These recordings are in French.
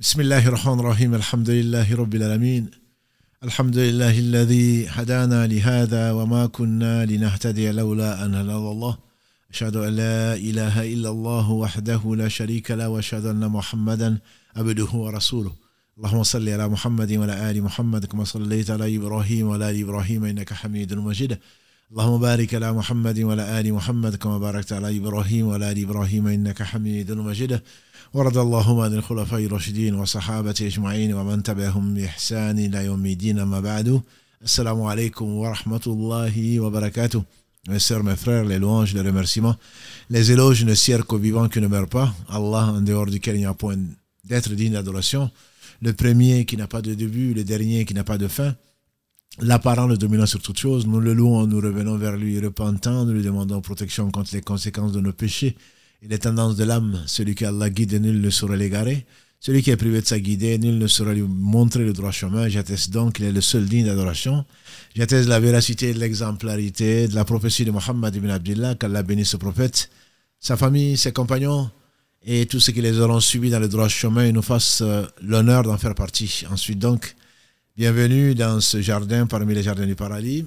بسم الله الرحمن الرحيم الحمد لله رب العالمين الحمد لله الذي هدانا لهذا وما كنا لنهتدي لولا أن هدانا الله أشهد أن لا إله إلا الله وحده لا شريك له وأشهد أن محمدا عبده ورسوله اللهم صل على محمد وعلى آل محمد كما صليت على إبراهيم وعلى آل إبراهيم إنك حميد مجيد اللهم بارك على محمد وعلى آل محمد كما باركت على إبراهيم وعلى آل إبراهيم إنك حميد مجيد ورضى اللهم عن الخلفاء الراشدين وصحابة أجمعين ومن تبعهم بإحسان إلى يوم الدين أما بعد السلام عليكم ورحمة الله وبركاته Mes sœurs, mes frères, les louanges, les remerciements, les éloges ne sirent qu'au vivant qui ne meurt pas, Allah en dehors duquel il n'y a point d'être digne d'adoration, le premier qui n'a pas de début, le dernier qui n'a pas de fin, l'apparent, le dominant sur toute chose, nous le louons, nous revenons vers lui repentant, nous lui demandons protection contre les conséquences de nos péchés et les tendances de l'âme. Celui qui Allah guide, nul ne saurait l'égarer. Celui qui est privé de sa guidée, nul ne saurait lui montrer le droit chemin. J'atteste donc qu'il est le seul digne d'adoration. J'atteste la véracité de l'exemplarité de la prophétie de Mohammed ibn Abdullah, qu'Allah bénisse ce prophète, sa famille, ses compagnons et tous ceux qui les auront suivis dans le droit chemin et nous fassent euh, l'honneur d'en faire partie. Ensuite donc, bienvenue dans ce jardin parmi les jardins du paradis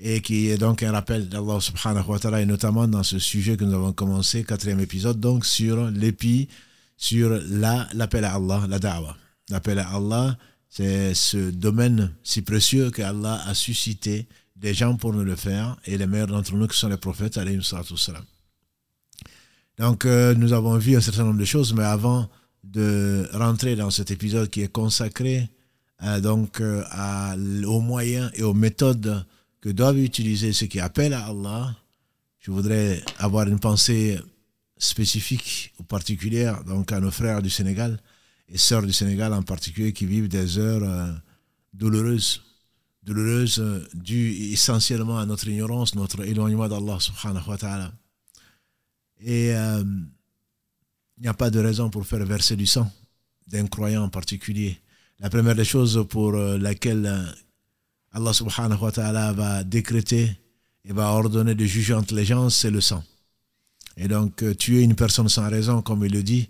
et qui est donc un rappel d'Allah subhanahu wa ta'ala et notamment dans ce sujet que nous avons commencé, quatrième épisode, donc sur l'épi, sur la, l'appel à Allah, la da'wah. L'appel à Allah, c'est ce domaine si précieux que Allah a suscité des gens pour nous le faire et les meilleurs d'entre nous qui sont les prophètes, alayhi salam. Donc euh, nous avons vu un certain nombre de choses, mais avant de rentrer dans cet épisode qui est consacré donc euh, à, aux moyens et aux méthodes que doivent utiliser ceux qui appellent à Allah, je voudrais avoir une pensée spécifique ou particulière donc à nos frères du Sénégal et sœurs du Sénégal en particulier qui vivent des heures euh, douloureuses, douloureuses euh, dues essentiellement à notre ignorance, notre éloignement d'Allah subhanahu wa ta'ala. Et euh, il n'y a pas de raison pour faire verser du sang d'un croyant en particulier. La première des choses pour laquelle Allah subhanahu wa ta'ala va décréter et va ordonner de juger entre les gens, c'est le sang. Et donc, euh, tuer une personne sans raison, comme il le dit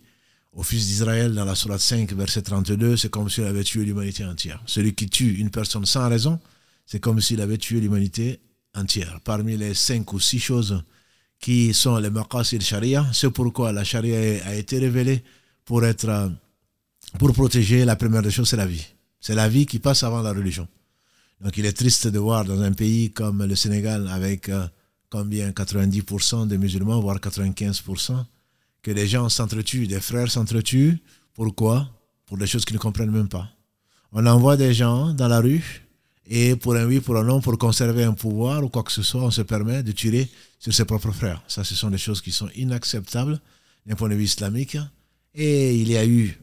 au fils d'Israël dans la Sourate 5, verset 32, c'est comme s'il avait tué l'humanité entière. Celui qui tue une personne sans raison, c'est comme s'il avait tué l'humanité entière. Parmi les cinq ou six choses qui sont les maqasid sharia, c'est pourquoi la sharia a été révélée pour être, euh, pour protéger la première des choses, c'est la vie. C'est la vie qui passe avant la religion. Donc il est triste de voir dans un pays comme le Sénégal, avec euh, combien? 90% des musulmans, voire 95%, que les gens s'entretuent, des frères s'entretuent. Pourquoi? Pour des choses qu'ils ne comprennent même pas. On envoie des gens dans la rue et pour un oui, pour un non, pour conserver un pouvoir ou quoi que ce soit, on se permet de tirer sur ses propres frères. Ça, ce sont des choses qui sont inacceptables d'un point de vue islamique. Et il y a eu,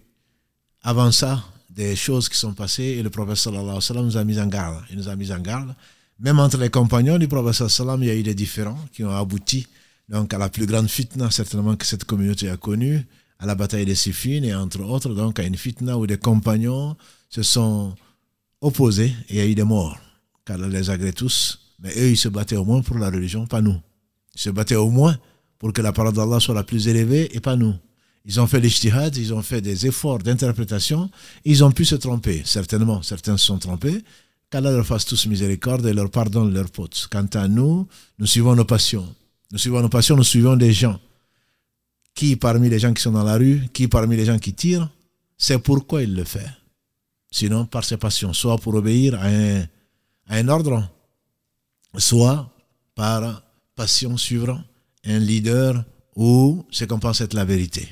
avant ça, des choses qui sont passées et le prophète nous a mis en garde. Il nous a mis en garde. Même entre les compagnons du prophète il y a eu des différends qui ont abouti donc à la plus grande fitna certainement que cette communauté a connue, à la bataille des Siffines et entre autres donc à une fitna où des compagnons se sont opposés et il y a eu des morts. Car les agrée tous, mais eux ils se battaient au moins pour la religion, pas nous. Ils se battaient au moins pour que la parole d'Allah soit la plus élevée et pas nous. Ils ont fait l'ijtihad, ils ont fait des efforts d'interprétation, ils ont pu se tromper, certainement, certains se sont trompés, qu'Allah leur fasse tous miséricorde et leur pardonne leurs potes. Quant à nous, nous suivons nos passions. Nous suivons nos passions, nous suivons des gens. Qui parmi les gens qui sont dans la rue, qui parmi les gens qui tirent, c'est pourquoi il le fait. Sinon, par ses passions, soit pour obéir à un, à un ordre, soit par passion suivant un leader ou ce qu'on pense être la vérité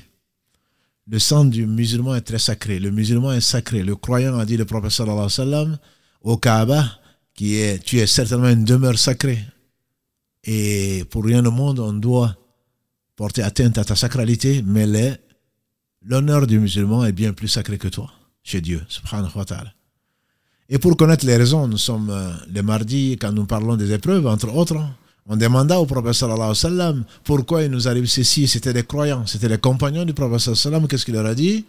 le sang du musulman est très sacré. Le musulman est sacré. Le croyant a dit le alayhi wa sallam au Kaaba, qui est, tu es certainement une demeure sacrée. Et pour rien au monde, on doit porter atteinte à ta sacralité, mais l'honneur du musulman est bien plus sacré que toi, chez Dieu, subhanahu wa. Et pour connaître les raisons, nous sommes euh, le mardi, quand nous parlons des épreuves, entre autres, on demanda au prophète sallallahu alayhi wa sallam pourquoi il nous arrive ceci. C'était des croyants, c'était les compagnons du prophète sallallahu alayhi wa sallam. Qu'est-ce qu'il leur a dit?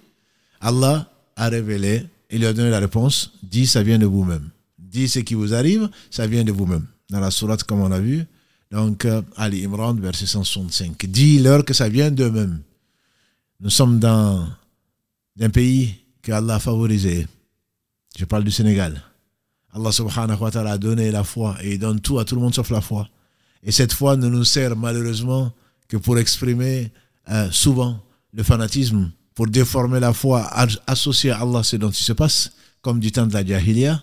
Allah a révélé, il lui a donné la réponse dit ça vient de vous-même. Dit ce qui vous arrive, ça vient de vous-même. Dans la sourate, comme on a vu, donc euh, Ali Imran, verset 165. Dis-leur que ça vient d'eux-mêmes. Nous sommes dans un pays qu'Allah a favorisé. Je parle du Sénégal. Allah subhanahu wa ta'ala a donné la foi et il donne tout à tout le monde sauf la foi. Et cette foi ne nous sert malheureusement que pour exprimer euh, souvent le fanatisme, pour déformer la foi associée à Allah, ce dont il se passe, comme du temps de la Jahiliya.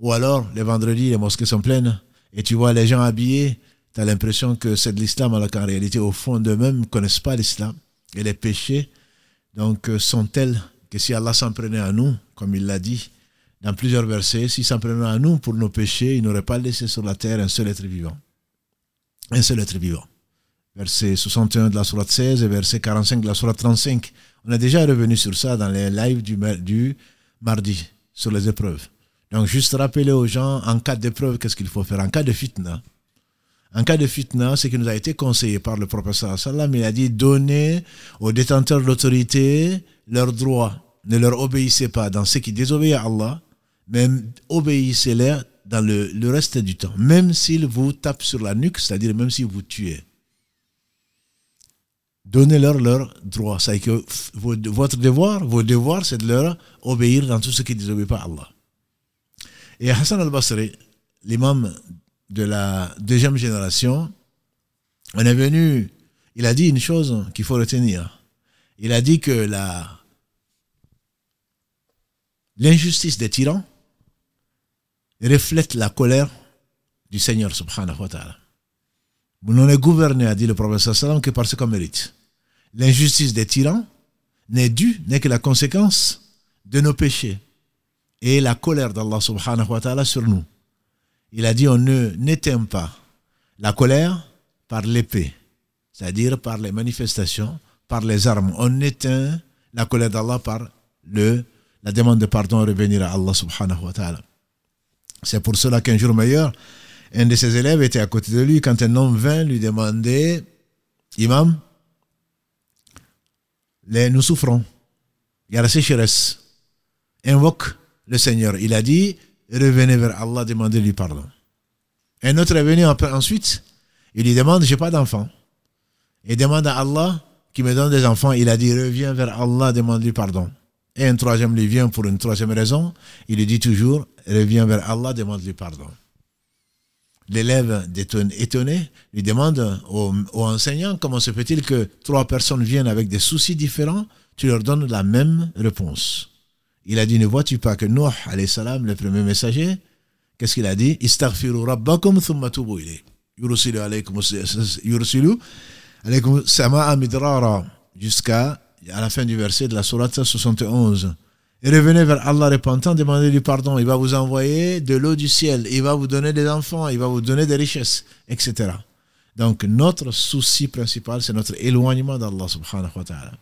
Ou alors, les vendredis, les mosquées sont pleines et tu vois les gens habillés, tu as l'impression que c'est de l'islam, alors qu'en réalité, au fond d'eux-mêmes, ne connaissent pas l'islam. Et les péchés, donc, euh, sont tels que si Allah s'en prenait à nous, comme il l'a dit dans plusieurs versets, s'il s'en prenait à nous pour nos péchés, il n'aurait pas laissé sur la terre un seul être vivant. Un seul être vivant. Verset 61 de la Sourate 16 et verset 45 de la Sourate 35. On a déjà revenu sur ça dans les lives du, mardi, sur les épreuves. Donc, juste rappeler aux gens, en cas d'épreuve, qu'est-ce qu'il faut faire? En cas de fitna, en cas de fitna, ce qui nous a été conseillé par le professeur sallam, il a dit donnez aux détenteurs de l'autorité leurs droits. Ne leur obéissez pas dans ce qui désobéit à Allah, mais obéissez-leur dans le, le, reste du temps, même s'ils vous tapent sur la nuque, c'est-à-dire même s'ils vous tuent. Donnez-leur leurs droits. C'est que votre devoir, c'est de leur obéir dans tout ce qui désobéit pas à Allah. Et Hassan al-Basri, l'imam de la deuxième génération, on est venu, il a dit une chose qu'il faut retenir. Il a dit que la, l'injustice des tyrans reflète la colère du Seigneur subhanahu wa ta'ala. N'en êtes gouverné, a dit le prophète sallam, que par ce qu'on mérite. L'injustice des tyrans n'est due, n'est que la conséquence de nos péchés et la colère d'Allah subhanahu wa ta'ala sur nous. Il a dit on ne n'éteint pas la colère par l'épée, c'est-à-dire par les manifestations, par les armes. On éteint la colère d'Allah par le, la demande de pardon revenir à Allah subhanahu wa ta'ala. C'est pour cela qu'un jour meilleur, un de ses élèves était à côté de lui quand un homme vint lui demander, Imam, les, nous souffrons, il y a la sécheresse, invoque le Seigneur. Il a dit, revenez vers Allah, demandez-lui pardon. Un autre est venu ensuite, il lui demande, j'ai pas d'enfant. Il demande à Allah qui me donne des enfants. Il a dit, reviens vers Allah, demande-lui pardon. Et un troisième lui vient pour une troisième raison. Il lui dit toujours, reviens vers Allah, demande-lui pardon. L'élève étonné lui demande au, au enseignant comment se fait-il que trois personnes viennent avec des soucis différents, tu leur donnes la même réponse. Il a dit, ne vois-tu pas que Nuh, salam, le premier messager, qu'est-ce qu'il a dit Istaghfiru rabbakum thumma tubu yursilu alaykum sama'a midrara jusqu'à à la fin du verset de la sourate 71. Et revenez vers Allah repentant, demandez du pardon. Il va vous envoyer de l'eau du ciel. Il va vous donner des enfants. Il va vous donner des richesses, etc. Donc, notre souci principal, c'est notre éloignement d'Allah subhanahu wa ta'ala.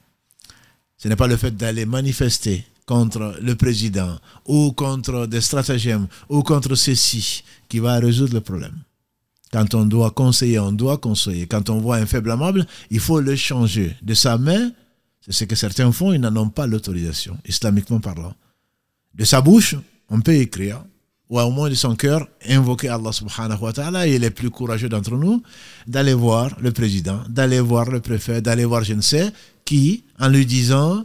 Ce n'est pas le fait d'aller manifester contre le président ou contre des stratagèmes ou contre ceci qui va résoudre le problème. Quand on doit conseiller, on doit conseiller. Quand on voit un faible amable, il faut le changer. De sa main, c'est ce que certains font, ils n'en ont pas l'autorisation, islamiquement parlant. De sa bouche, on peut écrire, ou au moins de son cœur, invoquer Allah subhanahu wa ta'ala, et les plus courageux d'entre nous, d'aller voir le président, d'aller voir le préfet, d'aller voir je ne sais qui, en lui disant,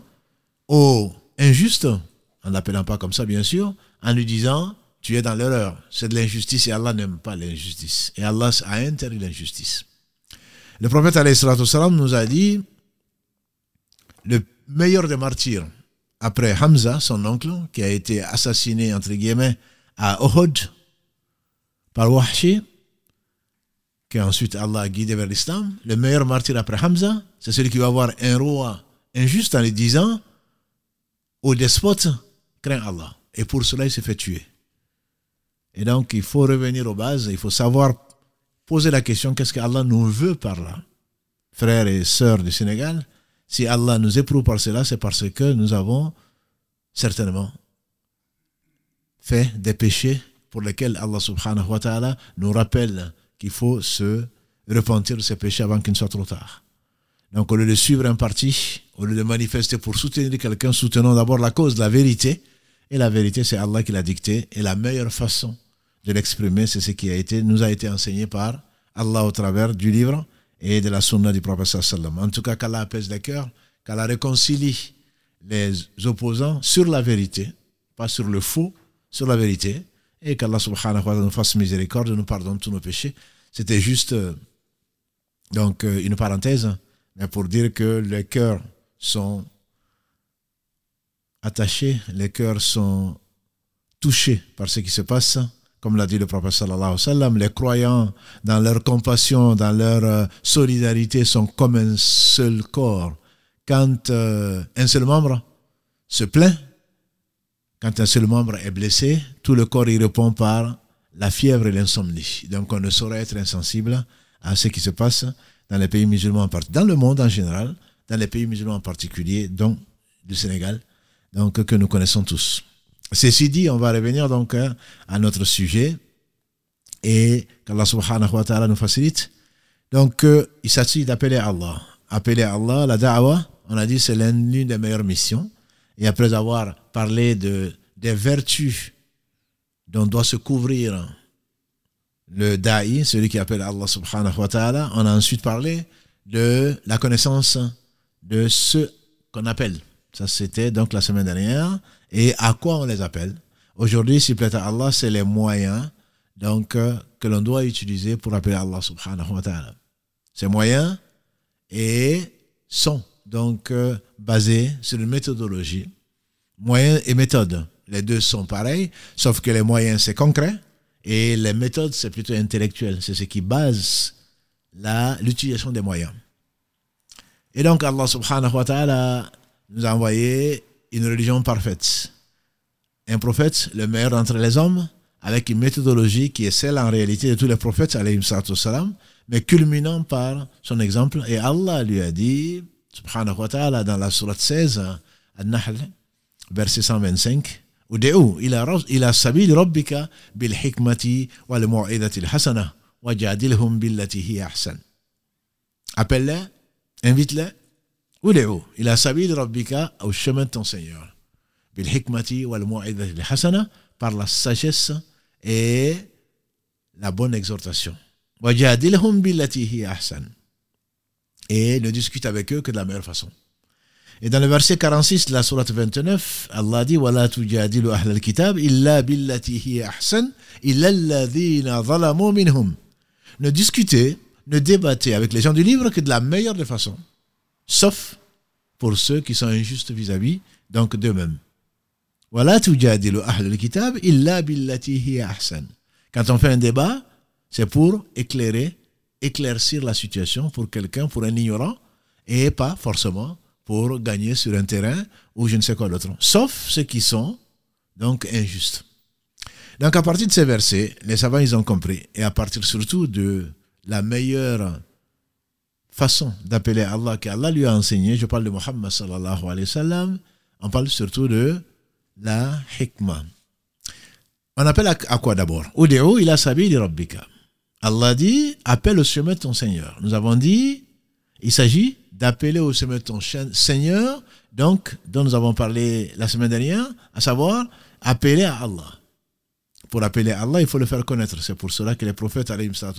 oh, injuste, en l'appelant pas comme ça bien sûr, en lui disant tu es dans l'erreur, c'est de l'injustice et Allah n'aime pas l'injustice. Et Allah a interdit l'injustice. Le prophète nous a dit le meilleur des martyrs après Hamza, son oncle, qui a été assassiné entre guillemets à Uhud par Wahshi, que ensuite Allah a guidé vers l'islam. Le meilleur martyr après Hamza, c'est celui qui va voir un roi injuste en lui disant au despote craint Allah. Et pour cela, il s'est fait tuer. Et donc, il faut revenir aux bases, il faut savoir poser la question, qu'est-ce que Allah nous veut par là? Frères et sœurs du Sénégal, si Allah nous éprouve par cela, c'est parce que nous avons certainement fait des péchés pour lesquels Allah subhanahu wa ta'ala nous rappelle qu'il faut se repentir de ces péchés avant qu'il ne soit trop tard. Donc au lieu de suivre un parti, au lieu de manifester pour soutenir quelqu'un, soutenons d'abord la cause, la vérité. Et la vérité, c'est Allah qui l'a dicté. Et la meilleure façon de l'exprimer, c'est ce qui a été, nous a été enseigné par Allah au travers du livre et de la sunna du prophète sallam. En tout cas, qu'Allah apaise les cœurs, qu'Allah réconcilie les opposants sur la vérité, pas sur le faux, sur la vérité, et qu'Allah subhanahu wa ta'ala nous fasse miséricorde, nous pardonne tous nos péchés. C'était juste euh, donc euh, une parenthèse, mais pour dire que les cœurs sont attachés, les cœurs sont touchés par ce qui se passe, comme l'a dit le prophète sallallahu alayhi wa sallam, les croyants dans leur compassion, dans leur euh, solidarité sont comme un seul corps. Quand un seul membre se plaint, quand un seul membre est blessé, tout le corps y répond par la fièvre et l'insomnie. Donc on ne saurait être insensible à ce qui se passe dans les pays musulmans dans le monde en général, dans les pays musulmans en particulier, dont le Sénégal, donc que nous connaissons tous. Ceci dit, on va revenir donc hein, à notre sujet et qu'Allah subhanahu wa ta'ala nous facilite. Donc, euh, il s'agit d'appeler Allah. Appeler Allah, la da'wah, on a dit c'est l'une des meilleures missions. Et après avoir parlé de, des vertus dont doit se couvrir le da'i, celui qui appelle Allah subhanahu wa ta'ala, on a ensuite parlé de la connaissance de ce qu'on appelle. Ça, c'était donc la semaine dernière. Et à quoi on les appelle Aujourd'hui, s'il plaît à Allah, c'est les moyens donc, euh, que l'on doit utiliser pour appeler Allah subhanahu wa ta'ala. Ces moyens et sont donc euh, basé sur une méthodologie. Moyens et méthodes, les deux sont pareils, sauf que les moyens, c'est concret, et les méthodes, c'est plutôt intellectuel. C'est ce qui base l'utilisation des moyens. Et donc, Allah subhanahu wa ta'ala nous a envoyé une religion parfaite. Un prophète, le meilleur d'entre les hommes, avec une méthodologie qui est celle en réalité de tous les prophètes, mais culminant par son exemple. Et Allah lui a dit, subhanahu wa ta'ala dans la sourate 16, Al-Nahl, verset 125, ودعوا إلى إلى سبيل ربك بالحكمة والموعظة الحسنة وجادلهم بالتي هي أحسن. Appelle-les, invite-les, ودعوا إلى سبيل ربك au chemin de ton Seigneur. بالحكمة والموعظة الحسنة par la sagesse et la bonne exhortation. وجادلهم بالتي هي أحسن et ne discute avec eux que de la meilleure façon. Et dans le verset 46 de la sourate 29, Allah dit وَلَا تُجَادِلُ أَهْلَ الْكِتَابِ إِلَّا بِالَّتِي هِيَ أَحْسَنُ إِلَّا الَّذِينَ ظَلَمُوا مِنْهُمْ Ne discutez, ne débattez avec les gens du livre que de la meilleure des façons, sauf pour ceux qui sont injustes vis-à-vis donc d'eux-mêmes. Voilà kitab illa billati ahsan. Quand on fait un débat, c'est pour éclairer, éclaircir la situation pour quelqu'un, pour un ignorant, et pas forcément pour gagner sur un terrain ou je ne sais quoi d'autre. Sauf ceux qui sont donc injustes. Donc à partir de ces versets, les savants, ils ont compris. Et à partir surtout de la meilleure façon d'appeler Allah qu'Allah lui a enseigné, je parle de Muhammad sallallahu alayhi wa sallam, on parle surtout de la hikmah. On appelle à, quoi d'abord? Ud'u ila sabili rabbika. Allah dit, appelle au chemin ton Seigneur. Nous avons dit, il s'agit d'appeler au chemin ton Seigneur, donc, dont nous avons parlé la semaine dernière, à savoir, appeler à Allah. Pour appeler à Allah, il faut le faire connaître. C'est pour cela que les prophètes,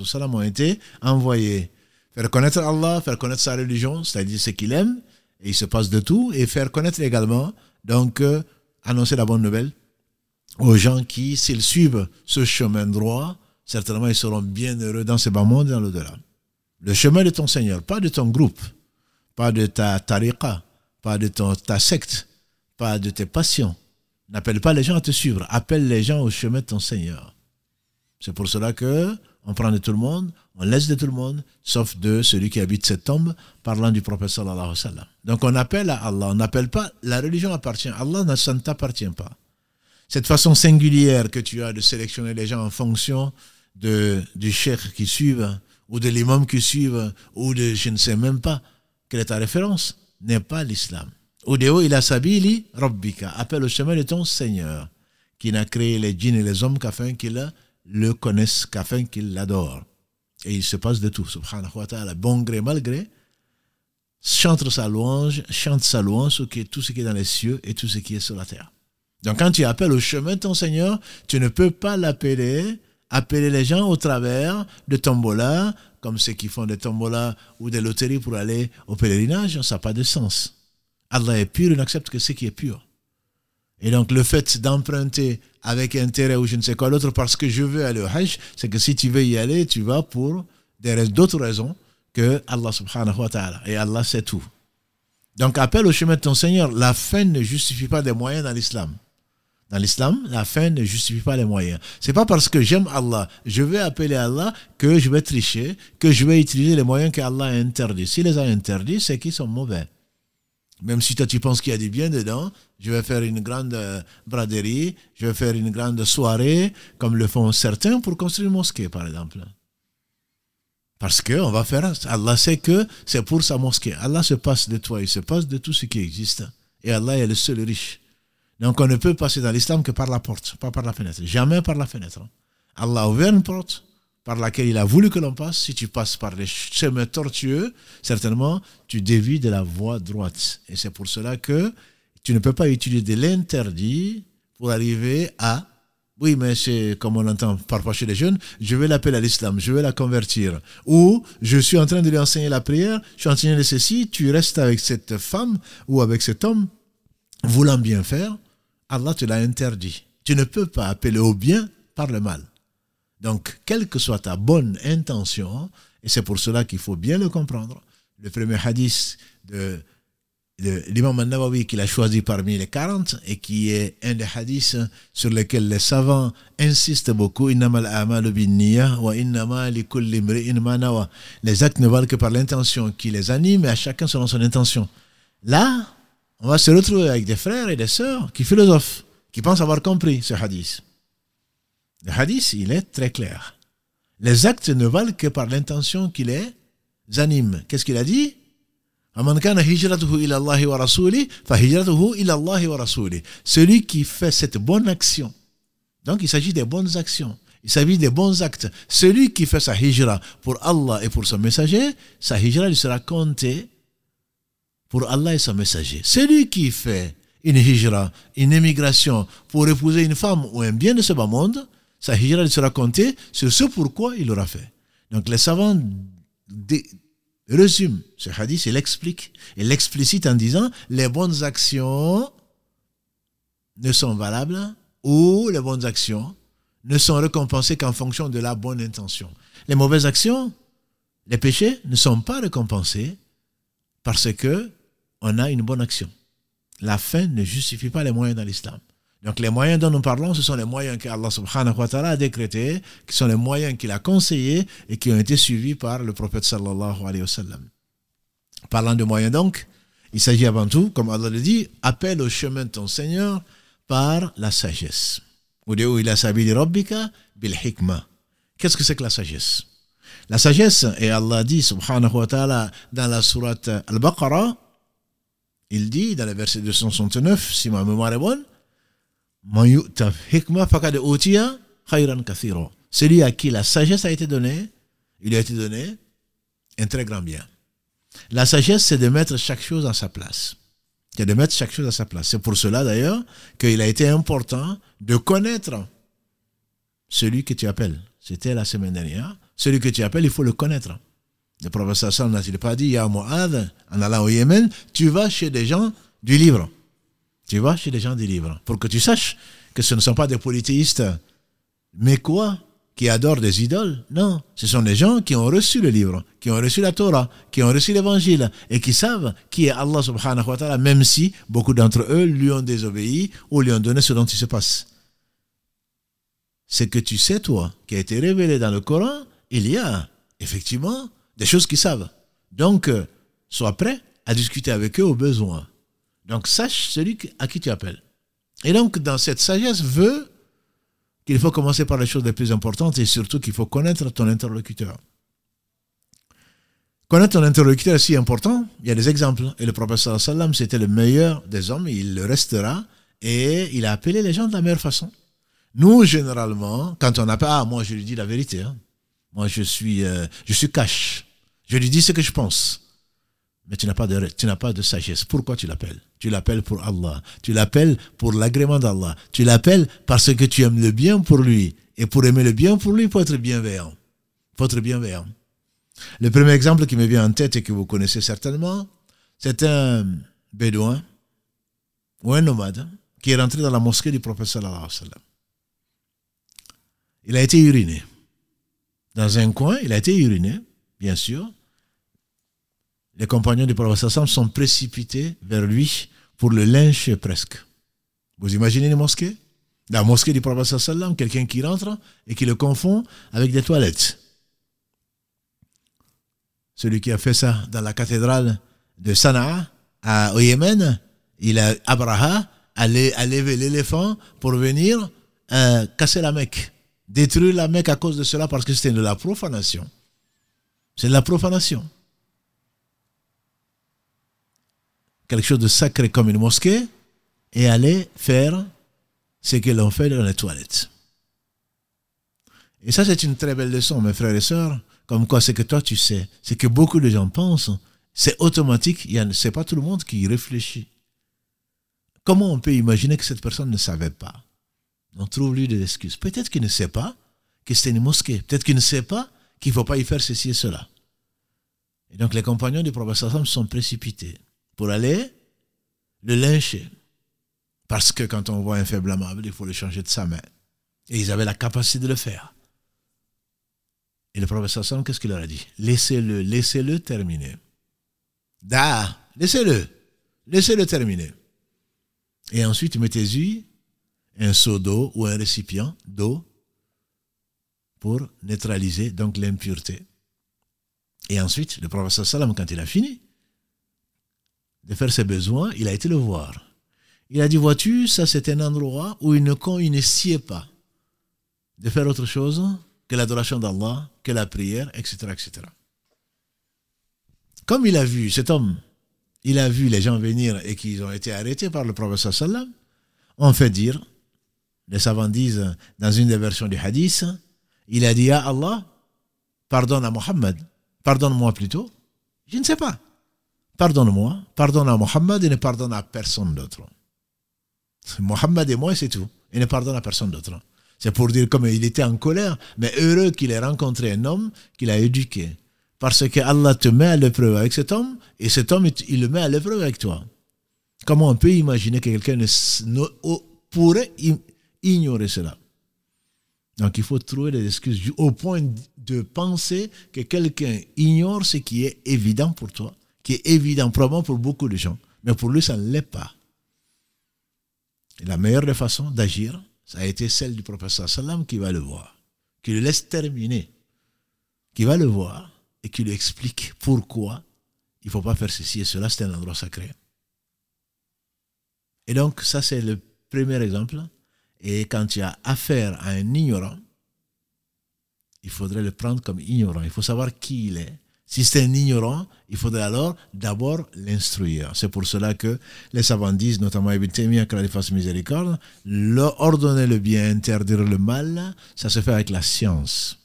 salam, ont été envoyés. Faire connaître Allah, faire connaître sa religion, c'est-à-dire ce qu'il aime, et il se passe de tout, et faire connaître également, donc, euh, annoncer la bonne nouvelle aux gens qui, s'ils suivent ce chemin droit, certainement ils seront bien heureux dans ce bas monde et dans l'au-delà. Le chemin de ton Seigneur, pas de ton groupe, pas de ta tariqa, pas de ton, ta secte, pas de tes passions. N'appelle pas les gens à te suivre, appelle les gens au chemin de ton Seigneur. C'est pour cela que on prend de tout le monde, on laisse de tout le monde, sauf de celui qui habite cette tombe, parlant du prophète sallallahu alayhi wa sallam. Donc on appelle à Allah, on n'appelle pas, la religion appartient à Allah, ça ne t'appartient pas. Cette façon singulière que tu as de sélectionner les gens en fonction de, du cheikh qui suivent, ou de l'imam qui suivent, ou de je ne sais même pas quelle est ta référence, n'est pas l'islam. Odeo il a sabili rabbika, appelle au chemin de ton Seigneur, qui n'a créé les djinns et les hommes qu'afin qu'ils le connaissent, qu'afin qu'ils l'adorent. Et il se passe de tout, subhanahu wa ta'ala, bon gré, mal gré, chante sa louange, chante sa louange, tout ce qui est dans les cieux et tout ce qui est sur la terre. Donc quand tu appelles au chemin ton Seigneur, tu ne peux pas l'appeler appeler les gens au travers de tombola, comme ceux qui font des tombolas ou des loteries pour aller au pèlerinage, ça n'a pas de sens. Allah est pur, il n'accepte que ce qui est pur. Et donc le fait d'emprunter avec intérêt ou je ne sais quoi d'autre parce que je veux aller au Hajj, c'est que si tu veux y aller, tu vas pour d'autres raisons que Allah subhanahu wa ta'ala. Et Allah sait tout. Donc appelle au chemin de ton Seigneur. La fin ne justifie pas des moyens dans l'islam. Dans l'islam, la fin ne justifie pas les moyens. C'est pas parce que j'aime Allah, je vais appeler Allah que je vais tricher, que je vais utiliser les moyens qu'Allah a interdits. S'il les a interdits, c'est qu'ils sont mauvais. Même si toi tu penses qu'il y a du bien dedans, je vais faire une grande euh, braderie, je vais faire une grande soirée, comme le font certains pour construire une mosquée, par exemple. Parce qu'on va faire, Allah sait que c'est pour sa mosquée. Allah se passe de toi, il se passe de tout ce qui existe. Et Allah est le seul riche. Donc on ne peut passer dans l'islam que par la porte, pas par la fenêtre. Jamais par la fenêtre. Allah a ouvert une porte par laquelle il a voulu que l'on passe. Si tu passes par les chemins tortueux, certainement tu dévies de la voie droite. Et c'est pour cela que tu ne peux pas utiliser l'interdit pour arriver à oui, mais c'est comme on entend parfois chez les jeunes, je vais l'appeler à l'islam, je vais la convertir. Ou je suis en train de lui enseigner la prière, je suis en train de ceci, tu restes avec cette femme ou avec cet homme, voulant bien faire, Allah te l'a interdit. Tu ne peux pas appeler au bien par le mal. Donc, quelle que soit ta bonne intention, et c'est pour cela qu'il faut bien le comprendre, le premier hadith de, l'imam al-Nawawi qu'il a choisi parmi les 40 et qui est un des hadiths sur lesquels les savants insistent beaucoup les actes ne valent que par l'intention qui les anime et à chacun selon son intention là on va se retrouver avec des frères et des sœurs qui philosophent, qui pensent avoir compris ce hadith. Le hadith, il est très clair. Les actes ne valent que par l'intention qui les anime. Qu'est-ce qu'il a dit? Celui qui fait cette bonne action. Donc il s'agit des bonnes actions. Il s'agit des bons actes. Celui qui fait sa hijra pour Allah et pour son messager, sa hijra lui sera comptée pour Allah et son messager. Celui qui fait une hijra, une émigration pour épouser une femme ou un bien de ce bas monde, sa hijra sera comptée sur ce pourquoi il l'aura fait. Donc les savants résument ce hadith et l'expliquent. Et l'explicite en disant les bonnes actions ne sont valables ou les bonnes actions ne sont récompensées qu'en fonction de la bonne intention. Les mauvaises actions, les péchés ne sont pas récompensés parce que on a une bonne action. La fin ne justifie pas les moyens dans l'islam. Donc les moyens dont nous parlons, ce sont les moyens qu'Allah subhanahu wa ta'ala a décrétés, qui sont les moyens qu'il a conseillés et qui ont été suivis par le prophète sallallahu alayhi wa sallam. Parlant de moyens donc, il s'agit avant tout, comme Allah le dit, appelle au chemin de ton Seigneur par la sagesse. Qu'est-ce que c'est que la sagesse? La sagesse, et Allah dit subhanahu wa ta'ala dans la sourate Al-Baqarah, il dit dans le verset 269, si ma mémoire est bonne, celui à qui la sagesse a été donnée, il a été donné un très grand bien. La sagesse, c'est de mettre chaque chose à sa place. C'est de mettre chaque chose à sa place. C'est pour cela d'ailleurs qu'il a été important de connaître celui que tu appelles. C'était la semaine dernière. Celui que tu appelles, il faut le connaître. Le professeur Sam n'a-t-il pas dit, Ya en allant au Yémen, tu vas chez des gens du livre. Tu vas chez des gens du livre. Pour que tu saches que ce ne sont pas des polythéistes. Mais quoi Qui adorent des idoles? Non. Ce sont des gens qui ont reçu le livre, qui ont reçu la Torah, qui ont reçu l'évangile et qui savent qui est Allah subhanahu wa ta'ala, même si beaucoup d'entre eux lui ont désobéi ou lui ont donné ce dont il se passe. Ce que tu sais, toi, qui a été révélé dans le Coran, il y a effectivement des choses qu'ils savent. Donc, euh, sois prêt à discuter avec eux au besoin. Donc, sache celui à qui tu appelles. Et donc, dans cette sagesse, veut qu'il faut commencer par les choses les plus importantes et surtout qu'il faut connaître ton interlocuteur. Connaître ton interlocuteur est si important, il y a des exemples. Et le professeur sallam, c'était le meilleur des hommes, il le restera, et il a appelé les gens de la meilleure façon. Nous, généralement, quand on appelle, ah, moi je lui dis la vérité, hein. moi je suis, euh, je suis cash. Je lui dis ce que je pense. Mais tu n'as pas de, tu n'as pas de sagesse. Pourquoi tu l'appelles? Tu l'appelles pour Allah. Tu l'appelles pour l'agrément d'Allah. Tu l'appelles parce que tu aimes le bien pour lui. Et pour aimer le bien pour lui, il faut être bienveillant. Il faut être bienveillant. Le premier exemple qui me vient en tête et que vous connaissez certainement, c'est un bédouin ou un nomade qui est rentré dans la mosquée du prophète sallallahu alayhi wa sallam. Il a été uriné. Dans un coin, il a été uriné, bien sûr. Les compagnons du prophète sont précipités vers lui pour le lyncher presque. Vous imaginez une mosquée? La mosquée du prophète sallallahu quelqu'un qui rentre et qui le confond avec des toilettes. Celui qui a fait ça dans la cathédrale de Sanaa, au Yémen, il a Abraha a levé l'éléphant pour venir euh, casser la Mecque, détruire la Mecque à cause de cela parce que c'était de la profanation. C'est de la profanation. Quelque chose de sacré comme une mosquée et aller faire ce que l'on fait dans les toilettes. Et ça, c'est une très belle leçon, mes frères et sœurs, comme quoi c'est que toi tu sais, c'est que beaucoup de gens pensent, c'est automatique, ce n'est pas tout le monde qui réfléchit. Comment on peut imaginer que cette personne ne savait pas? On trouve lui des excuses. Peut-être qu'il ne sait pas que c'est une mosquée. Peut-être qu'il ne sait pas qu'il ne faut pas y faire ceci et cela. Et donc les compagnons du prophète sont précipités pour aller le lyncher. Parce que quand on voit un faible amable, il faut le changer de sa main. Et ils avaient la capacité de le faire. Et le prophète sallam, qu'est-ce qu'il leur a dit? Laissez-le, laissez-le terminer. Da, laissez-le, laissez-le terminer. Et ensuite, mettez-y un seau d'eau ou un récipient d'eau pour neutraliser donc l'impureté. Et ensuite, le prophète sallam, quand il a fini de faire ses besoins, il a été le voir. Il a dit, vois-tu, ça c'est un endroit où il ne, sied pas de faire autre chose que l'adoration d'Allah, que la prière, etc., etc. Comme il a vu cet homme il a vu les gens venir et qu'ils ont été arrêtés par le prophète sallam, on fait dire, les savants disent dans une des versions du hadith, il a dit Ya Allah, pardonne à Mohammed, pardonne-moi plutôt. Je ne sais pas. Pardonne-moi, pardonne à Mohammed et ne pardonne à personne d'autre. Mohammed et moi, c'est tout. Et ne pardonne à personne d'autre. C'est pour dire comme il était en colère, mais heureux qu'il ait rencontré un homme qu'il a éduqué, parce que Allah te met à l'épreuve avec cet homme, et cet homme, il le met à l'épreuve avec toi. Comment on peut imaginer que quelqu'un pourrait ignorer cela? Donc il faut trouver des excuses au point de penser que quelqu'un ignore ce qui est évident pour toi, qui est évident probablement pour beaucoup de gens, mais pour lui, ça ne l'est pas. Et la meilleure des façons d'agir, ça a été celle du professeur Salam qui va le voir, qui le laisse terminer, qui va le voir et qui lui explique pourquoi il ne faut pas faire ceci et cela, c'est un endroit sacré. Et donc, ça, c'est le premier exemple. Et quand tu as affaire à un ignorant, il faudrait le prendre comme ignorant. Il faut savoir qui il est. Si c'est un ignorant, il faudrait alors d'abord l'instruire. C'est pour cela que les savants disent, notamment Ibn Taymiyyah, que la fasse miséricorde, ordonner le bien, interdire le mal, ça se fait avec la science.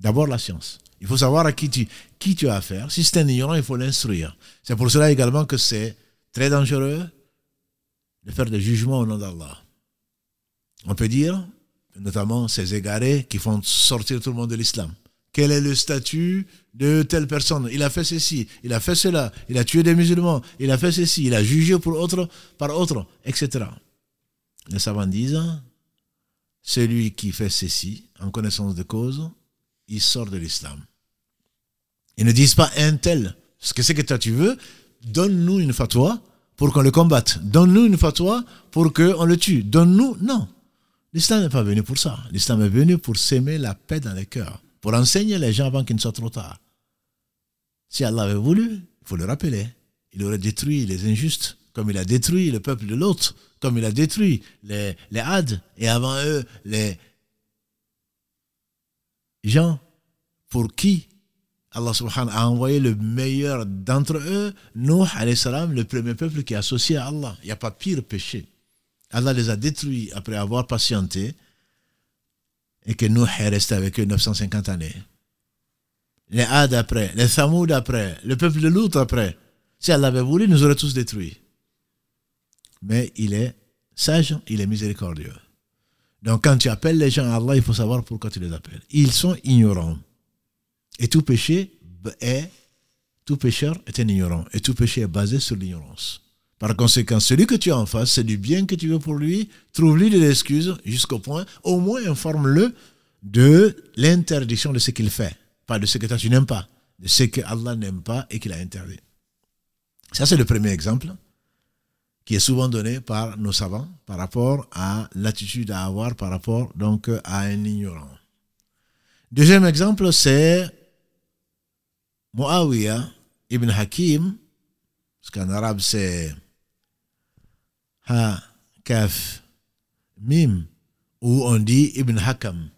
D'abord la science. Il faut savoir à qui tu, qui tu as affaire. Si c'est un ignorant, il faut l'instruire. C'est pour cela également que c'est très dangereux de faire des jugements au nom d'Allah. On peut dire, notamment ces égarés qui font sortir tout le monde de l'islam. Quel est le statut de telle personne? Il a fait ceci, il a fait cela, il a tué des musulmans, il a fait ceci, il a jugé pour autre, par autre, etc. Les savants disent, celui qui fait ceci, en connaissance de cause, il sort de l'islam. Ils ne disent pas un tel. Ce que c'est que toi tu veux, donne-nous une fatwa pour qu'on le combatte. Donne-nous une fatwa pour qu'on le tue. Donne-nous. Non. L'islam n'est pas venu pour ça. L'islam est venu pour s'aimer la paix dans les cœurs, pour enseigner les gens avant qu'il ne soit trop tard. Si Allah avait voulu, il faut le rappeler, il aurait détruit les injustes, comme il a détruit le peuple de l'autre, comme il a détruit les, les et avant eux, les gens pour qui Allah subhanahu a envoyé le meilleur d'entre eux, Nuh salam, le premier peuple qui est associé à Allah. Il n'y a pas pire péché. Allah les a détruits après avoir patienté et que Nuh est avec eux 950 années. Les Had après, les Thamoud après, le peuple de Lut après. Si Allah avait voulu, nous aurait tous détruits. Mais il est sage, il est miséricordieux. Donc quand tu appelles les gens à Allah, il faut savoir pourquoi tu les appelles. Ils sont ignorants. Et tout péché est, tout pécheur est un ignorant. Et tout péché est basé sur l'ignorance. Par conséquent, celui que tu as en face, c'est du bien que tu veux pour lui, trouve-lui de l'excuse jusqu'au point, au moins informe-le de l'interdiction de ce qu'il fait, pas de ce que toi tu n'aimes pas, de ce que Allah n'aime pas et qu'il a interdit. Ça, c'est le premier exemple qui est souvent donné par nos savants par rapport à l'attitude à avoir par rapport donc à un ignorant. Deuxième exemple, c'est Muawiyah ibn Hakim, parce qu'en arabe c'est Ha, Kaf, Mim, où on dit Ibn Hakam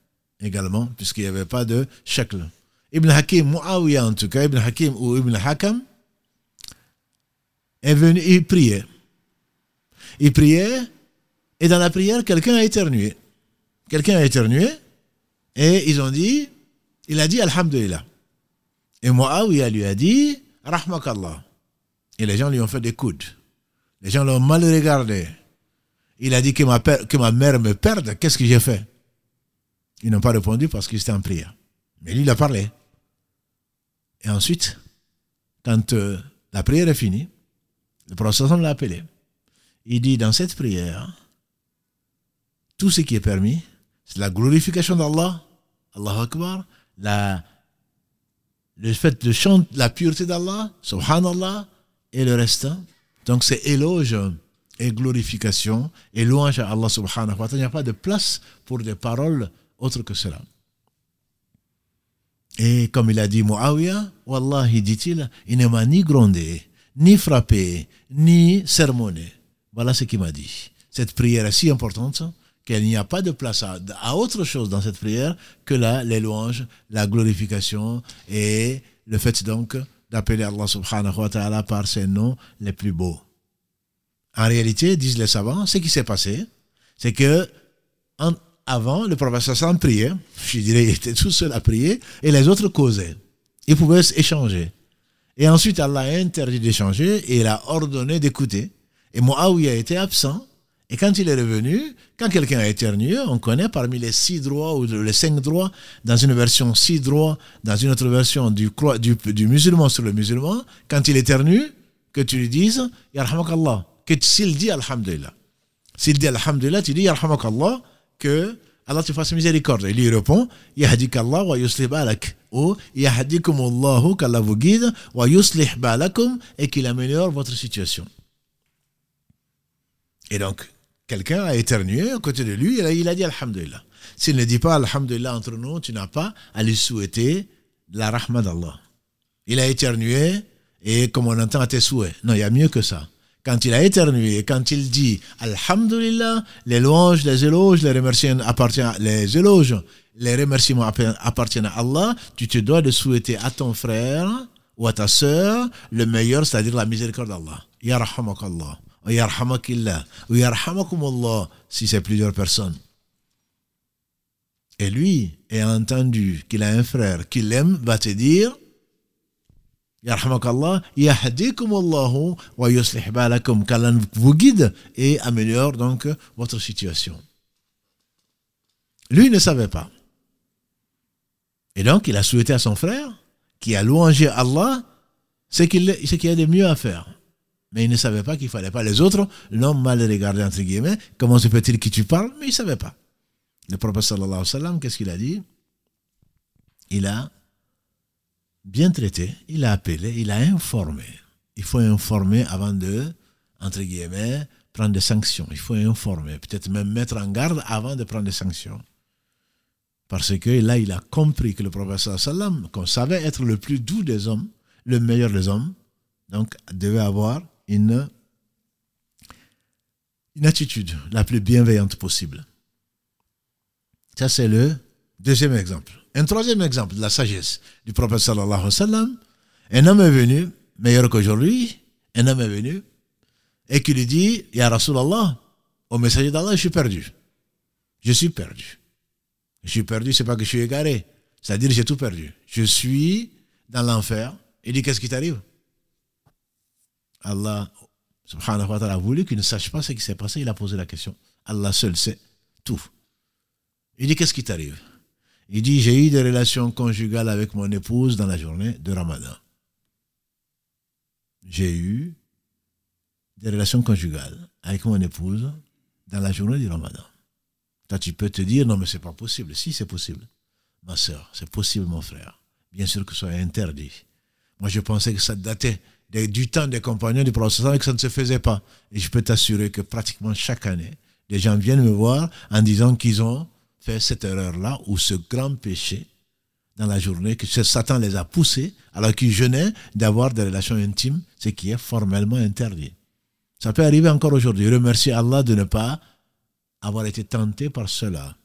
également, puisqu'il n'y avait pas de shakl. Ibn Hakim, Muawiyah en tout cas, Ibn Hakim ou Ibn Hakam, est venu, il priait. Il priait, et dans la prière, quelqu'un a éternué. Quelqu'un a éternué, et ils ont dit, il a dit Alhamdulillah. Et Muawiyah lui a dit, Rahmakallah. Et les gens lui ont fait des coudes. Les gens l'ont mal regardé. Il a dit que ma, mère me perde. Qu'est-ce que j'ai fait? Ils n'ont pas répondu parce qu'ils étaient en prière. Mais lui, il a parlé. Et ensuite, quand euh, la prière est finie, le professeur l'a appelé. Il dit dans cette prière, tout ce qui est permis, c'est la glorification d'Allah, Allah Akbar, le fait de chanter la pureté d'Allah, Subhanallah, et le reste, donc c'est éloge et glorification et louange à Allah subhanahu wa ta'ala. Il n'y a pas de place pour des paroles autres que cela. Et comme il a dit Muawiyah, Wallahi, dit-il, il ne m'a ni grondé, ni frappé, ni sermonné. Voilà ce qu'il m'a dit. Cette prière est si importante qu'il n'y a pas de place à, à, autre chose dans cette prière que la, les louanges, la glorification et le fait donc d'appeler Allah subhanahu wa ta'ala par ses noms les plus beaux. En réalité, disent les savants, ce qui s'est passé, c'est que avant, le prophète sallam priait, je dirais, il était tout seul à prier, et les autres causaient. Ils pouvaient échanger. Et ensuite, Allah a interdit d'échanger et il a ordonné d'écouter. Et Muawiyah était absent. Et quand il est revenu, quand quelqu'un a éternué, on connaît parmi les six droits ou les cinq droits, dans une version six droits, dans une autre version du, du, musulman sur le musulman, quand il éternue, que tu lui dises, Allah que s'il dit Alhamdulillah. S'il dit Alhamdulillah, tu dis Yarhamakallah, que Allah te fasse miséricorde. Il lui répond Yahdikallah wa yuslih balak. Ou Yahdikumullahu, qu'Allah vous guide, wa yuslih balakum, et qu'il améliore votre situation. Et donc, quelqu'un a éternué à côté de lui, et il a dit Alhamdulillah. S'il ne dit pas Alhamdulillah entre nous, tu n'as pas à lui souhaiter la rahma d'Allah. Il a éternué, et comme on entend à tes souhaits. Non, il y a mieux que ça quand il a éternué, quand il dit Alhamdulillah, les louanges, les éloges, les remerciements appartiennent, les éloges, les remerciements appartiennent à Allah, tu te dois de souhaiter à ton frère ou à ta sœur le meilleur, c'est-à-dire la miséricorde d'Allah. Yarhamakallah, ou yarhamakillah, si c'est plusieurs personnes. Et lui, ayant entendu qu'il a un frère qu'il aime, va te dire Yarhamakallah, yahdikumullahu wa yuslih balakum. Qu'Allah vous guide et améliore donc votre situation. Lui ne savait pas. Et donc, il a souhaité à son frère, qui a louangé Allah, ce qu'il y a de mieux à faire. Mais il ne savait pas qu'il fallait pas. Les autres l'ont mal regardé, entre guillemets. Comment se peut-il que tu parles? Mais il ne savait pas. Le prophète sallallahu alayhi wa sallam, qu'est-ce qu'il a dit? Il a bien traité, il a appelé, il a informé. Il faut informer avant de, entre guillemets, prendre des sanctions. Il faut informer, peut-être même mettre en garde avant de prendre des sanctions. Parce que là, il a compris que le professeur sallam, qu'on savait être le plus doux des hommes, le meilleur des hommes, donc devait avoir une, une attitude la plus bienveillante possible. Ça, c'est le deuxième exemple. Un troisième exemple de la sagesse du prophète sallallahu alayhi wa sallam. Un homme est venu, meilleur qu'aujourd'hui, un homme est venu et qui lui dit, Ya Rasulallah, au messager d'Allah, je suis perdu. Je suis perdu. Je suis perdu, c'est pas que je suis égaré. C'est-à-dire, j'ai tout perdu. Je suis dans l'enfer. Il dit, qu'est-ce qui t'arrive? Allah, subhanahu wa ta'ala, a voulu qu'il ne sache pas ce qui s'est passé. Il a posé la question. Allah seul sait tout. Il dit, qu'est-ce qui t'arrive? Il dit, j'ai eu des relations conjugales avec mon épouse dans la journée de Ramadan. J'ai eu des relations conjugales avec mon épouse dans la journée du ramadan. Toi, tu peux te dire, non, mais c'est pas possible. Si, c'est possible. Ma soeur, c'est possible, mon frère. Bien sûr que ce soit interdit. Moi, je pensais que ça datait du temps des compagnons du prophète et que ça ne se faisait pas. Et je peux t'assurer que pratiquement chaque année, des gens viennent me voir en disant qu'ils ont fait cette erreur-là ou ce grand péché dans la journée, que Satan les a poussés alors qu'ils jeûnaient d'avoir des relations intimes, ce qui est formellement interdit. Ça peut arriver encore aujourd'hui. Remercier Allah de ne pas avoir été tenté par cela.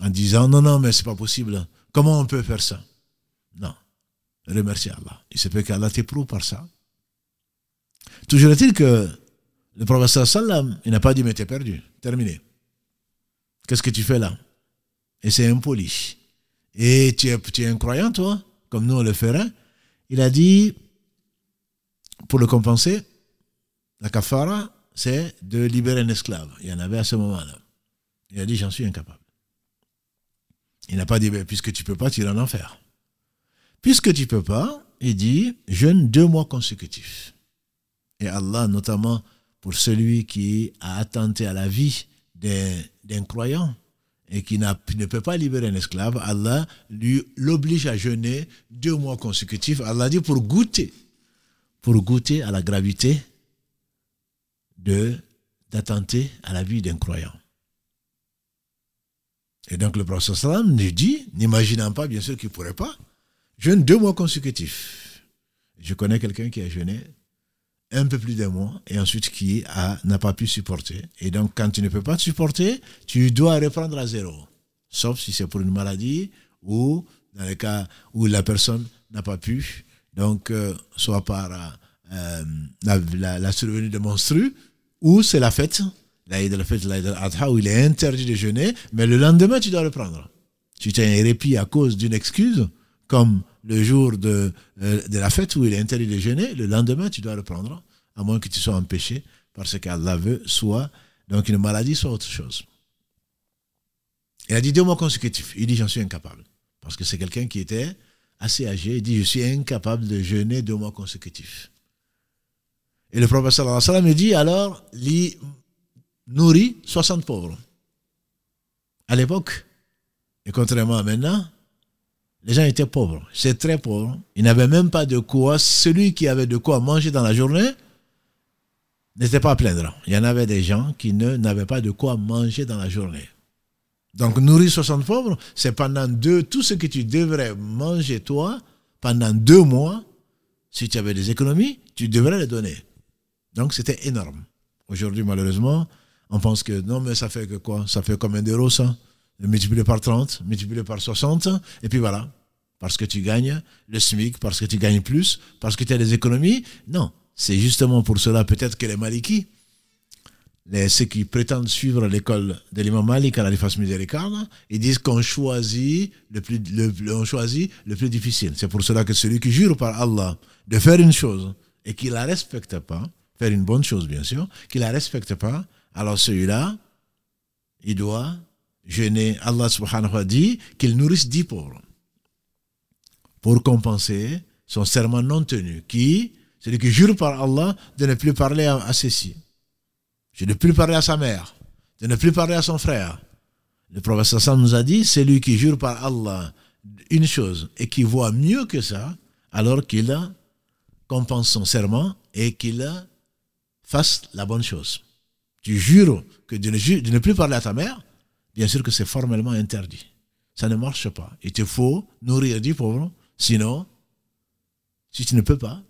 En disant non, non, mais c'est pas possible. Comment on peut faire ça? Non. Remercier Allah. Il se peut qu'Allah t'éprouve par ça. Toujours est-il que le professeur sallam, il n'a pas dit mais t'es perdu. Terminé. Qu'est-ce que tu fais là? Et c'est impoli. Et tu es, tu es un croyant, toi, comme nous on le ferait. Il a dit, pour le compenser, la kafara, c'est de libérer un esclave. Il y en avait à ce moment-là. Il a dit, j'en suis incapable. Il n'a pas dit, ben, puisque tu peux pas, tu iras en enfer. Puisque tu peux pas, il dit, jeûne deux mois consécutifs. Et Allah, notamment pour celui qui a attenté à la vie d'un croyant et qui ne peut pas libérer un esclave, Allah lui l'oblige à jeûner deux mois consécutifs. Allah dit pour goûter, pour goûter à la gravité de d'attenter à la vie d'un croyant. Et donc le prophète sallam nous dit, n'imaginant pas bien sûr qu'il ne pourrait pas, jeûne deux mois consécutifs. Je connais quelqu'un qui a jeûné un peu plus d'un mois et ensuite qui n'a pas pu supporter. Et donc quand tu ne peux pas supporter, tu dois reprendre à zéro. Sauf si c'est pour une maladie ou dans le cas où la personne n'a pas pu, donc euh, soit par euh, la, survenue de monstrues, ou c'est la fête, la fête, adha où il est interdit de jeûner, mais le lendemain, tu dois reprendre. Tu t'es un répit à cause d'une excuse, comme le jour de, euh, de la fête où il est interdit de jeûner, le lendemain, tu dois reprendre, à moins que tu sois empêché, parce qu'Allah veut, soit donc une maladie, soit autre chose. Il a dit deux mois consécutifs. Il dit, j'en suis incapable. Parce que c'est quelqu'un qui était assez âgé. Il dit, je suis incapable de jeûner deux mois consécutifs. Et le prophète sallallahu alayhi wa sallam dit alors, il nourrit 60 pauvres. À l'époque, et contrairement à maintenant, les gens étaient pauvres. C'est très pauvre. Ils n'avaient même pas de quoi. Celui qui avait de quoi manger dans la journée n'était pas à plaindre. Il y en avait des gens qui n'avaient pas de quoi manger dans la journée. Donc nourrir 60 pauvres, c'est pendant deux, tout ce que tu devrais manger toi, pendant deux mois, si tu avais des économies, tu devrais les donner. Donc c'était énorme. Aujourd'hui, malheureusement, on pense que non, mais ça fait que quoi? Ça fait combien d'euros ça? Multiplié par 30, multiplié par 60, et puis voilà. Parce que tu gagnes le SMIC, parce que tu gagnes plus, parce que tu as des économies. Non, c'est justement pour cela peut-être que les Malikis, les, ceux qui prétendent suivre l'école de l'imam Malik à la défense miséricorde, ils disent qu'on choisit le plus, le plus difficile. C'est pour cela que celui qui jure par Allah de faire une chose et qui la respecte pas, faire une bonne chose bien sûr, qui la respecte pas, alors celui-là, il doit jeûner. Allah subhanahu wa dit qu'il nourrisse dix pauvres pour compenser son serment non tenu, qui, celui qui jure par Allah de ne plus parler à, ceci, de ne plus parler à sa mère, de ne plus parler à son frère. Le professeur Sam nous a dit, celui qui jure par Allah une chose et qui voit mieux que ça, alors qu'il compense son serment et qu'il fasse la bonne chose. Tu jures que de ne, plus parler à ta mère, bien sûr que c'est formellement interdit. Ça ne marche pas. Il te faut nourrir dix pauvres, sinon, si tu ne peux pas,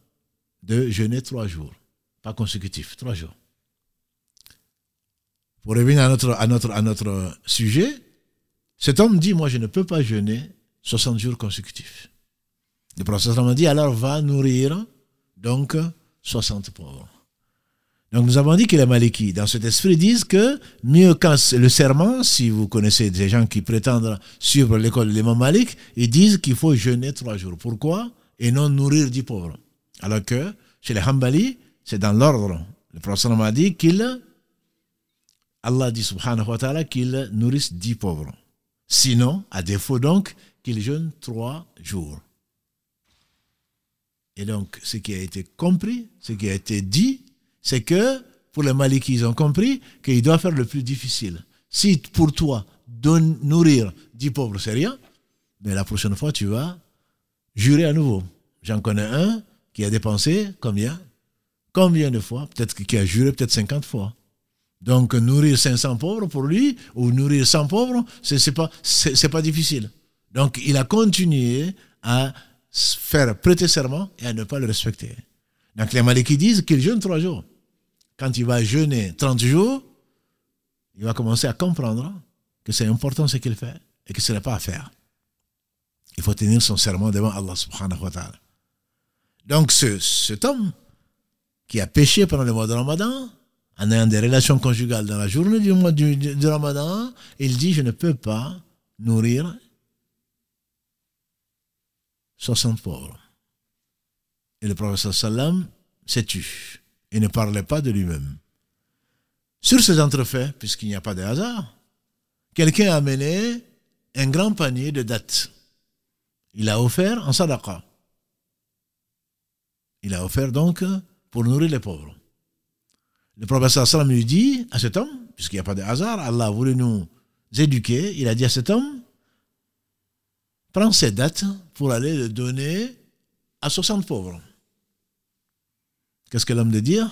de jeûner trois jours, pas consécutifs, trois jours. Pour revenir à notre, sujet, cet homme dit, moi je ne peux pas jeûner 60 jours consécutifs. Le professeur m'a dit, alors va nourrir donc 60 pauvres. Donc nous avons dit que les Malikis, dans cet esprit, disent que mieux quand le serment, si vous connaissez des gens qui prétendent suivre l'école de l'imam Malik, ils disent qu'il faut jeûner trois jours. Pourquoi? Et non nourrir dix pauvres. Alors que chez les Hanbali, c'est dans l'ordre. Le professeur m'a dit qu'il, Allah dit subhanahu wa ta'ala qu'il nourrisse dix pauvres. Sinon, à défaut donc, qu'il jeûne trois jours. Et donc, ce qui a été compris, ce qui a été dit, c'est que pour les Malikis, ils ont compris qu'il doit faire le plus difficile. Si pour toi, donner, nourrir 10 pauvres, c'est rien, mais la prochaine fois, tu vas jurer à nouveau. J'en connais un qui a dépensé combien? Combien de fois? Peut-être qu'il a juré peut-être 50 fois. Donc nourrir 500 pauvres pour lui, ou nourrir 100 pauvres, c'est pas, c'est pas difficile. Donc il a continué à faire prêter serment et à ne pas le respecter. Donc les Malikis disent qu'il jeûne trois jours. Quand il va jeûner 30 jours, il va commencer à comprendre que c'est important ce qu'il fait et que ce n'est pas à faire. Il faut tenir son serment devant Allah subhanahu wa ta'ala. Donc ce, cet homme qui a péché pendant le mois de Ramadan, en ayant des relations conjugales dans la journée du mois du, Ramadan, il dit je ne peux pas nourrir 60 pauvres. Et le prophète sallam s'est tu. Il ne parlait pas de lui-même. Sur ces entrefaits, puisqu'il n'y a pas de hasard, quelqu'un a amené un grand panier de dattes. Il a offert en sadaqa. Il a offert donc pour nourrir les pauvres. Le prophète sallam lui dit à cet homme, puisqu'il n'y a pas de hasard, Allah voulu nous éduquer, il a dit à cet homme, prends ces dates pour aller les donner à 60 pauvres. Qu'est-ce que l'homme de dire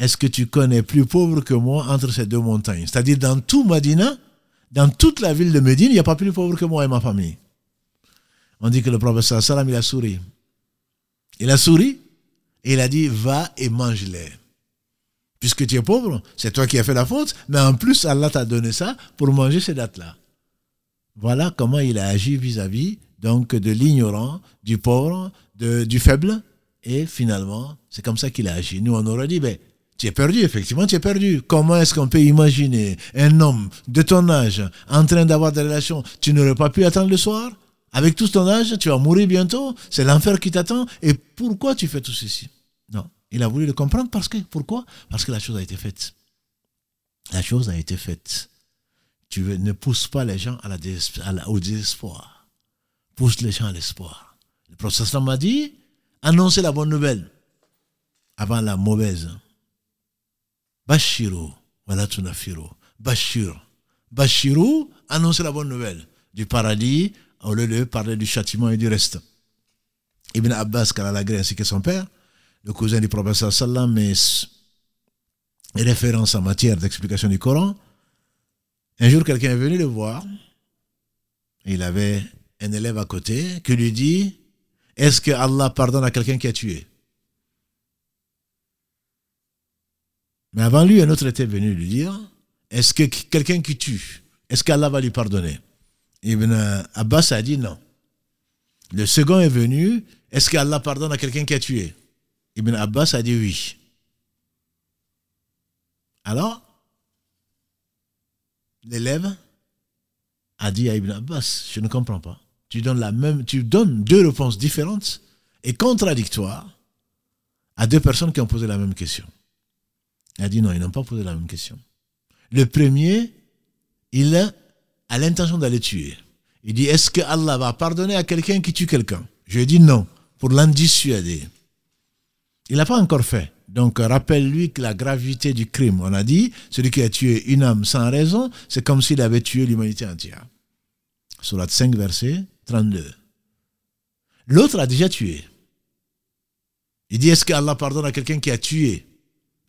Est-ce que tu connais plus pauvre que moi entre ces deux montagnes? C'est-à-dire dans tout Medina, dans toute la ville de Médine, il n'y a pas plus pauvre que moi et ma famille. On dit que le prophète sallam, il a souri. Il a souri et il a dit, va et mange-les. Puisque tu es pauvre, c'est toi qui as fait la faute, mais en plus, Allah t'a donné ça pour manger ces dates-là. Voilà comment il a agi vis-à-vis donc de l'ignorant, du pauvre, du faible, et finalement, c'est comme ça qu'il a agi. Nous, on aurait dit, ben, tu es perdu, effectivement, tu es perdu. Comment est-ce qu'on peut imaginer un homme de ton âge en train d'avoir des relations? Tu n'aurais pas pu attendre le soir? Avec tout ton âge, tu vas mourir bientôt, c'est l'enfer qui t'attend. Et pourquoi tu fais tout ceci? Non, il a voulu le comprendre parce que, pourquoi? Parce que la chose a été faite. La chose a été faite. Tu ne pousses pas les gens à la, au désespoir. Pousse les gens à l'espoir. Le professeur m'a dit, annoncer la bonne nouvelle avant la mauvaise. Bashiru, voilà tunafiro. Bashir. Bashiru, annoncer la bonne nouvelle du paradis au lieu de parler du châtiment et du reste. Ibn Abbas, Karalagré ainsi que son père, le cousin du professeur sallam, mais référence en matière d'explication du Coran. Un jour, quelqu'un est venu le voir. Il avait un élève à côté qui lui dit est-ce que Allah pardonne à quelqu'un qui a tué? Mais avant lui, un autre était venu lui dire, est-ce que quelqu'un qui tue, est-ce qu'Allah va lui pardonner? Ibn Abbas a dit non. Le second est venu, est-ce qu'Allah pardonne à quelqu'un qui a tué? Ibn Abbas a dit oui. Alors, l'élève a dit à Ibn Abbas, je ne comprends pas tu donnes, la même, tu donnes deux réponses différentes et contradictoires à deux personnes qui ont posé la même question. Il a dit non, ils n'ont pas posé la même question. Le premier, il a l'intention d'aller tuer. Il dit, est-ce que Allah va pardonner à quelqu'un qui tue quelqu'un? Je lui ai dit non, pour l'en dissuader. Il n'a pas encore fait. Donc rappelle-lui que la gravité du crime, on a dit, celui qui a tué une âme sans raison, c'est comme s'il avait tué l'humanité entière. Surat 5, verset 32. L'autre a déjà tué. Il dit, est-ce qu'Allah pardonne à quelqu'un qui a tué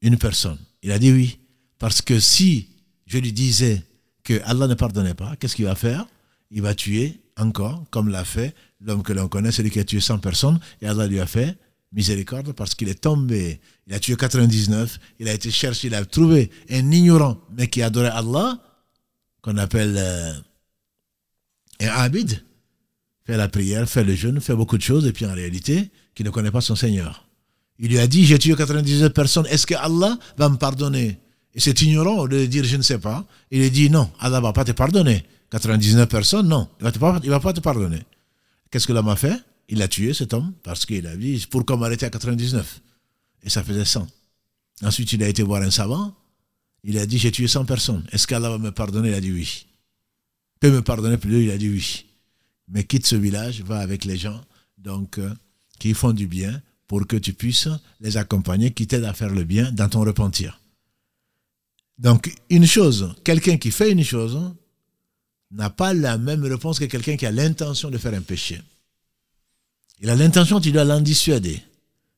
une personne? Il a dit oui. Parce que si je lui disais que Allah ne pardonnait pas, qu'est-ce qu'il va faire? Il va tuer encore, comme l'a fait l'homme que l'on connaît, celui qui a tué 100 personnes, et Allah lui a fait miséricorde parce qu'il est tombé. Il a tué 99, il a été cherché, il a trouvé un ignorant, mais qui adorait Allah, qu'on appelle euh, un abid, fait la prière, fait le jeûne, fait beaucoup de choses, et puis en réalité, qui ne connaît pas son Seigneur. Il lui a dit, j'ai tué 99 personnes, est-ce que Allah va me pardonner? Et c'est ignorant, de dire, je ne sais pas, il lui dit, non, Allah va pas te pardonner. 99 personnes, non, il ne va pas te pardonner. Qu'est-ce que l'homme a fait? Il a tué cet homme, parce qu'il a dit, pourquoi m'arrêter à 99 Et ça faisait 100. Ensuite, il a été voir un savant, il a dit, j'ai tué 100 personnes, est-ce qu'Allah va me pardonner? Il a dit oui. Peut me pardonner plus Il a dit oui mais quitte ce village, va avec les gens donc, euh, qui font du bien pour que tu puisses les accompagner, qui t'aident à faire le bien dans ton repentir. Donc, une chose, quelqu'un qui fait une chose n'a pas la même réponse que quelqu'un qui a l'intention de faire un péché. Il a l'intention, tu dois l'en dissuader.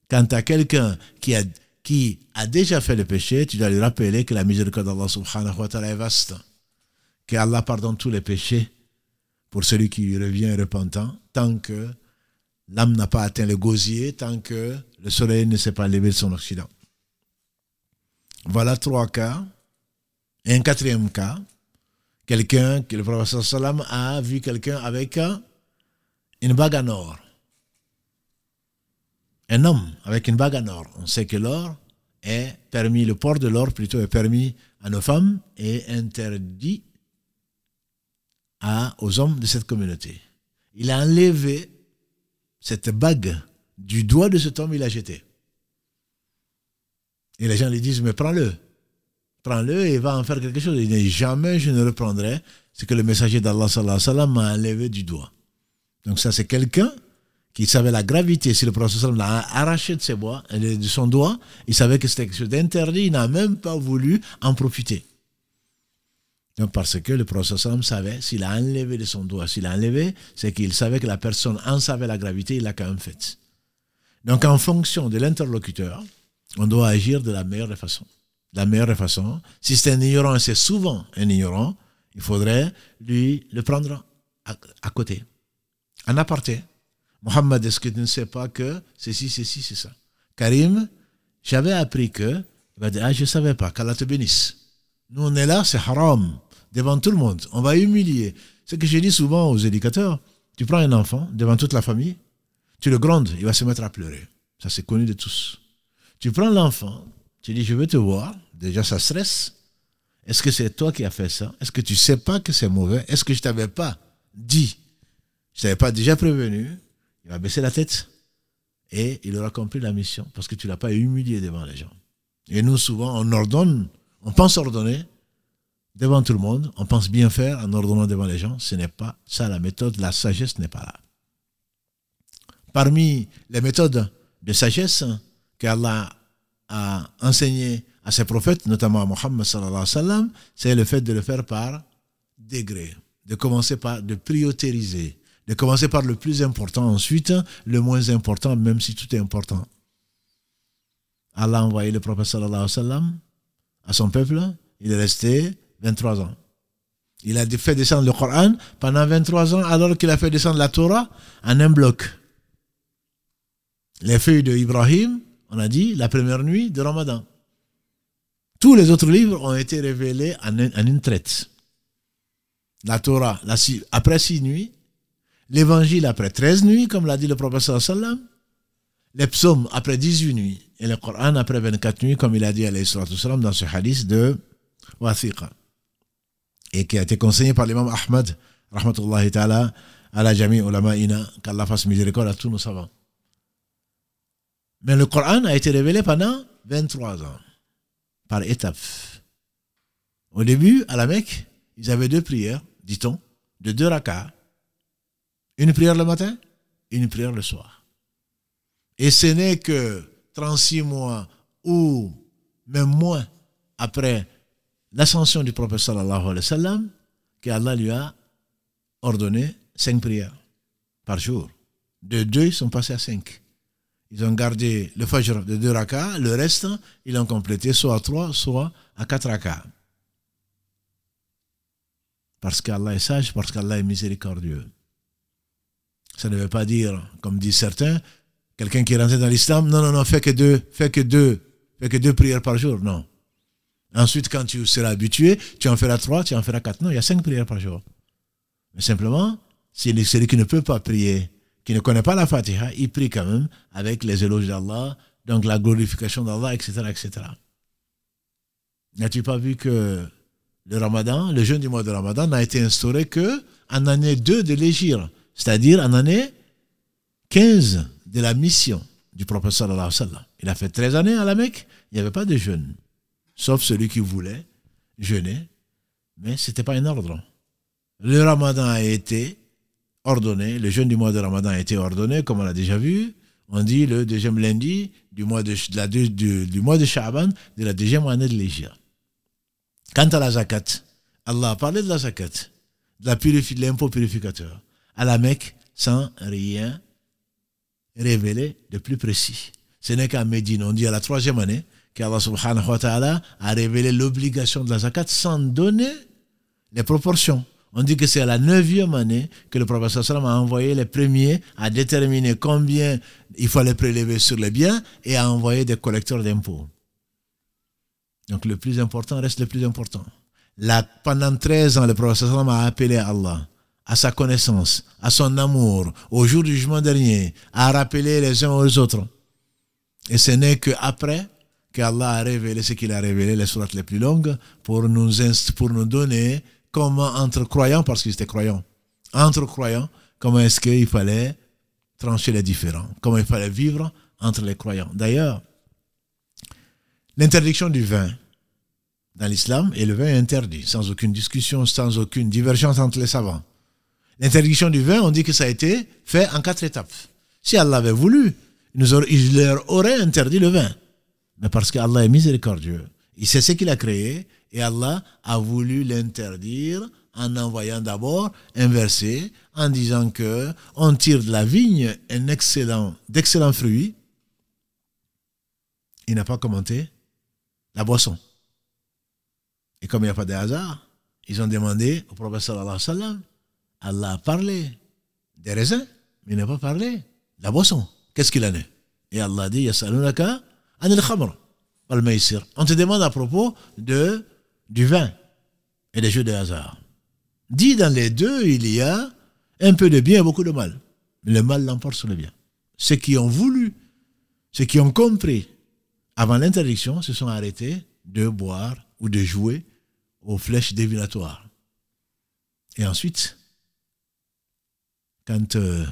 Quant à quelqu'un qui a, qui a déjà fait le péché, tu dois lui rappeler que la miséricorde d'Allah subhanahu wa ta'ala est vaste. Allah pardonne tous les péchés pour celui qui revient repentant, tant que l'âme n'a pas atteint le gosier, tant que le soleil ne s'est pas levé de son occident. Voilà trois cas. Et un quatrième cas, quelqu'un, que le professeur Salam a vu quelqu'un avec une bague en or. Un homme avec une bague en or. On sait que l'or est permis, le port de l'or plutôt est permis à nos femmes et interdit à, aux hommes de cette communauté. Il a enlevé cette bague du doigt de cet homme, il l'a jeté. Et les gens lui disent, mais prends-le prends-le et va en faire quelque chose. Il dit jamais je ne le prendrai. C'est que le messager d'Allah sallam m'a enlevé du doigt. Donc ça c'est quelqu'un qui savait la gravité. Si le prophète l'a arraché de, ses bois, de son doigt, il savait que c'était quelque chose d'interdit. Il n'a même pas voulu en profiter. Donc parce que le prophète savait, s'il a enlevé de son doigt, s'il a enlevé, c'est qu'il savait que la personne en savait la gravité, il l'a quand même faite. Donc en fonction de l'interlocuteur, on doit agir de la meilleure façon la meilleure façon. Si c'est un ignorant, c'est souvent un ignorant, il faudrait lui le prendre à, côté, en aparté. Mohamed, est-ce que tu ne sais pas que ceci, ceci, c'est ça? Karim, j'avais appris que, ah, je ne savais pas, qu'Allah te bénisse. Nous, on est là, c'est haram, devant tout le monde. On va humilier. Ce que je dis souvent aux éducateurs, tu prends un enfant devant toute la famille, tu le grondes, il va se mettre à pleurer. Ça, c'est connu de tous. Tu prends l'enfant, tu dis, je veux te voir. Déjà, ça stresse. Est-ce que c'est toi qui as fait ça? Est-ce que tu sais pas que c'est mauvais? Est-ce que je t'avais pas dit? Je t'avais pas déjà prévenu? Il va baisser la tête et il aura compris la mission parce que tu l'as pas humilié devant les gens. Et nous, souvent, on ordonne, on pense ordonner devant tout le monde, on pense bien faire en ordonnant devant les gens. Ce n'est pas ça la méthode, la sagesse n'est pas là. Parmi les méthodes de sagesse qu'Allah a enseigné à ses prophètes, notamment à Mohammed sallallahu c'est le fait de le faire par degré, de commencer par, de prioriser, de commencer par le plus important, ensuite le moins important, même si tout est important. Allah a envoyé le prophète sallallahu à son peuple, il est resté 23 ans. Il a fait descendre le Coran pendant 23 ans, alors qu'il a fait descendre la Torah en un bloc. Les feuilles de Ibrahim, on a dit, la première nuit de Ramadan. Tous les autres livres ont été révélés en, une traite. La Torah après six nuits, l'évangile après treize nuits, comme l'a dit le professeur sallam, les psaumes après dix-huit nuits, et le Coran après vingt-quatre nuits, comme il a dit à dans ce hadith de Wathiqa, et qui a été conseillé par l'imam Ahmad, rahmatullahi ta'ala, à la jami ulamaïna, qu'Allah fasse miséricorde à tous nos savants. Mais le Coran a été révélé pendant 23 ans, par étapes. Au début, à la Mecque, ils avaient deux prières, dit-on, de deux rakas. Une prière le matin, une prière le soir. Et ce n'est que 36 mois ou même moins après l'ascension du prophète sallallahu alayhi wa sallam qu'Allah lui a ordonné cinq prières par jour. De deux, ils sont passés à cinq. Ils ont gardé le fajr de deux rakas, le reste, ils l'ont complété soit à trois, soit à quatre rakas. Parce qu'Allah est sage, parce qu'Allah est miséricordieux. Ça ne veut pas dire, comme disent certains, quelqu'un qui est rentré dans l'islam, non, non, non, fais que deux, fais que deux, fais que deux prières par jour. Non. Ensuite, quand tu seras habitué, tu en feras trois, tu en feras quatre. Non, il y a cinq prières par jour. Mais simplement, c'est celui qui ne peut pas prier qui ne connaît pas la Fatiha, il prie quand même avec les éloges d'Allah, donc la glorification d'Allah, etc., etc. N'as-tu pas vu que le Ramadan, le jeûne du mois de Ramadan n'a été instauré que en année 2 de l'Égypte, c'est-à-dire en année 15 de la mission du prophète sallallahu alayhi. Il a fait 13 années à la Mecque, il n'y avait pas de jeûne, sauf celui qui voulait jeûner, mais ce n'était pas un ordre. Le Ramadan a été ordonné, le jeûne du mois de Ramadan a été ordonné, comme on l'a déjà vu, On dit le deuxième lundi du mois de, la, Sha'ban de la deuxième année de l'Égypte. Quant à la zakat, Allah a parlé de la zakat, de l'impôt purificateur, à la Mecque, sans rien révéler de plus précis. Ce n'est qu'à Médine, on dit à la troisième année, qu'Allah subhanahu wa ta'ala a révélé l'obligation de la zakat sans donner les proportions. On dit que c'est à la neuvième année que le prophète sallam a envoyé les premiers à déterminer combien il fallait prélever sur les biens et à envoyer des collecteurs d'impôts. Donc le plus important reste le plus important. Là, pendant 13 ans, le prophète sallam a appelé Allah à sa connaissance, à son amour, au jour du jugement dernier, à rappeler les uns aux autres. Et ce n'est qu'après qu'Allah a révélé ce qu'il a révélé, les sourates les plus longues, pour nous, pour nous donner comment entre croyants, parce qu'ils étaient croyants, entre croyants, comment est-ce qu'il fallait trancher les différends, comment il fallait vivre entre les croyants. D'ailleurs, l'interdiction du vin dans l'islam, et le vin est interdit, sans aucune discussion, sans aucune divergence entre les savants. L'interdiction du vin, on dit que ça a été fait en quatre étapes. Si Allah avait voulu, il leur aurait interdit le vin. Mais parce qu'Allah est miséricordieux, il sait ce qu'il a créé, et Allah a voulu l'interdire en envoyant d'abord un verset en disant que on tire de la vigne un excellent, d'excellents fruits. Il n'a pas commenté la boisson. Et comme il n'y a pas de hasard, ils ont demandé au prophète sallallahu alayhi wa Allah a parlé des raisins, mais il n'a pas parlé de la boisson. Qu'est-ce qu'il en est? Et Allah dit, Yasalunaka On te demande à propos de du vin et des jeux de hasard. Dit dans les deux, il y a un peu de bien et beaucoup de mal. Le mal l'emporte sur le bien. Ceux qui ont voulu, ceux qui ont compris avant l'interdiction, se sont arrêtés de boire ou de jouer aux flèches divinatoires. Et ensuite, quand euh,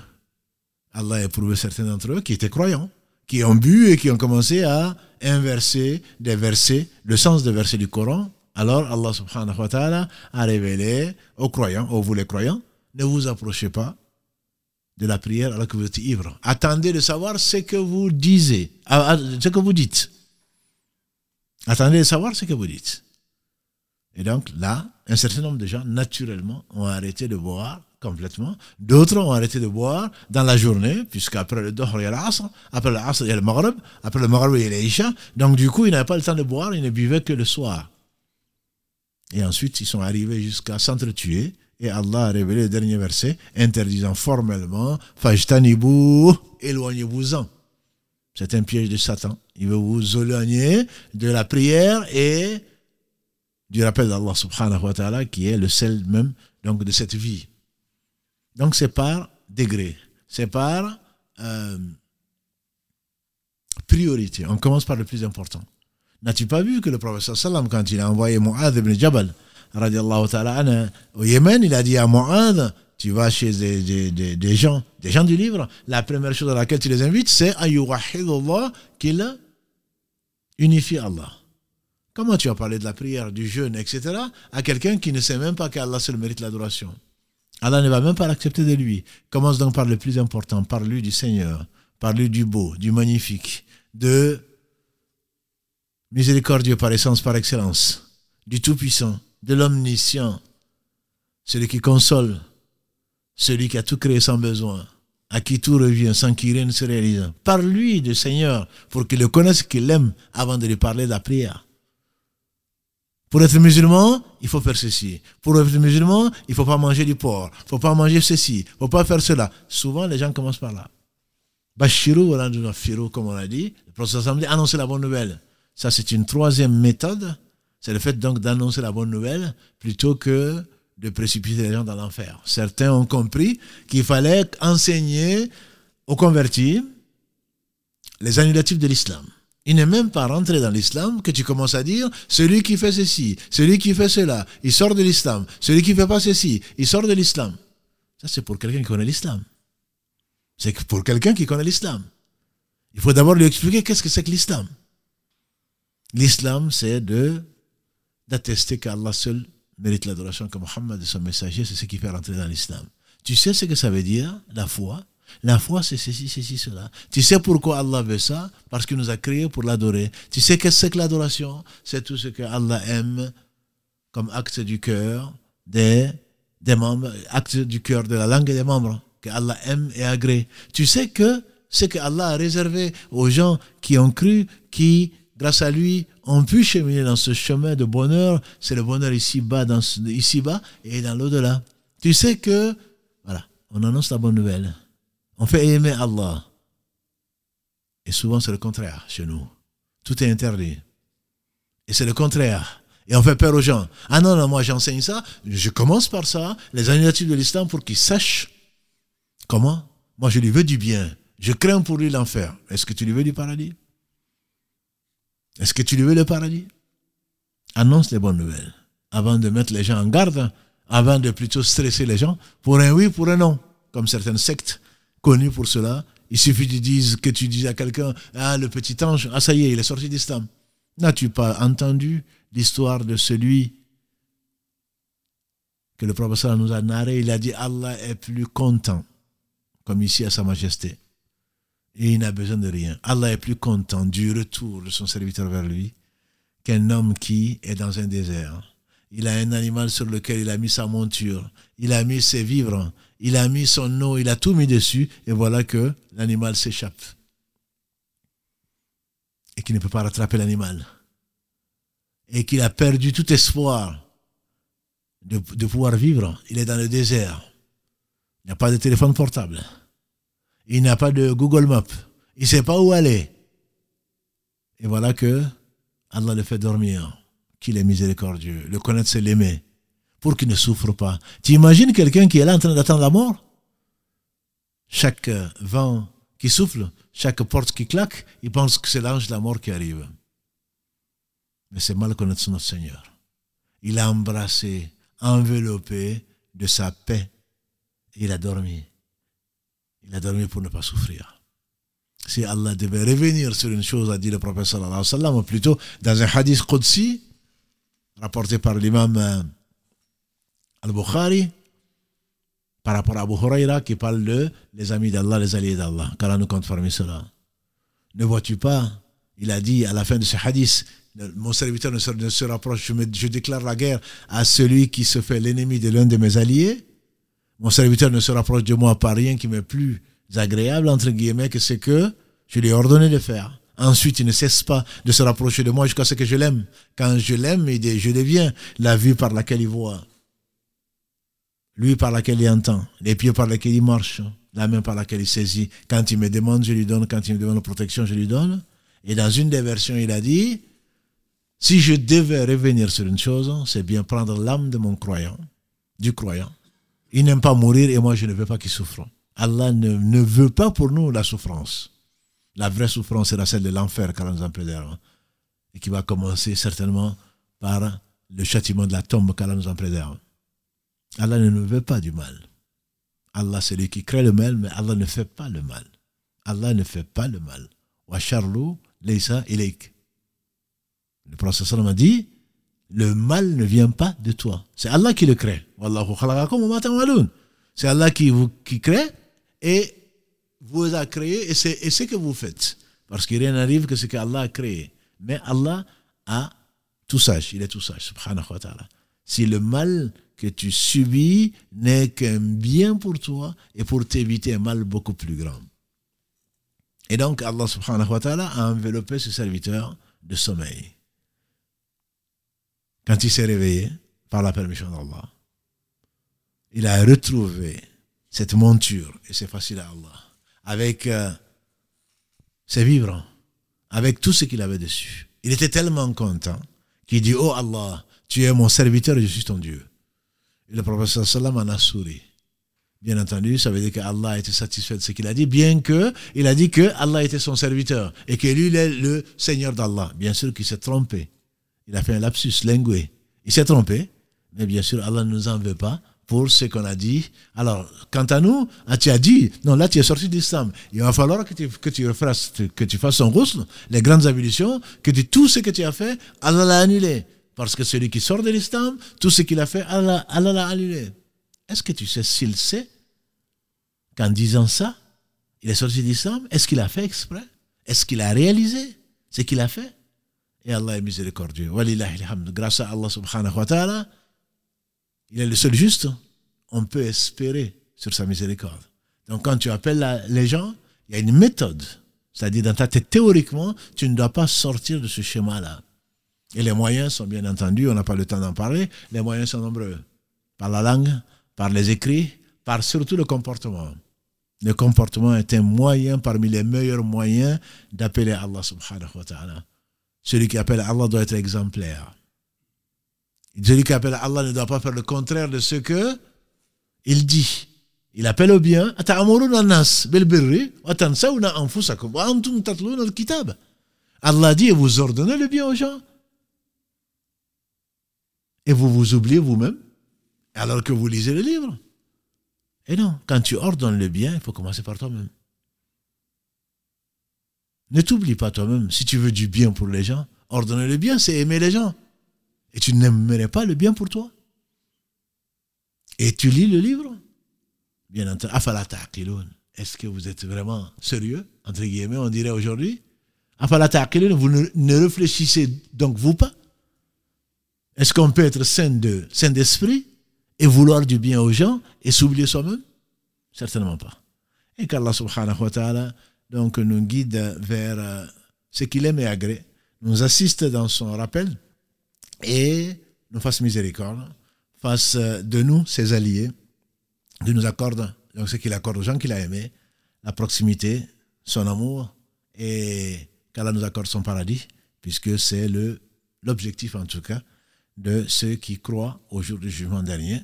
Allah a éprouvé certains d'entre eux qui étaient croyants, qui ont bu et qui ont commencé à inverser des versets, le sens des versets du Coran alors Allah subhanahu wa ta'ala a révélé aux croyants, aux vous les croyants, ne vous approchez pas de la prière alors que vous êtes ivre. Attendez de savoir ce que vous disiez, ah, ah, ce que vous dites. Attendez de savoir ce que vous dites. Et donc là, un certain nombre de gens, naturellement, ont arrêté de boire complètement. D'autres ont arrêté de boire dans la journée, puisqu'après le Dohr, il y a l'Asr, après l'Asr, il y a le Maghreb, après le Maghreb, il y a l'Isha. Donc du coup, ils n'avaient pas le temps de boire, ils ne buvaient que le soir. Et ensuite, ils sont arrivés jusqu'à s'entretuer. Et Allah a révélé le dernier verset, interdisant formellement, Fajtanibou, éloignez-vous-en. C'est un piège de Satan. Il veut vous éloigner de la prière et du rappel d'Allah subhanahu wa ta'ala, qui est le sel même donc, de cette vie. Donc c'est par degré, c'est par euh, priorité. On commence par le plus important. N'as-tu pas vu que le prophète sallam, quand il a envoyé Mu'adh ibn Jabal, ta'ala au Yémen, il a dit à Mu'adh, tu vas chez des, gens, des gens du livre, la première chose à laquelle tu les invites, c'est à Allah, qu'il unifie Allah. Comment tu as parlé de la prière, du jeûne, etc., à quelqu'un qui ne sait même pas qu'Allah seul mérite l'adoration? Allah ne va même pas l'accepter de lui. Commence donc par le plus important, par lui du Seigneur, par lui du beau, du magnifique, de miséricordieux par essence, par excellence, du Tout-Puissant, de l'Omniscient, celui qui console, celui qui a tout créé sans besoin, à qui tout revient sans qu'il rien ne se réalise. Par lui, du Seigneur, pour qu'il le connaisse, qu'il l'aime, avant de lui parler de la prière. Pour être musulman, il faut faire ceci. Pour être musulman, il ne faut pas manger du porc. Il ne faut pas manger ceci. Il ne faut pas faire cela. Souvent, les gens commencent par là. Bashiru, comme on l'a dit. Le prophète dit annoncer la bonne nouvelle. Ça, c'est une troisième méthode. C'est le fait donc d'annoncer la bonne nouvelle plutôt que de précipiter les gens dans l'enfer. Certains ont compris qu'il fallait enseigner aux convertis les annulatifs de l'islam. Il n'est même pas rentré dans l'islam que tu commences à dire celui qui fait ceci, celui qui fait cela, il sort de l'islam. Celui qui fait pas ceci, il sort de l'islam. Ça, c'est pour quelqu'un qui connaît l'islam. C'est pour quelqu'un qui connaît l'islam. Il faut d'abord lui expliquer qu'est-ce que c'est que l'islam. L'islam, c'est de d'attester qu'Allah seul mérite l'adoration, que Mohammed est son messager, c'est ce qui fait rentrer dans l'islam. Tu sais ce que ça veut dire, la foi? La foi, c'est ceci, ceci, cela. Tu sais pourquoi Allah veut ça? Parce qu'il nous a créés pour l'adorer. Tu sais qu'est-ce que c'est que l'adoration? C'est tout ce que Allah aime comme acte du cœur des, des membres, acte du cœur de la langue et des membres, que Allah aime et agrée. Tu sais que ce que Allah a réservé aux gens qui ont cru, qui, grâce à lui, ont pu cheminer dans ce chemin de bonheur, c'est le bonheur ici-bas, ici-bas et dans l'au-delà. Tu sais que, voilà, on annonce la bonne nouvelle. On fait aimer Allah. Et souvent, c'est le contraire chez nous. Tout est interdit. Et c'est le contraire. Et on fait peur aux gens. Ah non, non, moi j'enseigne ça. Je commence par ça, les initiatives de l'islam pour qu'ils sachent comment. Moi je lui veux du bien. Je crains pour lui l'enfer. Est-ce que tu lui veux du paradis? Est-ce que tu lui veux le paradis? Annonce les bonnes nouvelles. Avant de mettre les gens en garde, avant de plutôt stresser les gens, pour un oui, pour un non. Comme certaines sectes connues pour cela. Il suffit que tu que tu dises à quelqu'un, ah, le petit ange, ah, ça y est, il est sorti d'islam. N'as-tu pas entendu l'histoire de celui que le professeur nous a narré? Il a dit, Allah est plus content, comme ici à Sa Majesté, et il n'a besoin de rien. Allah est plus content du retour de son serviteur vers lui qu'un homme qui est dans un désert. Il a un animal sur lequel il a mis sa monture, il a mis ses vivres, il a mis son eau, il a tout mis dessus, et voilà que l'animal s'échappe. Et qu'il ne peut pas rattraper l'animal. Et qu'il a perdu tout espoir de, pouvoir vivre. Il est dans le désert. Il n'a pas de téléphone portable. Il n'a pas de Google Maps. Il ne sait pas où aller. Et voilà que Allah le fait dormir. Qu'il est miséricordieux. Le connaître, c'est l'aimer. Pour qu'il ne souffre pas. Tu imagines quelqu'un qui est là en train d'attendre la mort? Chaque vent qui souffle, chaque porte qui claque, il pense que c'est l'ange de la mort qui arrive. Mais c'est mal connaître notre Seigneur. Il a embrassé, enveloppé de sa paix. Il a dormi. Il a dormi pour ne pas souffrir. Si Allah devait revenir sur une chose, a dit le prophète sallallahu alayhi wa sallam, plutôt dans un hadith Qudsi, rapporté par l'imam euh, al-Bukhari, par rapport à Abu Huraira qui parle de les amis d'Allah, les alliés d'Allah. Qu'Allah nous parmi cela. Ne vois-tu pas Il a dit à la fin de ce hadith, mon serviteur ne se, rapproche, je, je déclare la guerre à celui qui se fait l'ennemi de l'un de mes alliés mon serviteur ne se rapproche de moi par rien qui m'est plus agréable, entre guillemets, que ce que je lui ai ordonné de faire. Ensuite, il ne cesse pas de se rapprocher de moi jusqu'à ce que je l'aime. Quand je l'aime, je deviens la vue par laquelle il voit, lui par laquelle il entend, les pieds par lesquels il marche, la main par laquelle il saisit. Quand il me demande, je lui donne. Quand il me demande protection, je lui donne. Et dans une des versions, il a dit, si je devais revenir sur une chose, c'est bien prendre l'âme de mon croyant, du croyant, il n'aime pas mourir et moi je ne veux pas qu'il souffre. Allah ne, veut pas pour nous la souffrance. La vraie souffrance c'est celle de l'enfer, car nous en préserve. Et qui va commencer certainement par le châtiment de la tombe, qu'Allah nous en préserve. Allah ne nous veut pas du mal. Allah c'est lui qui crée le mal, mais Allah ne fait pas le mal. Allah ne fait pas le mal. Wa charlou leisa ilayk. Le prophète a dit le mal ne vient pas de toi. C'est Allah qui le crée. C'est Allah qui vous qui crée et vous a créé et c'est ce que vous faites. Parce que rien n'arrive que ce qu'Allah a créé. Mais Allah a tout sage, il est tout sage, subhanahu wa ta'ala. Si le mal que tu subis n'est qu'un bien pour toi et pour t'éviter un mal beaucoup plus grand. Et donc Allah subhanahu wa ta'ala a enveloppé ce serviteur de sommeil quand il s'est réveillé, par la permission d'Allah, il a retrouvé cette monture, et c'est facile à Allah, avec euh, ses vivres, avec tout ce qu'il avait dessus. Il était tellement content qu'il dit, oh Allah, tu es mon serviteur et je suis ton Dieu. Et le prophète sallam en a souri. Bien entendu, ça veut dire qu'Allah été satisfait de ce qu'il a dit, bien que il a dit que Allah était son serviteur et que lui, il est le Seigneur d'Allah. Bien sûr qu'il s'est trompé. Il a fait un lapsus lingué. Il s'est trompé, mais bien sûr, Allah ne nous en veut pas pour ce qu'on a dit. Alors, quant à nous, ah, tu as dit, non, là tu es sorti d'islam. Il va falloir que tu, que tu, fasses, que tu fasses son rousse, les grandes ablutions, que tout ce que tu as fait, Allah l'a annulé. Parce que celui qui sort de l'islam, tout ce qu'il a fait, Allah l'a annulé. Est-ce que tu sais s'il sait qu'en disant ça, Il est sorti d'islam. Est-ce qu'il a fait exprès? Est-ce qu'il a réalisé ce qu'il a fait? Et Allah est miséricordieux. Grâce à Allah subhanahu wa ta'ala, il est le seul juste. On peut espérer sur sa miséricorde. Donc quand tu appelles les gens, il y a une méthode. C'est-à-dire, dans ta tête, théoriquement, tu ne dois pas sortir de ce schéma-là. Et les moyens sont bien entendus, on n'a pas le temps d'en parler, les moyens sont nombreux. Par la langue, par les écrits, par surtout le comportement. Le comportement est un moyen parmi les meilleurs moyens d'appeler Allah subhanahu wa ta'ala. Celui qui appelle Allah doit être exemplaire. Celui qui appelle Allah ne doit pas faire le contraire de ce que il dit. Il appelle au bien. Allah dit et vous ordonnez le bien aux gens. Et vous vous oubliez vous-même alors que vous lisez le livre. Et non, quand tu ordonnes le bien, il faut commencer par toi-même. Ne t'oublie pas toi-même. Si tu veux du bien pour les gens, ordonner le bien, c'est aimer les gens. Et tu n'aimerais pas le bien pour toi. Et tu lis le livre? Bien entendu. Est-ce que vous êtes vraiment sérieux Entre guillemets, on dirait aujourd'hui? Vous ne réfléchissez donc vous pas? Est-ce qu'on peut être saint d'esprit et vouloir du bien aux gens et s'oublier soi-même? Certainement pas. Et qu'Allah subhanahu wa ta'ala donc, nous guide vers euh, ce qu'il aime et agrée, nous assiste dans son rappel et nous fasse miséricorde, fasse de nous ses alliés, de nous accorde donc ce qu'il accorde aux gens qu'il a aimés, la proximité, son amour et qu'Allah nous accorde son paradis, puisque c'est l'objectif en tout cas de ceux qui croient au jour du jugement dernier.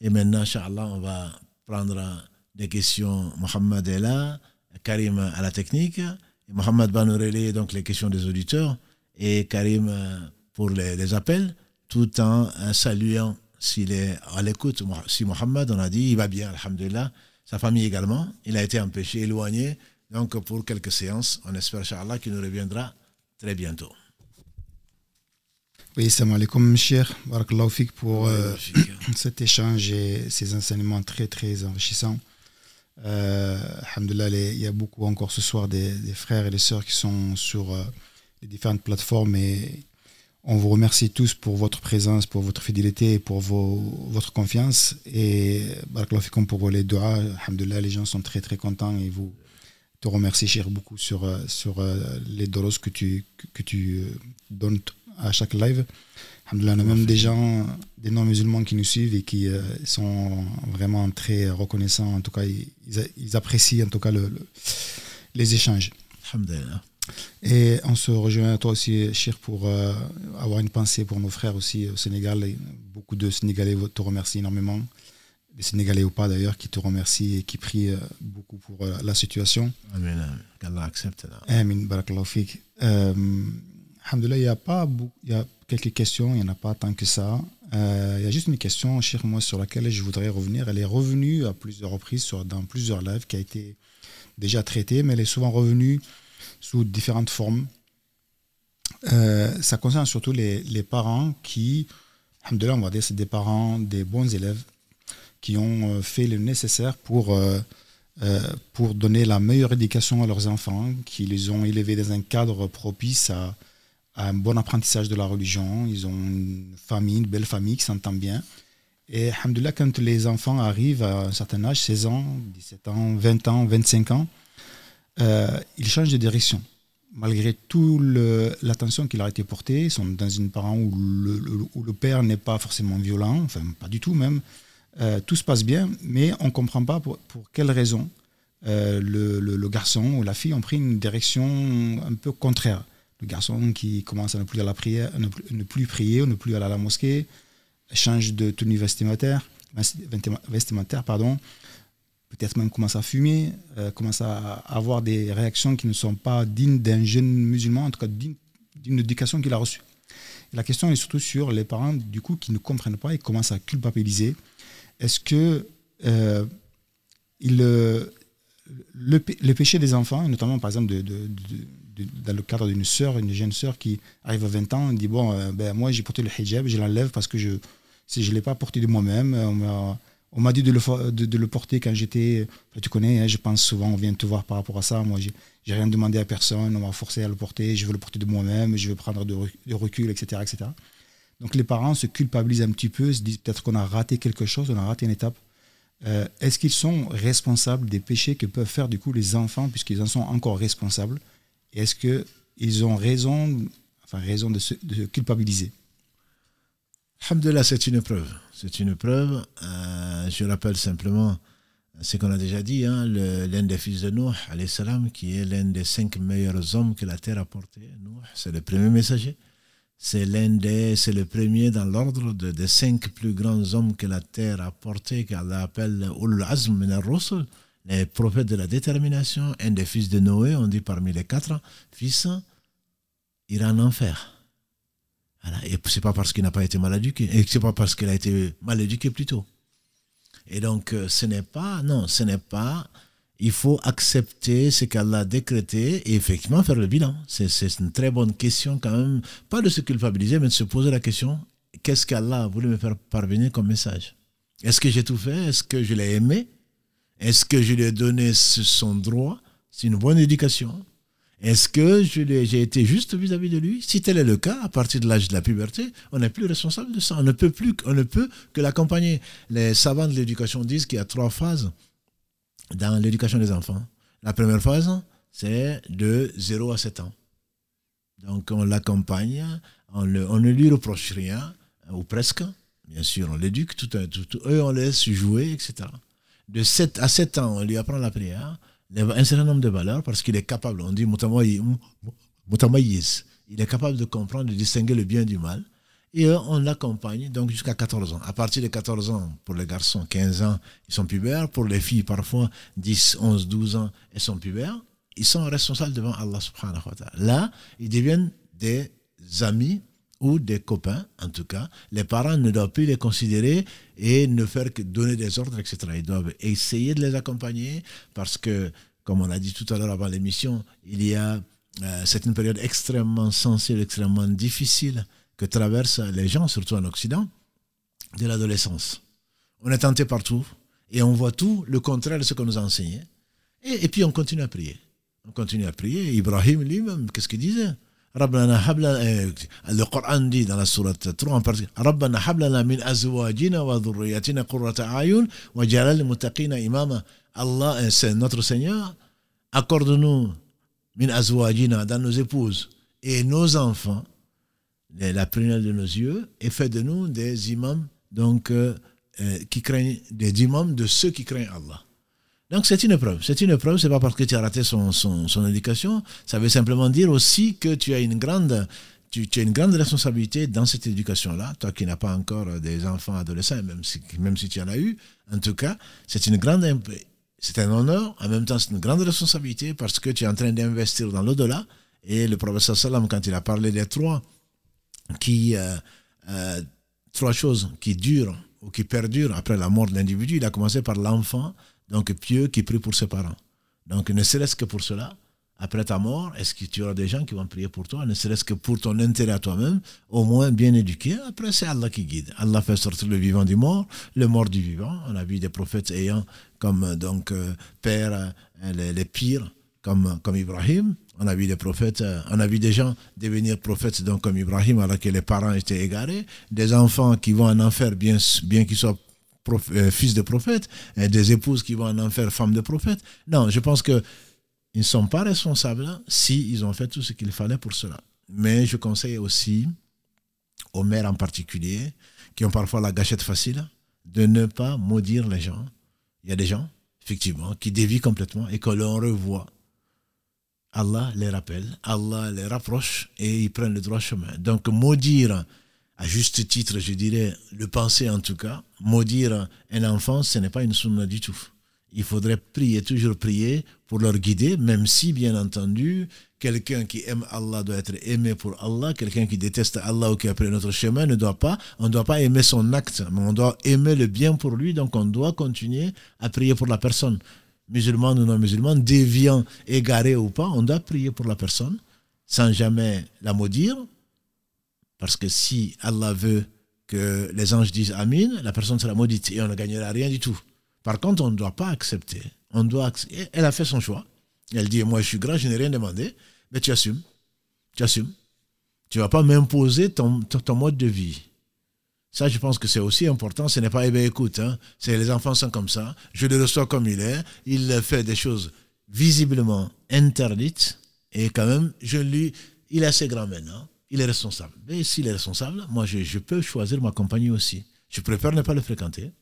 Et maintenant, Inch'Allah, on va prendre des questions. Mohamed est là, Karim à la technique, et Mohamed Banourele, donc les questions des auditeurs, et Karim euh, pour les, appels, tout en euh, saluant s'il est à l'écoute. Si Mohamed, on a dit, il va bien, Alhamdulillah. Sa famille également, il a été empêché, éloigné. Donc pour quelques séances, on espère, Inch'Allah, qu'il nous reviendra très bientôt. Oui, salam alaikum, cher. Barakallahu fik pour euh, cet échange et ces enseignements très, très enrichissants. Euh, il y a beaucoup encore ce soir des, frères et des sœurs qui sont sur euh, les différentes plateformes et on vous remercie tous pour votre présence, pour votre fidélité et pour vos, votre confiance. Et Barakallahu fikum pour les doigts. Alhamdulillah, les gens sont très très contents et vous te remercie, cher, beaucoup sur, euh, sur les doros que tu, que tu donnes à chaque live. on a même des gens, des non-musulmans qui nous suivent et qui euh, sont vraiment très reconnaissants. En tout cas, ils, apprécient en tout cas le, les échanges. Et on se rejoint à toi aussi, Chir, pour euh, avoir une pensée pour nos frères aussi au Sénégal. beaucoup de Sénégalais te remercient énormément. Des Sénégalais ou pas d'ailleurs, qui te remercient et qui prient euh, beaucoup pour la situation. Amen. Qu'Allah accepte. Amen. Barakallahu Alhamdulillah, il y a pas il y a quelques questions, il n'y en a pas tant que ça. Euh, il y a juste une question, cher moi, sur laquelle je voudrais revenir. Elle est revenue à plusieurs reprises sur, dans plusieurs lives qui a été déjà traitée, mais elle est souvent revenue sous différentes formes. Euh, ça concerne surtout les, parents qui, on va dire, c'est des parents, des bons élèves qui ont euh, fait le nécessaire pour, pour donner la meilleure éducation à leurs enfants, qui les ont élevés dans un cadre propice à, un bon apprentissage de la religion. Ils ont une famille, une belle famille qui s'entend bien. Et alhamdoulilah, quand les enfants arrivent à un certain âge, 16 ans, 17 ans, 20 ans, 25 ans, euh, ils changent de direction. Malgré toute l'attention qui leur a été portée, ils sont dans une parent où le, père n'est pas forcément violent, enfin pas du tout même. Euh, tout se passe bien, mais on ne comprend pas pour, pour quelle raison euh, le, garçon ou la fille ont pris une direction un peu contraire le garçon qui commence à ne plus, à la prière, ne, plus prier, ne plus aller à la mosquée, change de tenue vestimentaire, vestimentaire pardon, peut-être même commence à fumer, euh, commence à avoir des réactions qui ne sont pas dignes d'un jeune musulman, en tout cas d'une éducation qu'il a reçue. la question est surtout sur les parents du coup qui ne comprennent pas et commencent à culpabiliser. Est-ce que euh, il, le, le, péché des enfants, notamment par exemple dans le cadre d'une sœur, une jeune sœur qui arrive à 20 ans, dit Bon, euh, ben, moi j'ai porté le hijab, je l'enlève parce que je, si je ne l'ai pas porté de moi-même, on On m'a dit de le, porter quand j'étais. tu connais, hein, je pense souvent, on vient te voir par rapport à ça. Moi, j'ai rien demandé à personne, on m'a forcé à le porter, je veux le porter de moi-même, je veux prendre de, recul, etc., etc. Donc les parents se culpabilisent un petit peu, se disent peut-être qu'on a raté quelque chose, on a raté une étape. Euh, est-ce qu'ils sont responsables des péchés que peuvent faire du coup les enfants, puisqu'ils en sont encore responsables? Est-ce qu'ils ont raison, enfin, raison de se, culpabiliser? Alhamdulillah, c'est une preuve. C'est une preuve. Euh, je rappelle simplement ce qu'on a déjà dit, hein, l'un des fils de Noé, salam, qui est l'un des cinq meilleurs hommes que la terre a porté. C'est le premier messager. C'est l'un des, c'est le premier dans l'ordre de, des cinq plus grands hommes que la terre a porté, qu'Allah appelle Ulul Azm les prophètes de la détermination. Un des fils de Noé, on dit parmi les quatre fils, ira en enfer. Voilà. Et c'est pas parce qu'il n'a pas été mal éduqué, et c'est pas parce qu'il a été mal éduqué plutôt. Et donc, euh, ce n'est pas, non, ce n'est pas, il faut accepter ce qu'Allah a décrété et effectivement faire le bilan. C'est une très bonne question quand même, pas de se culpabiliser, mais de se poser la question, qu'est-ce qu'Allah a voulu me faire parvenir comme message? Est-ce que j'ai tout fait? Est-ce que je l'ai aimé? Est-ce que je lui ai donné son droit? C'est une bonne éducation. Est-ce que j'ai été juste vis-à-vis de lui? Si tel est le cas, à partir de l'âge de la puberté, on n'est plus responsable de ça. On ne peut plus, que l'accompagner. Les savants de l'éducation disent qu'il y a trois phases dans l'éducation des enfants. La première phase, c'est de 0 à 7 ans. Donc on l'accompagne, on, ne lui reproche rien, ou presque. Bien sûr, on l'éduque, tout, tout, tout, eux on laisse jouer, etc. De 7 à 7 ans, on lui apprend la prière un certain nombre de valeurs parce qu'il est capable, on dit il est capable de comprendre, de distinguer le bien du mal. Et on l'accompagne donc jusqu'à 14 ans. À partir de 14 ans, pour les garçons, 15 ans, ils sont pubères. Pour les filles, parfois 10, 11, 12 ans, elles sont pubères. Ils sont responsables devant Allah subhanahu wa ta'ala. Là, ils deviennent des amis ou des copains, en tout cas, les parents ne doivent plus les considérer et ne faire que donner des ordres, etc. Ils doivent essayer de les accompagner parce que, comme on a dit tout à l'heure avant l'émission, il y a, euh, c'est une période extrêmement sensible, extrêmement difficile que traversent les gens, surtout en Occident, de l'adolescence. On est tenté partout et on voit tout le contraire de ce qu'on nous a enseigné. Et, et puis on continue à prier. On continue à prier. Ibrahim lui-même, qu'est-ce qu'il disait? Rabbana habla, le Coran dit dans la sourate 3 en particulier, Rabbana hablana min azwajina wa dhurriyatina qurrata ayun wa jalal imama. Allah, c'est notre Seigneur, accorde-nous min azwajina dans nos épouses et nos enfants, la prunelle de nos yeux, et fais de nous des imams, donc, euh, euh, qui craignent, des imams de ceux qui craignent Allah. Donc c'est une preuve. C'est une preuve, c'est pas parce que tu as raté son, son, son, éducation. Ça veut simplement dire aussi que tu as une grande, tu as une grande responsabilité dans cette éducation-là. Toi qui n'as pas encore des enfants adolescents, même si, même si tu en as eu, en tout cas, c'est une grande, c'est un honneur. En même temps, c'est une grande responsabilité parce que tu es en train d'investir dans l'au-delà. Et le professeur Salam, quand il a parlé des trois, qui, euh, euh, trois choses qui durent ou qui perdurent après la mort de l'individu, il a commencé par l'enfant donc pieux qui prie pour ses parents. Donc ne serait-ce que pour cela, après ta mort, est-ce que tu auras des gens qui vont prier pour toi, ne serait-ce que pour ton intérêt à toi-même, au moins bien éduqué? Après, c'est Allah qui guide. Allah fait sortir le vivant du mort, le mort du vivant. On a vu des prophètes ayant comme donc euh, père euh, les, pires, comme, comme Ibrahim. On a vu des prophètes, euh, on a vu des gens devenir prophètes donc comme Ibrahim, alors que les parents étaient égarés. Des enfants qui vont en enfer, bien, bien qu'ils soient euh, fils de prophète, et des épouses qui vont en faire femmes de prophète. Non, je pense que ils ne sont pas responsables s'ils ils ont fait tout ce qu'il fallait pour cela. Mais je conseille aussi aux mères en particulier, qui ont parfois la gâchette facile, de ne pas maudire les gens. Il y a des gens, effectivement, qui dévient complètement et que l'on revoit. Allah les rappelle, Allah les rapproche et ils prennent le droit chemin. Donc maudire à juste titre, je dirais, le penser en tout cas, maudire un enfant, ce n'est pas une sunna du tout. Il faudrait prier, toujours prier pour leur guider, même si, bien entendu, quelqu'un qui aime Allah doit être aimé pour Allah, quelqu'un qui déteste Allah ou qui a pris notre chemin ne doit pas, on ne doit pas aimer son acte, mais on doit aimer le bien pour lui, donc on doit continuer à prier pour la personne. Musulman ou non musulman, déviant, égaré ou pas, on doit prier pour la personne sans jamais la maudire, parce que si Allah veut que les anges disent Amin, la personne sera maudite et on ne gagnera rien du tout. Par contre, on ne doit pas accepter. On doit Elle a fait son choix. Elle dit Moi, je suis grand, je n'ai rien demandé. Mais tu assumes. Tu assumes. Tu ne vas pas m'imposer ton, ton, mode de vie. Ça, je pense que c'est aussi important. Ce n'est pas, eh bien, écoute, hein, les enfants sont comme ça. Je le reçois comme il est. Il fait des choses visiblement interdites. Et quand même, je lui, il est assez grand maintenant. Il est responsable. Mais s'il est responsable, moi, je, peux choisir ma compagnie aussi. Je préfère ne pas le fréquenter.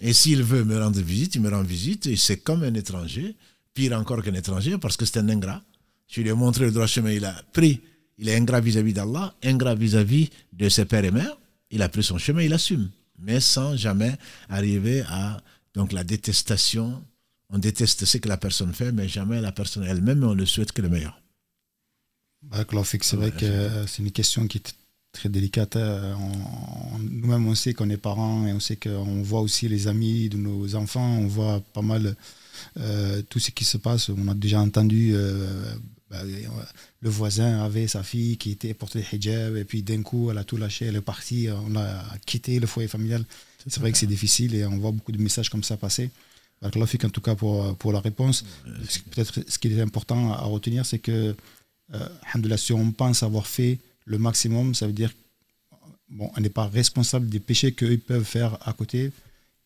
Et s'il veut me rendre visite, il me rend visite. C'est comme un étranger, pire encore qu'un étranger, parce que c'est un ingrat. Je lui ai montré le droit chemin, il a pris. Il est ingrat vis-à-vis d'Allah, ingrat vis-à-vis de ses pères et mères. Il a pris son chemin, il assume. Mais sans jamais arriver à donc la détestation. On déteste ce que la personne fait, mais jamais la personne elle-même, on ne souhaite que le meilleur. C'est vrai que c'est une question qui est très délicate. Hein. Nous-mêmes, on sait qu'on est parents et on sait qu'on voit aussi les amis de nos enfants, on voit pas mal euh, tout ce qui se passe. On a déjà entendu euh, bah, le voisin avait sa fille qui était portée hijab et puis d'un coup, elle a tout lâché, elle est partie, on a quitté le foyer familial. C'est vrai que c'est difficile et on voit beaucoup de messages comme ça passer. en tout cas, pour, pour la réponse, peut-être ce qui est important à retenir, c'est que, euh, si on pense avoir fait le maximum, ça veut dire bon, on n'est pas responsable des péchés qu'eux peuvent faire à côté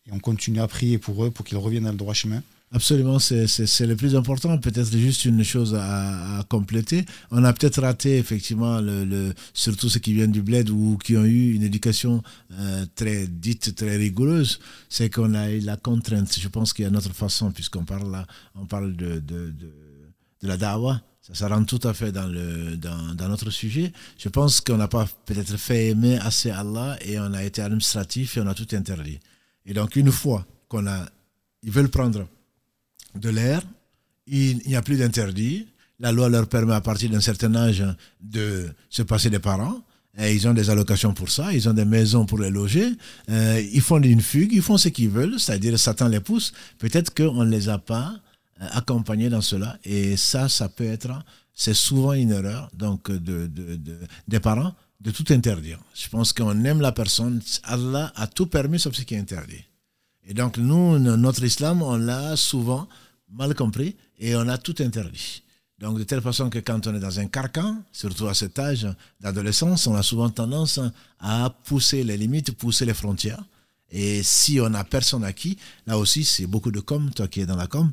et on continue à prier pour eux pour qu'ils reviennent dans le droit chemin. Absolument, c'est le plus important. Peut-être juste une chose à, compléter. On a peut-être raté effectivement, le, surtout ceux qui viennent du bled ou qui ont eu une éducation euh, très dite, très rigoureuse, c'est qu'on a eu la contrainte. Je pense qu'il y a notre façon, puisqu'on parle là, on parle de, de, de, la dawa. Ça, ça rentre tout à fait dans, le, dans, dans notre sujet. Je pense qu'on n'a pas peut-être fait aimer assez Allah et on a été administratif et on a tout interdit. Et donc, une fois qu'on a, ils veulent prendre de l'air, il n'y a plus d'interdit. La loi leur permet à partir d'un certain âge de se passer des parents. Ils ont des allocations pour ça, ils ont des maisons pour les loger, euh, ils font une fugue, ils font ce qu'ils veulent, c'est-à-dire Satan les pousse. Peut-être qu'on ne les a pas euh, accompagnés dans cela. Et ça, ça peut être, c'est souvent une erreur donc de, de, des parents de tout interdire. Je pense qu'on aime la personne, Allah a tout permis sauf ce qui est interdit. Et donc, nous, notre islam, on l'a souvent mal compris et on a tout interdit. Donc, de telle façon que quand on est dans un carcan, surtout à cet âge d'adolescence, on a souvent tendance à pousser les limites, pousser les frontières. Et si on n'a personne à qui, là aussi, c'est beaucoup de com, toi qui es dans la com,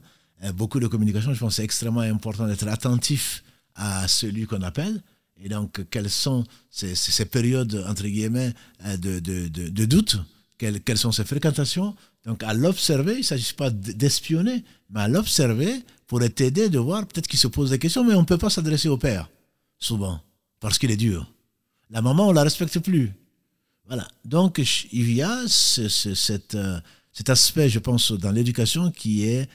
beaucoup de communication. Je pense que c'est extrêmement important d'être attentif à celui qu'on appelle. Et donc, quelles sont ces, ces périodes, entre guillemets, euh, de, de, de, doute? Quelles, quelles sont ses fréquentations? Donc à l'observer, il ne s'agit pas d'espionner, mais à l'observer pour t'aider de voir, peut-être qu'il se pose des questions, mais on ne peut pas s'adresser au père, souvent, parce qu'il est dur. La maman, on ne la respecte plus. Voilà. Donc il y a ce, euh, cet aspect, je pense, dans l'éducation qui est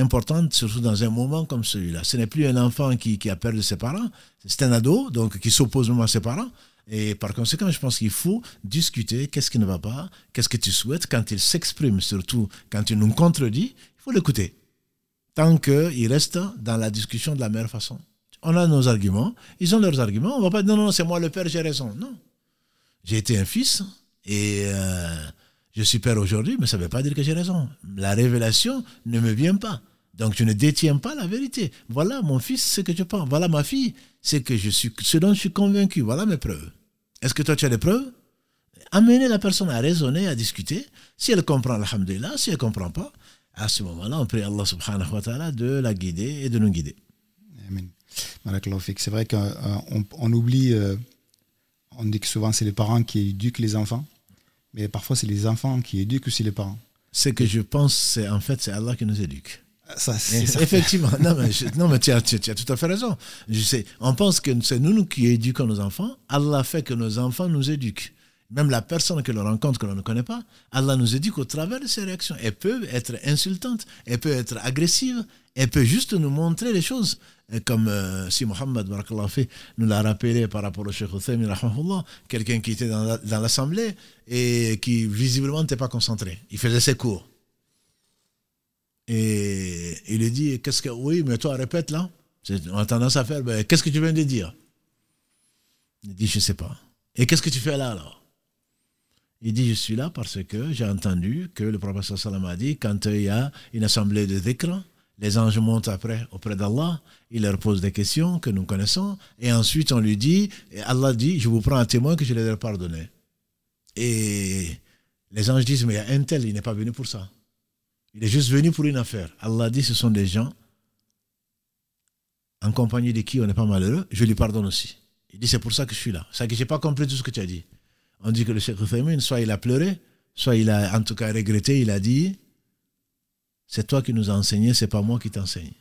important, surtout dans un moment comme celui-là. Ce n'est plus un enfant qui, qui a peur de ses parents, c'est un ado, donc qui s'oppose même à ses parents, et par conséquent, je pense qu'il faut discuter qu'est-ce qui ne va pas, qu'est-ce que tu souhaites. Quand il s'exprime, surtout quand il nous contredit, il faut l'écouter. Tant qu'il reste dans la discussion de la meilleure façon. On a nos arguments, ils ont leurs arguments. On ne va pas dire non, non, c'est moi le père, j'ai raison. Non. J'ai été un fils et euh, je suis père aujourd'hui, mais ça ne veut pas dire que j'ai raison. La révélation ne me vient pas. Donc je ne détiens pas la vérité. Voilà mon fils, ce que je pense. Voilà ma fille, c'est que je suis, ce dont je suis convaincu. Voilà mes preuves. Est-ce que toi tu as des preuves? Amener la personne à raisonner, à discuter. Si elle comprend, alhamdulillah. Si elle ne comprend pas, à ce moment-là, on prie Allah subhanahu wa ta'ala de la guider et de nous guider. Amen. C'est vrai qu'on on oublie, euh, on dit que souvent c'est les parents qui éduquent les enfants, mais parfois c'est les enfants qui éduquent aussi les parents. Ce que je pense, c'est en fait, c'est Allah qui nous éduque. Ça, Effectivement, non mais, non, mais tu, as, tu, as, tout à fait raison. Je sais, on pense que c'est nous, nous qui éduquons nos enfants. Allah fait que nos enfants nous éduquent. Même la personne que l'on rencontre, que l'on ne connaît pas, Allah nous éduque au travers de ses réactions. Elle peut être insultante, elle peut être agressive, elle peut juste nous montrer les choses. comme euh, si Mohammed nous l'a rappelé par rapport au Cheikh Hussein, quelqu'un qui était dans l'assemblée et qui visiblement n'était pas concentré. Il faisait ses cours. Et il lui dit, qu'est-ce que, oui, mais toi, répète là. On a tendance à faire, ben, qu'est-ce que tu viens de dire? Il dit, je ne sais pas. Et qu'est-ce que tu fais là alors? Il dit, je suis là parce que j'ai entendu que le prophète a dit, quand il y a une assemblée de dhikr, les anges montent après auprès d'Allah, il leur pose des questions que nous connaissons, et ensuite on lui dit, et Allah dit, je vous prends un témoin que je les ai pardonnés. Et les anges disent, mais il y a un tel, il n'est pas venu pour ça. Il est juste venu pour une affaire. Allah dit, ce sont des gens en compagnie de qui on n'est pas malheureux, je lui pardonne aussi. Il dit, c'est pour ça que je suis là. C'est que je n'ai pas compris tout ce que tu as dit. On dit que le Cheikh Féminin, soit il a pleuré, soit il a en tout cas regretté, il a dit, c'est toi qui nous as enseigné, c'est pas moi qui t'enseigne.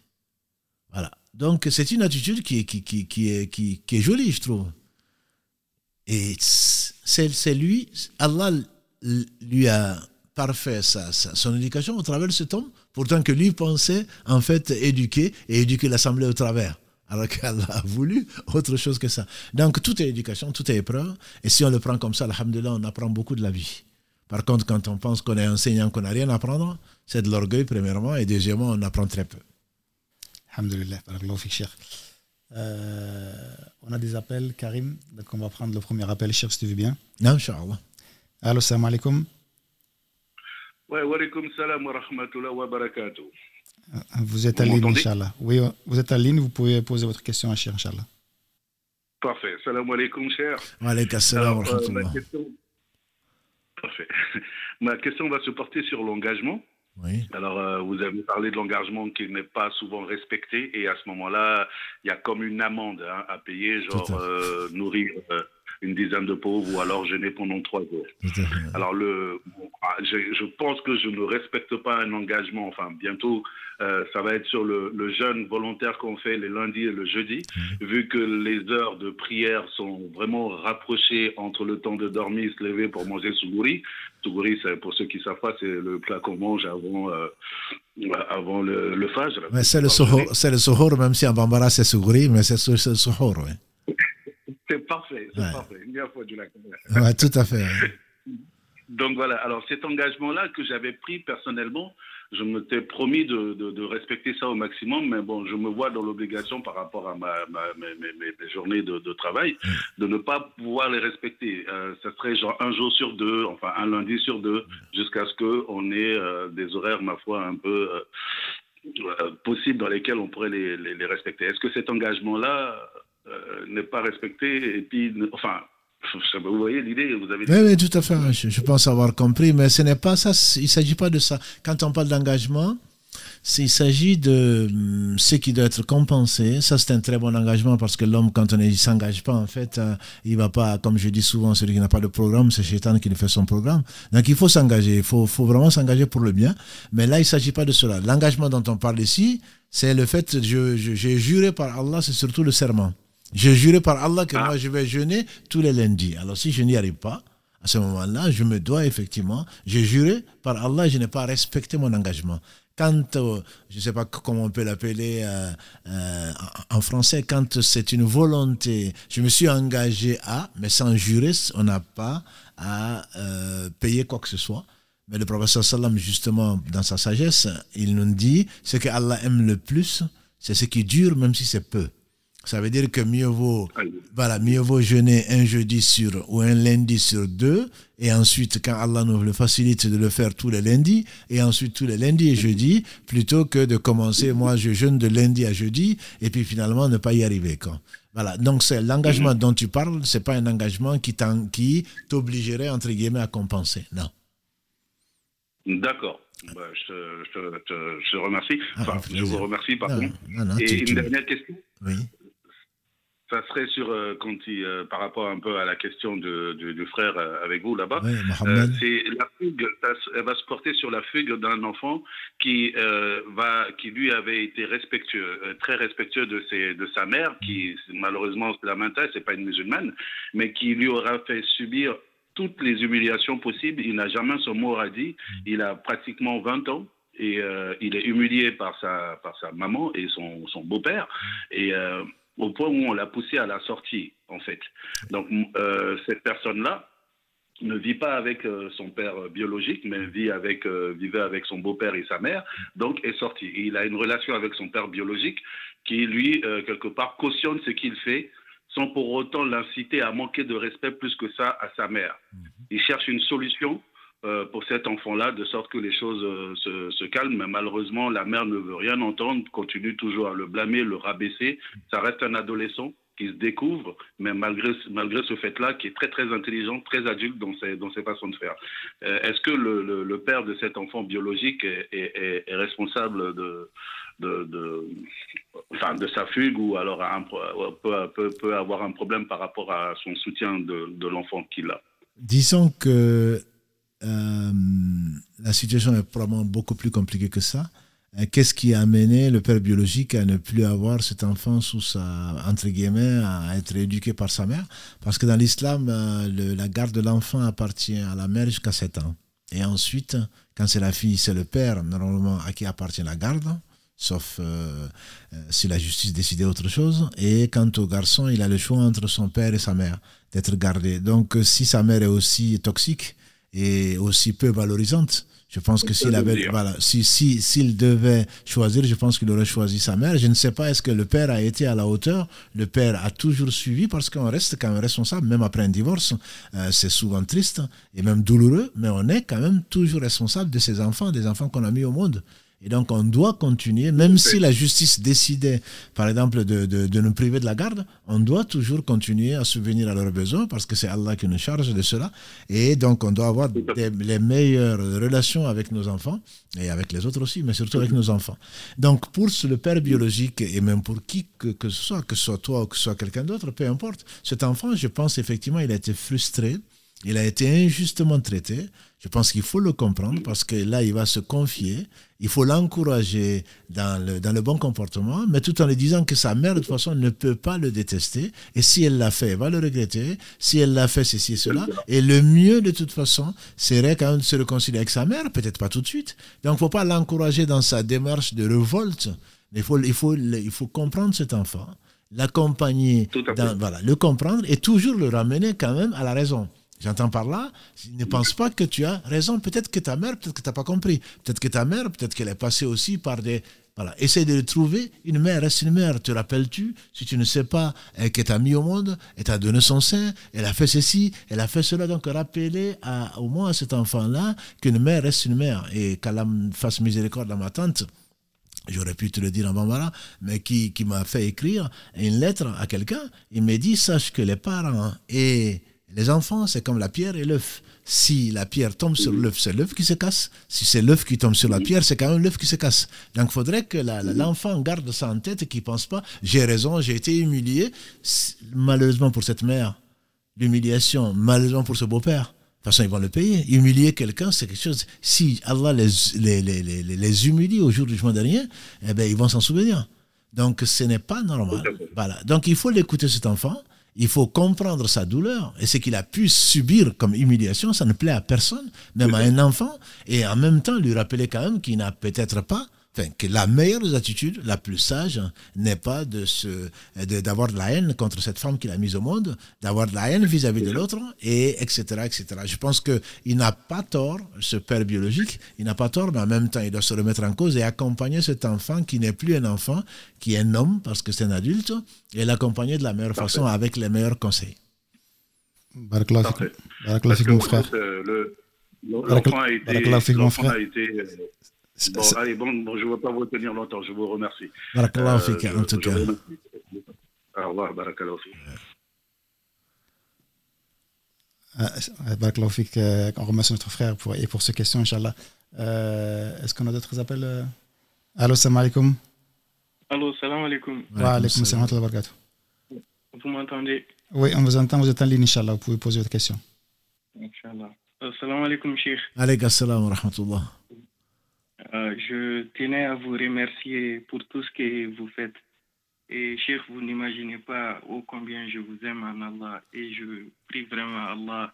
Voilà. Donc c'est une attitude qui, qui, qui, qui, qui, qui est jolie, je trouve. Et c'est lui, Allah lui a parfait sa, son éducation au travers de cet homme, pourtant que lui pensait en fait éduquer et éduquer l'assemblée au travers. Alors qu'Allah a voulu autre chose que ça. Donc tout est éducation, tout est épreuve. Et si on le prend comme ça, alhamdulillah, on apprend beaucoup de la vie. Par contre, quand on pense qu'on est enseignant, qu'on n'a rien à apprendre, c'est de l'orgueil, premièrement, et deuxièmement, on apprend très peu. Alhamdulillah, euh, on a des appels, Karim. Donc, on va prendre le premier appel, cher, si tu veux bien. Non, Inch'Allah. Allô, salam alaikum. Ouais, wa alaikum salam wa rahmatullah wa barakatuh. Euh, vous êtes en ligne, Inch'Allah. Oui, vous êtes en ligne, vous pouvez poser votre question à Cher, Inch'Allah. Parfait. Salam alaikum, cher. Wa salam wa euh, rahmatullah. ma, question... Parfait. ma question va se porter sur l'engagement. Oui. Alors, euh, vous avez parlé de l'engagement qui n'est pas souvent respecté, et à ce moment-là, il y a comme une amende hein, à payer, genre à euh, nourrir euh, une dizaine de pauvres ou alors jeûner pendant trois jours. Alors, le, ah, je, je pense que je ne respecte pas un engagement. Enfin, bientôt, euh, ça va être sur le, le jeûne volontaire qu'on fait les lundis et le jeudi. Vu que les heures de prière sont vraiment rapprochées entre le temps de dormir, se lever pour manger. Sougouri, c'est, pour ceux qui ne savent pas, c'est le plat qu'on mange avant, euh, avant le, le. Mais c'est le suhour, même si en bambara c'est sougouri, mais c'est le suhour, oui. C'est parfait, c'est Ouais. parfait. Il y a pas du lac. ouais. Tout à fait. ouais. Donc voilà, alors cet engagement-là que j'avais pris personnellement, je m'étais promis de, de, de respecter ça au maximum, mais bon, je me vois dans l'obligation par rapport à ma, ma- mes, mes- mes- mes journées de, de travail de ne pas pouvoir les respecter. Euh, ça serait genre un jour sur deux, enfin un lundi sur deux, jusqu'à ce qu'on ait euh, des horaires, ma foi, un peu euh, euh, possibles dans lesquels on pourrait les, les, les respecter. Est-ce que cet engagement-là n'est pas respecté et puis, ne- enfin, vous voyez l'idée, vous avez Oui, oui, tout à fait. Je, je pense avoir compris, mais ce n'est pas ça. Il ne s'agit pas de ça. Quand on parle d'engagement, il s'agit de hum, ce qui doit être compensé. Ça, c'est un très bon engagement parce que l'homme, quand on ne s'engage pas, en fait, euh, il va pas, comme je dis souvent, celui qui n'a pas de programme, c'est Shaitan qui lui fait son programme. Donc, il faut s'engager. Il faut, faut vraiment s'engager pour le bien. Mais là, il ne s'agit pas de cela. L'engagement dont on parle ici, c'est le fait, je, je- j'ai juré par Allah, c'est surtout le serment. J'ai juré par Allah que Ah. moi, je vais jeûner tous les lundis. Alors, si je n'y arrive pas, à ce moment-là, je me dois effectivement, j'ai juré par Allah, je n'ai pas respecté mon engagement. Quand, euh, je ne sais pas comment on peut l'appeler euh, euh, en français, quand c'est une volonté, je me suis engagé à, mais sans jurer, on n'a pas à euh, payer quoi que ce soit. Mais le professeur Sallam, justement, dans sa sagesse, il nous dit, ce que Allah aime le plus, c'est ce qui dure, même si c'est peu. Ça veut dire que mieux vaut, voilà, mieux vaut jeûner un jeudi sur ou un lundi sur deux, et ensuite, quand Allah nous le facilite de le faire tous les lundis, et ensuite tous les lundis et jeudis, plutôt que de commencer, moi je jeûne de lundi à jeudi, et puis finalement ne pas y arriver. Voilà, donc c'est l'engagement dont tu parles, c'est pas un engagement qui t'obligerait, entre guillemets, à compenser. Non. D'accord. Bah, je, te- je, je te remercie. Ah, Enfin, je vous remercie, pardon. Non, non, non, Et tu- une tu- dernière question, oui. Ça serait sur euh, quand il, euh, par rapport un peu à la question de- du, du frère euh, avec vous là-bas. Oui, Euh, c'est la fugue, ça elle va se porter sur la fugue d'un enfant qui euh, va, qui lui avait été respectueux, euh, très respectueux de ses, de sa mère, qui malheureusement la maintain, c'est pas une musulmane, mais qui lui aura fait subir toutes les humiliations possibles. Il n'a jamais son mot à dire. Il a pratiquement 20 ans. Et euh, il est humilié par sa, par sa maman et son, son beau-père. Et euh, au point où on l'a poussé à la sortie, en fait. Donc, euh, cette personne-là, ne vit pas avec euh, son père euh, biologique, mais vit avec, euh, vivait avec son beau-père et sa mère, donc est sorti. Et il a une relation avec son père biologique qui, lui, quelque part, cautionne ce qu'il fait sans pour autant l'inciter à manquer de respect plus que ça à sa mère. Mhm. Il cherche une solution euh, pour cet enfant-là, de sorte que les choses euh, se, se, calment. Mais malheureusement, la mère ne veut rien entendre, continue toujours à le blâmer, le rabaisser. Ça reste un adolescent qui se découvre, mais malgré, malgré ce fait-là, qui est très très intelligent, très adulte dans ses, dans ses façons de faire. Euh, est-ce que le, le, père de cet enfant biologique est, responsable de, de, enfin, de sa fugue ou alors peut, peut, peut, avoir un problème par rapport à son soutien de, de l'enfant qu'il a? Disons que euh, la situation est probablement beaucoup plus compliquée que ça. Euh, qu'est-ce qui a amené le père biologique à ne plus avoir cet enfant sous sa, entre guillemets, à être éduqué par sa mère? Parce que dans l'islam, euh, la garde de l'enfant appartient à la mère jusqu'à 7 ans. Et ensuite, quand c'est la fille, c'est le père, normalement, à qui appartient la garde, sauf si la justice décidait autre chose. Et quant au garçon, il a le choix entre son père et sa mère d'être gardé. Donc, si sa mère est aussi toxique, et aussi peu valorisante. Je pense que s'il avait, voilà, si, si, s'il devait choisir, je pense qu'il aurait choisi sa mère. Je ne sais pas est-ce que le père a été à la hauteur? Le père a toujours suivi parce qu'on reste quand même responsable, même après un divorce. Euh, c'est souvent triste et même douloureux, mais on est quand même toujours responsable de ses enfants, des enfants qu'on a mis au monde. Et donc, on doit continuer, même si la justice décidait, par exemple, de, de, de, nous priver de la garde, on doit toujours continuer à subvenir à leurs besoins parce que c'est Allah qui nous charge de cela. Et donc, on doit avoir les meilleures relations avec nos enfants et avec les autres aussi, mais surtout avec nos enfants. Donc, pour le père biologique et même pour qui que, que ce soit, que ce soit toi ou que ce soit quelqu'un d'autre, peu importe, cet enfant, je pense effectivement, il a été frustré il a été injustement traité. Je pense qu'il faut le comprendre parce que là, il va se confier. Il faut l'encourager dans le, dans le bon comportement, mais tout en lui disant que sa mère, de toute façon, ne peut pas le détester. Et si elle l'a fait, elle va le regretter. Si elle l'a fait, ceci et cela. Et le mieux, de toute façon, serait quand même de se réconcilier avec sa mère, peut-être pas tout de suite. Donc, il ne faut pas l'encourager dans sa démarche de révolte. Il faut, il faut, il faut comprendre cet enfant, l'accompagner, voilà, le comprendre et toujours le ramener quand même à la raison. J'entends par là, ne pense pas que tu as raison. Peut-être que ta mère, peut-être que tu n'as pas compris. Peut-être que ta mère, peut-être qu'elle est passée aussi par des... Voilà. Essaye de trouver. Une mère reste une mère. Te rappelles-tu Si tu ne sais pas euh, qu'elle t'a mis au monde, elle t'a donné son sein, elle a fait ceci, elle a fait cela. Donc, rappelez à, au moins à cet enfant-là qu'une mère reste une mère. Et qu'elle fasse miséricorde à ma tante j'aurais pu te le dire en Bambara, mais qui, qui m'a fait écrire une lettre à quelqu'un. Il me dit, sache que les parents et les enfants, c'est comme la pierre et l'œuf. Si la pierre tombe sur l'œuf, c'est l'œuf qui se casse. Si c'est l'œuf qui tombe sur la pierre, c'est quand même l'œuf qui se casse. Donc il faudrait que l'enfant garde ça en tête et qu'il ne pense pas, j'ai raison, j'ai été humilié. Malheureusement pour cette mère, l'humiliation, malheureusement pour ce beau-père. De toute façon, ils vont le payer. Humilier quelqu'un, c'est quelque chose. Si Allah les, les, les, les, les humilie au jour du jugement dernier, eh ben, ils vont s'en souvenir. Donc, ce n'est pas normal. Voilà. Donc, il faut l'écouter, cet enfant il faut comprendre sa douleur et ce qu'il a pu subir comme humiliation, ça ne plaît à personne, même à un enfant, et en même temps lui rappeler quand même qu'il n'a peut-être pas Enfin, que la meilleure des attitudes, la plus sage, n'est pas de se, d'avoir de, la haine contre cette femme qu'il a mise au monde, d'avoir de la haine vis-à-vis de l'autre, et etc., etc. Je pense qu'il n'a pas tort, ce père biologique, il n'a pas tort, mais en même temps, il doit se remettre en cause et accompagner cet enfant qui n'est plus un enfant, qui est un homme parce que c'est un adulte, et l'accompagner de la meilleure façon avec les meilleurs conseils. Barakallah, mon frère. L'enfant mon frère. A été Bon, allez, bon, bon, je ne veux pas vous tenir longtemps, je vous remercie. Barakallahu euh, fik, en tout cas. Au revoir, barakallahu fik. Euh, barakallahu fik, euh, on remercie notre frère pour, et pour ces questions, Inch'Allah. Euh, Est-ce qu'on a d'autres appels? Allô, salam alaikum. Allô, salam alaikum. Wa alaikum salam wa barakatuh. Vous m'entendez? Oui, on vous entend, vous êtes en ligne, Inch'Allah, vous pouvez poser votre question. Inch'Allah. Salam alaikum, Cheikh. Alaykum salam wa rahmatullah. Euh, je tenais à vous remercier pour tout ce que vous faites. Et Cheikh, vous n'imaginez pas ô combien je vous aime en Allah. Et je prie vraiment Allah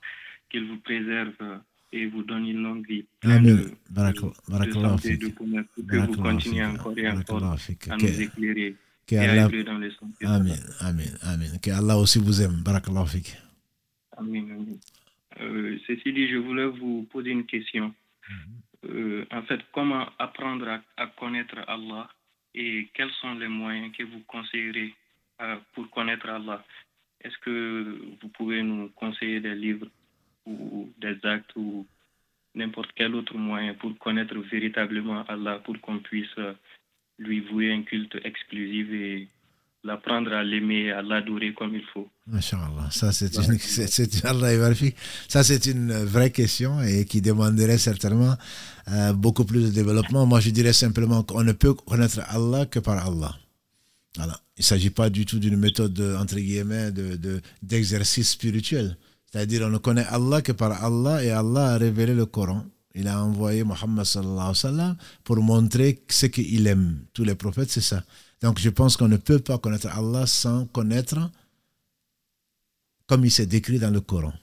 qu'il vous préserve et vous donne une longue vie. Amen. Barakallah. Que vous continuez encore et encore à nous éclairer. Que Allah... dans les Amen, amen, amen. Que Allah aussi vous aime. Barakallah fik. Amen, amen. Euh, ceci dit, je voulais vous poser une question. Mhm. Euh, en fait, comment apprendre à, connaître Allah et quels sont les moyens que vous conseillerez euh, pour connaître Allah? Est-ce que vous pouvez nous conseiller des livres ou des actes ou n'importe quel autre moyen pour connaître véritablement Allah, pour qu'on puisse lui vouer un culte exclusif et l'apprendre à l'aimer, à l'adorer comme il faut. Masha'Allah, ça c'est une, ça une vraie question et qui demanderait certainement euh, beaucoup plus de développement. Moi je dirais simplement qu'on ne peut connaître Allah que par Allah. Voilà. Il ne s'agit pas du tout d'une méthode, entre guillemets, d'exercice de, spirituel. C'est-à-dire, on ne connaît Allah que par Allah et Allah a révélé le Coran. Il a envoyé sallam pour montrer ce qu'il aime. Tous les prophètes, c'est ça. Donc je pense qu'on ne peut pas connaître Allah sans connaître comme il s'est décrit dans le Coran.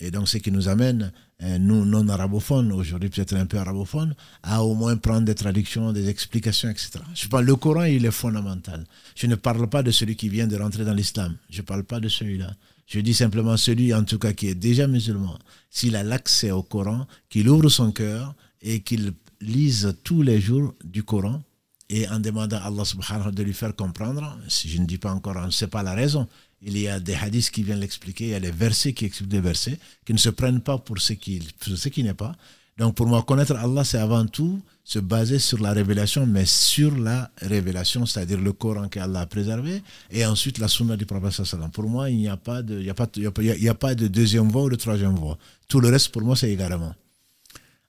Et donc ce qui nous amène, euh, nous non arabophones, aujourd'hui peut-être un peu arabophones, à au moins prendre des traductions, des explications, etc. Je parle, le Coran, il est fondamental. Je ne parle pas de celui qui vient de rentrer dans l'islam. Je ne parle pas de celui-là. Je dis simplement celui, en tout cas, qui est déjà musulman. S'il a l'accès au Coran, qu'il ouvre son cœur et qu'il lise tous les jours du Coran, et en demandant à Allah de lui faire comprendre, si je ne dis pas encore, on ne sait pas la raison, il y a des hadiths qui viennent l'expliquer, il y a les versets qui expliquent des versets, qui ne se prennent pas pour ce qui, ce qui n'est pas. Donc pour moi, connaître Allah, c'est avant tout se baser sur la révélation, mais sur la révélation, c'est-à-dire le Coran qu'Allah a préservé, et ensuite la sunna du prophète sallam. Pour moi, il n'y a, pas a, y a pas de deuxième voie ou de troisième voie. Tout le reste, pour moi, c'est également.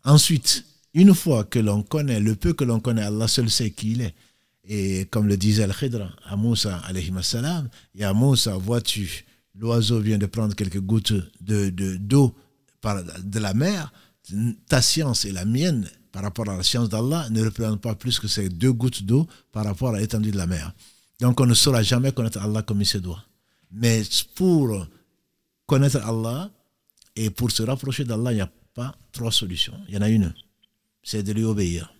Ensuite, une fois que l'on connaît, le peu que l'on connaît, Allah seul sait qui il est. Et comme le disait Al-Khidra à Moussa, alayhi salam, et à Moussa, vois-tu, l'oiseau vient de prendre quelques gouttes de, d'eau de la mer, ta science et la mienne par rapport à la science d'Allah ne représentent pas plus que ces deux gouttes d'eau par rapport à l'étendue de la mer. Donc on ne saura jamais connaître Allah comme il se doit. Mais pour connaître Allah et pour se rapprocher d'Allah, il n'y a pas trois solutions. Il y en a une c'est de lui obéir.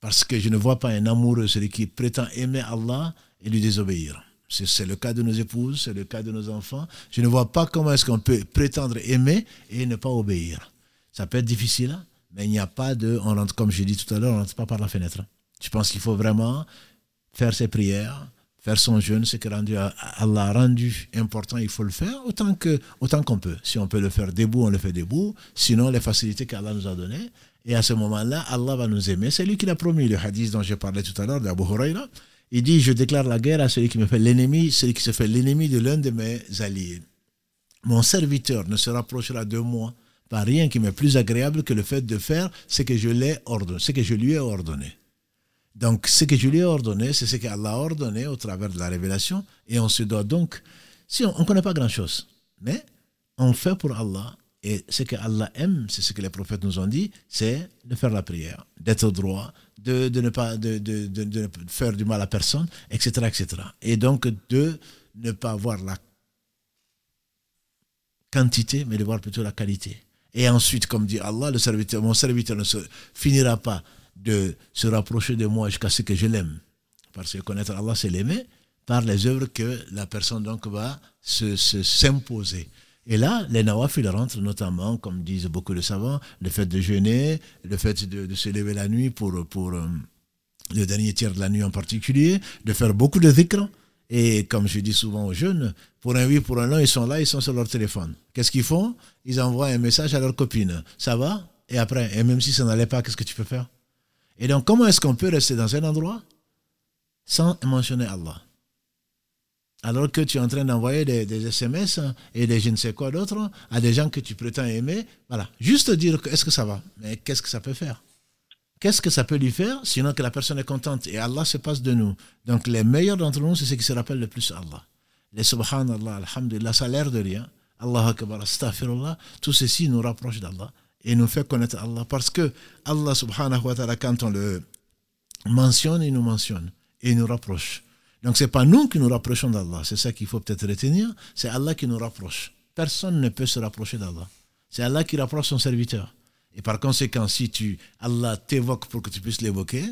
Parce que je ne vois pas un amoureux, celui qui prétend aimer Allah et lui désobéir. C'est le cas de nos épouses, c'est le cas de nos enfants. Je ne vois pas comment est-ce qu'on peut prétendre aimer et ne pas obéir. Ça peut être difficile, hein, mais il n'y a pas de, on rentre, comme j'ai dit tout à l'heure, on ne rentre pas par la fenêtre. Je pense qu'il faut vraiment faire ses prières, faire son jeûne, ce que Allah a rendu important, il faut le faire autant que autant qu'on peut. Si on peut le faire debout, on le fait debout. Sinon, les facilités qu'Allah nous a données, et à ce moment-là, Allah va nous aimer. C'est lui qui l'a promis. Le hadith dont je parlais tout à l'heure d'Abu Huraira, il dit Je déclare la guerre à celui qui me fait l'ennemi, celui qui se fait l'ennemi de l'un de mes alliés. Mon serviteur ne se rapprochera de moi par rien qui m'est plus agréable que le fait de faire ce que je, l'ai ordonné, ce que je lui ai ordonné. Donc, ce que je lui ai ordonné, c'est ce qu'Allah a ordonné au travers de la révélation. Et on se doit donc, si on ne connaît pas grand-chose, mais on fait pour Allah et ce que Allah aime, c'est ce que les prophètes nous ont dit, c'est de faire la prière, d'être droit, de, ne pas de, de, de, faire du mal à personne, etc., etc. Et donc de ne pas voir la quantité, mais de voir plutôt la qualité. Et ensuite, comme dit Allah, le serviteur, mon serviteur ne se, finira pas de se rapprocher de moi jusqu'à ce que je l'aime. Parce que connaître Allah, c'est l'aimer par les œuvres que la personne donc va se s'imposer. Et là, les nawafil rentrent notamment, comme disent beaucoup de savants, le fait de jeûner, le fait de, se lever la nuit pour, pour euh, le dernier tiers de la nuit en particulier, de faire beaucoup de dhikr. Et comme je dis souvent aux jeunes, pour un oui, pour un non, ils sont là, ils sont sur leur téléphone. Qu'est-ce qu'ils font? Ils envoient un message à leur copine. Ça va? Et après, et même si ça n'allait pas, qu'est-ce que tu peux faire? Et donc, comment est-ce qu'on peut rester dans un endroit sans mentionner Allah? Alors que tu es en train d'envoyer des, SMS et des je ne sais quoi d'autre à des gens que tu prétends aimer. Voilà. Juste dire est-ce que ça va? Mais qu'est-ce que ça peut faire? Qu'est-ce que ça peut lui faire Sinon que la personne est contente et Allah se passe de nous? Donc les meilleurs d'entre nous, c'est ceux qui se rappellent le plus Allah. Les subhanallah, alhamdulillah, ça a l'air de rien. Allah akbar, astaghfirullah. Tout ceci nous rapproche d'Allah et nous fait connaître Allah. Parce que Allah subhanahu wa ta'ala, quand on le mentionne, il nous mentionne et il nous rapproche. Donc ce n'est pas nous qui nous rapprochons d'Allah, c'est ça qu'il faut peut-être retenir, c'est Allah qui nous rapproche. Personne ne peut se rapprocher d'Allah. C'est Allah qui rapproche son serviteur. Et par conséquent, si tu, Allah t'évoque pour que tu puisses l'évoquer,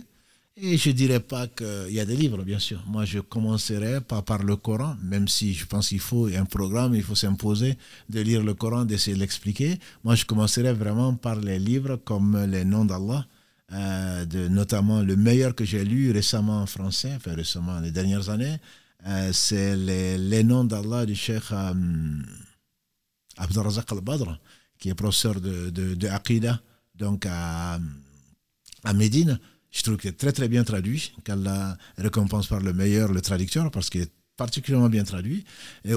et je ne dirais pas qu'il y a des livres, bien sûr. Moi, je commencerai pas par le Coran, même si je pense qu'il faut un programme, il faut s'imposer de lire le Coran, d'essayer de l'expliquer. Moi, je commencerai vraiment par les livres comme les noms d'Allah, euh, notamment le meilleur que j'ai lu récemment en français, enfin récemment les dernières années, c'est les, noms d'Allah du Cheikh euh, Abdelrazak al-Badr, qui est professeur de, de, de Aqidah, donc à, à Médine. Je trouve qu'il est très très bien traduit, qu'Allah récompense par le meilleur le traducteur, parce qu'il est particulièrement bien traduit,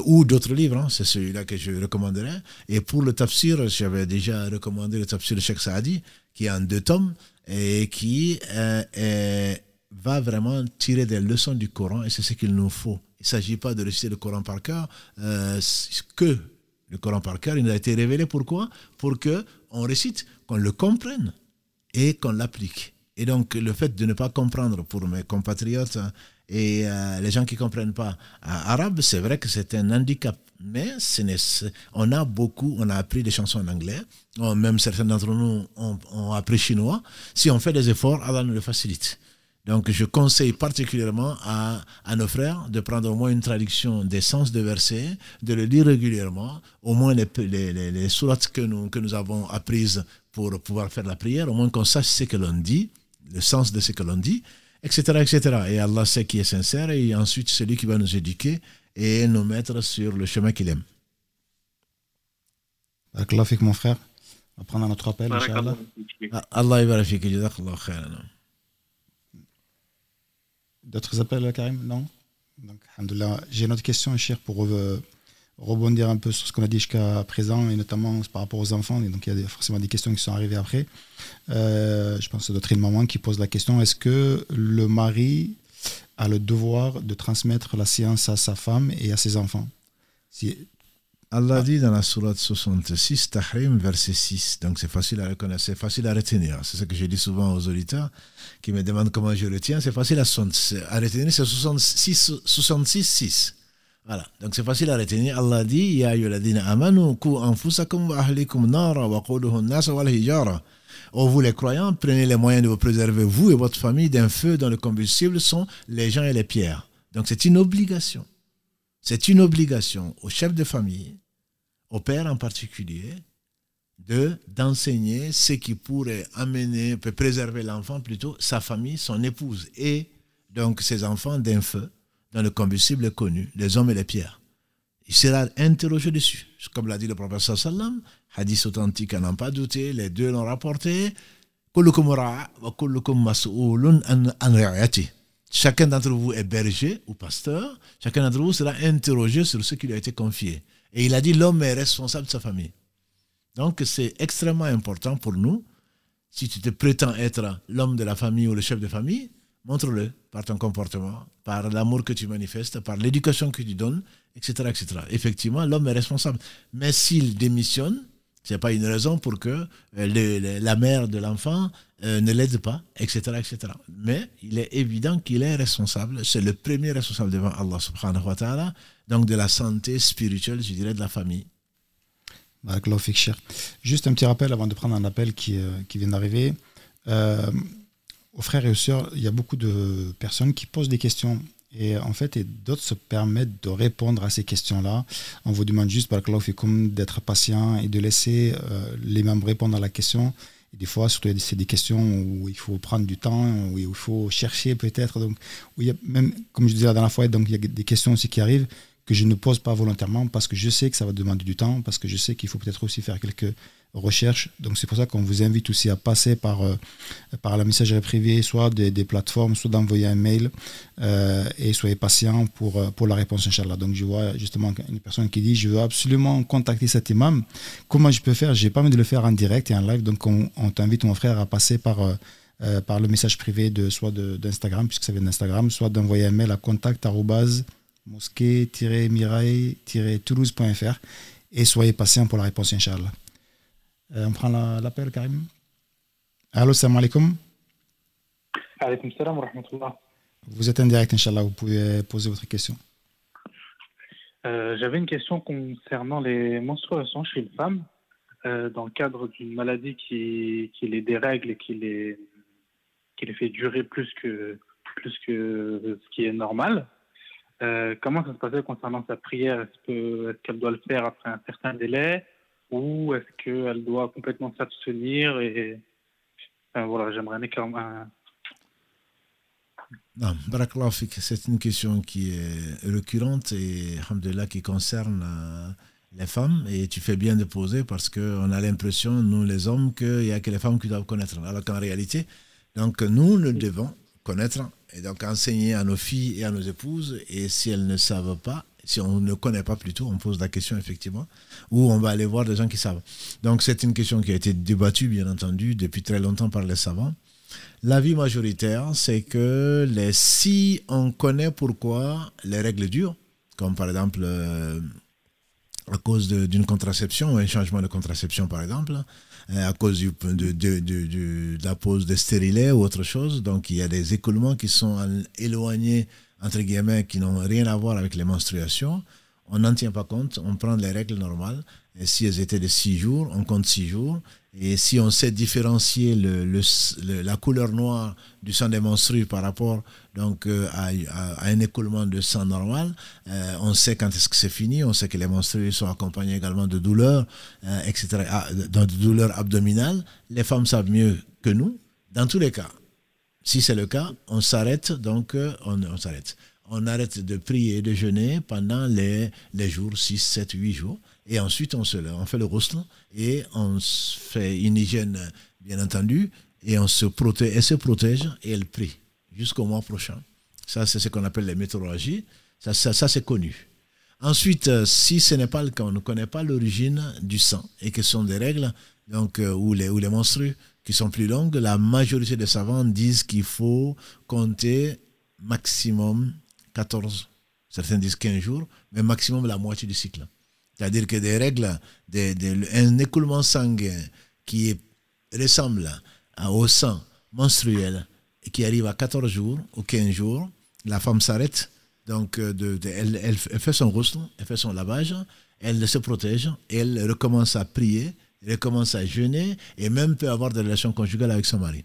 ou d'autres livres, hein, c'est celui-là que je recommanderais. Et pour le tafsir, j'avais déjà recommandé le tafsir de Sheikh Saadi, qui est en deux tomes, et qui euh, va vraiment tirer des leçons du Coran, et c'est ce qu'il nous faut. Il ne s'agit pas de réciter le Coran par cœur, euh, que le Coran par cœur, il nous a été révélé pourquoi? Pour qu'on récite, qu'on le comprenne et qu'on l'applique. Et donc, le fait de ne pas comprendre pour mes compatriotes et euh, les gens qui ne comprennent pas arabe, c'est vrai que c'est un handicap. Mais on a beaucoup, on a appris des chansons en anglais, même certains d'entre nous ont, appris chinois. Si on fait des efforts, Allah nous le facilite. Donc je conseille particulièrement à, nos frères de prendre au moins une traduction des sens de versets, de le lire régulièrement, au moins les, les, les, les sourates que nous, que nous avons apprises pour pouvoir faire la prière, au moins qu'on sache ce que l'on dit, le sens de ce que l'on dit, etc., etc. Et Allah sait qui est sincère et ensuite celui qui va nous éduquer et nous mettre sur le chemin qu'il aime. Allah fait mon frère. On va prendre notre appel, Inch'Allah. Allah Allah khairan. D'autres appels, Karim? Non? Donc, J'ai une autre question, cher, pour euh, rebondir un peu sur ce qu'on a dit jusqu'à présent, et notamment par rapport aux enfants. Et donc, il y a forcément des questions qui sont arrivées après. Euh, je pense que d'autres maman qui pose la question est-ce que le mari a le devoir de transmettre la science à sa femme et à ses enfants? Si, Allah dit dans la sourate 66, Tahrim, verset 6. Donc c'est facile à reconnaître, c'est facile à retenir. C'est ce que je dis souvent aux auditeurs qui me demandent comment je retiens. C'est facile à, à retenir, c'est 66, 66, 6. Voilà, donc c'est facile à retenir. Allah dit Ya ayyuhalladhina amanu ku anfusakum wa ahlikum wa vous les croyants, prenez les moyens de vous préserver, vous et votre famille, d'un feu dont le combustible sont les gens et les pierres. Donc c'est une obligation. C'est une obligation au chef de famille, au père en particulier, de d'enseigner ce qui pourrait amener, peut préserver l'enfant plutôt, sa famille, son épouse et donc ses enfants d'un feu dont le combustible connu, les hommes et les pierres. Il sera interrogé dessus. Comme l'a dit le prophète sallam, hadith authentique à n'en pas douter, les deux l'ont rapporté. Chacun d'entre vous est berger ou pasteur. Chacun d'entre vous sera interrogé sur ce qui lui a été confié. Et il a dit l'homme est responsable de sa famille. Donc c'est extrêmement important pour nous. Si tu te prétends être l'homme de la famille ou le chef de famille, montre-le par ton comportement, par l'amour que tu manifestes, par l'éducation que tu donnes, etc. etc. Effectivement, l'homme est responsable. Mais s'il démissionne, ce n'est pas une raison pour que euh, la mère de l'enfant euh, ne l'aide pas, etc., etc. Mais il est évident qu'il est responsable, c'est le premier responsable devant Allah subhanahu wa ta'ala, donc de la santé spirituelle, je dirais, de la famille. Juste un petit rappel avant de prendre un appel qui, euh, qui vient d'arriver. Aux frères et aux sœurs, il y a beaucoup de personnes qui posent des questions et en fait, d'autres se permettent de répondre à ces questions-là. On vous demande juste, par comme d'être patient et de laisser euh, les membres répondre à la question. Et des fois, surtout, c'est des questions où il faut prendre du temps, où il faut chercher peut-être. Donc, où il y a même, comme je disais la dernière fois, donc il y a des questions aussi qui arrivent que je ne pose pas volontairement parce que je sais que ça va demander du temps, parce que je sais qu'il faut peut-être aussi faire quelques recherche. Donc c'est pour ça qu'on vous invite aussi à passer par, euh, par la messagerie privée, soit des, plateformes, soit d'envoyer un mail euh, et soyez patient pour, euh, pour la réponse, Inch'Allah. Donc je vois justement une personne qui dit, je veux absolument contacter cet imam. Comment je peux faire? J'ai pas envie de le faire en direct et en live, donc on, t'invite, mon frère, à passer par... par le message privé de soit d'Instagram, puisque ça vient d'Instagram, soit d'envoyer un mail à contact mosquée-mirail-toulouse.fr et soyez patient pour la réponse, Inch'Allah. Euh, on prend l'appel, Karim. Allô, salam alaikum. Alaikum salam wa rahmatullah. Vous êtes en direct, Inch'Allah, vous pouvez poser votre question. Euh, j'avais une question concernant les menstruations chez une femme, euh, dans le cadre d'une maladie qui, qui, les dérègle et qui les, qui les fait durer plus que, plus que ce qui est normal. Comment ça se passait concernant sa prière? Est-ce qu'elle doit le faire après un certain délai? Ou est-ce qu'elle doit complètement s'abstenir et voilà, j'aimerais quand même Non, c'est une question qui est récurrente et qui concerne euh, les femmes. Et tu fais bien de poser parce qu'on a l'impression, nous les hommes, qu'il n'y a que les femmes qui doivent connaître. Alors qu'en réalité, donc nous, nous devons connaître et donc enseigner à nos filles et à nos épouses. Et si elles ne savent pas, si on ne connaît pas plutôt, on pose la question effectivement, ou on va aller voir des gens qui savent. Donc c'est une question qui a été débattue, bien entendu, depuis très longtemps par les savants. L'avis majoritaire, c'est que les, si on connaît pourquoi les règles durent, comme par exemple euh, à cause d'une contraception ou un changement de contraception par exemple, à cause du, de, de, de, la pose de stérilets ou autre chose, donc il y a des écoulements qui sont éloignés, entre guillemets, qui n'ont rien à voir avec les menstruations, on n'en tient pas compte, on prend les règles normales, et si elles étaient de six jours, on compte six jours, et si on sait différencier la couleur noire du sang des menstrues par rapport donc, euh, à, un écoulement de sang normal, euh, on sait quand est-ce que c'est fini, on sait que les menstrues sont accompagnées également de douleurs, euh, etc., ah, de douleurs abdominales. Les femmes savent mieux que nous. Dans tous les cas, si c'est le cas, on s'arrête, donc on, on s'arrête. On arrête de prier et de jeûner pendant les, les jours 6, 7, 8 jours. Et ensuite, on, se, fait le roussel et on fait une hygiène, bien entendu, et on se protège, elle se protège et elle prie jusqu'au mois prochain. Ça, c'est ce qu'on appelle les météorologies. Ça, ça, c'est connu. Ensuite, euh, si ce n'est pas le cas, on ne connaît pas l'origine du sang et que ce sont des règles donc, euh, ou, les, ou les menstrues qui sont plus longues, la majorité des savants disent qu'il faut compter maximum 14, certains disent 15 jours, mais maximum la moitié du cycle. C'est-à-dire que des règles, des, un écoulement sanguin qui ressemble au sang menstruel et qui arrive à 14 jours ou 15 jours, la femme s'arrête. Donc, euh, elle, fait son rostre, elle fait son lavage, elle se protège, elle recommence à prier, elle recommence à jeûner et même peut avoir des relations conjugales avec son mari.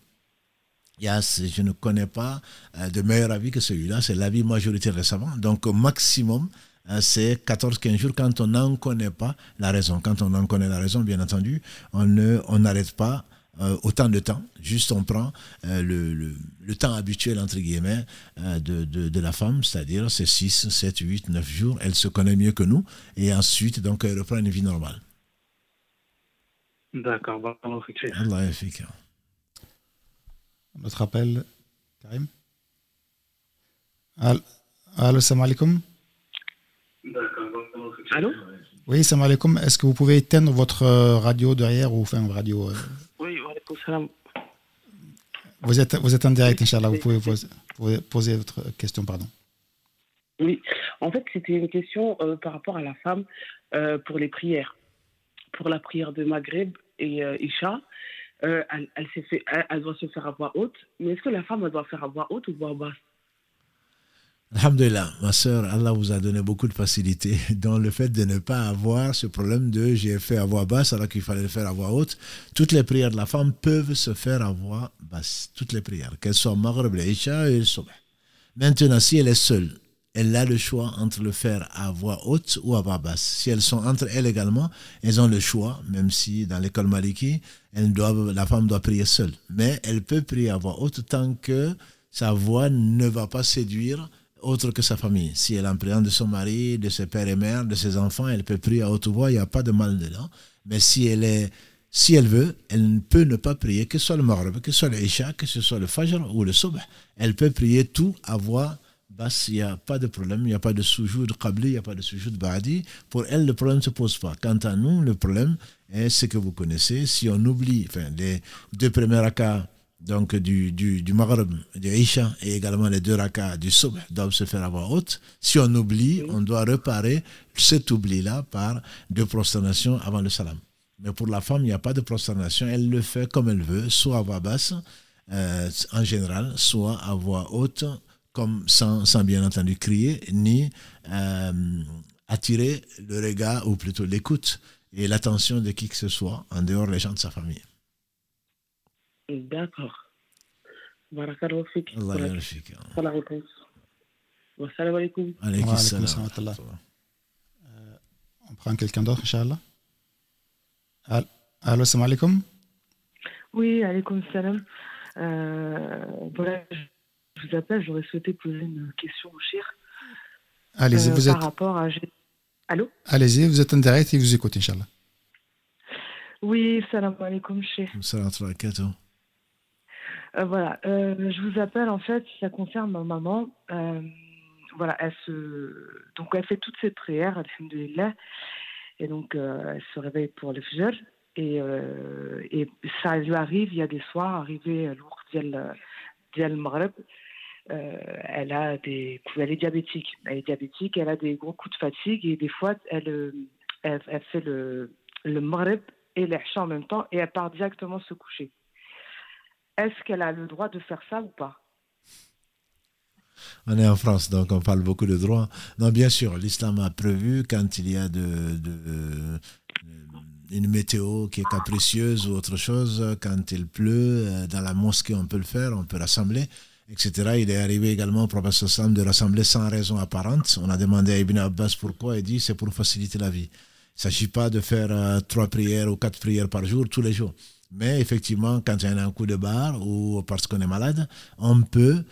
Je ne connais pas euh, de meilleur avis que celui-là, c'est l'avis majoritaire récemment. Donc, au maximum, Hein, c'est 14-15 jours quand on n'en connaît pas la raison. Quand on en connaît la raison, bien entendu, on n'arrête on pas euh, autant de temps. Juste on prend euh, le, le, temps habituel, entre guillemets, euh, de, de, de, la femme, c'est-à-dire c'est 6, 7, 8, 9 jours. Elle se connaît mieux que nous. Et ensuite, donc, elle reprend une vie normale. D'accord. Allah Notre appel, Karim Allô, salam alaikum. Allô? Oui, salam alaikum. Est-ce que vous pouvez éteindre votre euh, radio derrière ou enfin radio euh? Oui, alaikum salam. Vous êtes, vous êtes en direct, Inch'Allah. Vous pouvez poser, poser, votre question, pardon. Oui, en fait, c'était une question euh, par rapport à la femme pour les prières. Pour la prière de Maghreb et Isha, elle, elle, fait, elle, doit se faire à voix haute. Mais est-ce que la femme doit faire à voix haute ou voix basse? Alhamdulillah, ma soeur, Allah vous a donné beaucoup de facilité dans le fait de ne pas avoir ce problème de j'ai fait à voix basse alors qu'il fallait le faire à voix haute. Toutes les prières de la femme peuvent se faire à voix basse. Toutes les prières, qu'elles soient Maghreb, Isha et Subh. Maintenant, si elle est seule, elle a le choix entre le faire à voix haute ou à voix basse. Si elles sont entre elles également, elles ont le choix, même si dans l'école maliki, la femme doit prier seule. Mais elle peut prier à voix haute tant que sa voix ne va pas séduire autre que sa famille. Si elle en présence de son mari, de ses pères et mères, de ses enfants, elle peut prier à haute voix, il n'y a pas de mal dedans. Mais si elle est, si elle veut, elle peut ne pas prier, que ce soit le Maghreb, que ce soit le Isha, que ce soit le Fajr ou le Subh. Elle peut prier tout à voix basse, il n'y a pas de problème, il n'y a pas de soujou de Qabli, il n'y a pas de soujou de Ba'adi. Pour elle, le problème ne se pose pas. Quant à nous, le problème est ce que vous connaissez. Si on oublie, enfin, les deux premiers rakats donc du, du, du Maghreb, du Isha et également les deux rakas du Subh doivent se faire à voix haute. Si on oublie, on doit réparer cet oubli-là par deux prosternations avant le salam. Mais pour la femme, il n'y a pas de prosternation. Elle le fait comme elle veut, soit à voix basse, euh, en général, soit à voix haute, comme sans, sans bien entendu crier, ni euh, attirer le regard, ou plutôt l'écoute et l'attention de qui que ce soit, en dehors des gens de sa famille. D'accord. Barakallahu fik. Allah alaikum. Alaykum salam. Euh, on prend quelqu'un d'autre, Inch'Allah. Allô, salam alaikum. Oui, alaikum salam. Euh, voilà, je vous appelle, j'aurais souhaité poser une question au Chir. Allez-y, vous par êtes. rapport à. Allô? Allez-y, vous êtes en direct et vous écoutez, Inch'Allah. Oui, salam alaikum, Chir. Salam alaikum. Euh, voilà, euh, je vous appelle en fait, ça concerne ma maman. Euh, voilà, elle se, donc elle fait toutes ses prières, alhamdoulilah, et donc euh, elle se réveille pour le fajr, et, euh, et ça lui arrive, il y a des soirs, arrivé à l'our dial dial maghreb, euh, elle a des, elle est diabétique, elle est diabétique, elle a des gros coups de fatigue, et des fois elle, euh, elle, elle fait le, le maghreb et l'isha en même temps, et elle part directement se coucher. Est-ce qu'elle a le droit de faire ça ou pas? On est en France, donc on parle beaucoup de droits. Non, bien sûr, l'islam a prévu quand il y a de, de, euh, une météo qui est capricieuse ou autre chose, quand il pleut, dans la mosquée on peut le faire, on peut rassembler, etc. Il est arrivé également au prophète Sam de rassembler sans raison apparente. On a demandé à Ibn Abbas pourquoi, il dit c'est pour faciliter la vie. Il ne s'agit pas de faire euh, trois prières ou quatre prières par jour tous les jours. Mais effectivement, quand il y a un coup de barre ou parce qu'on est malade, on peut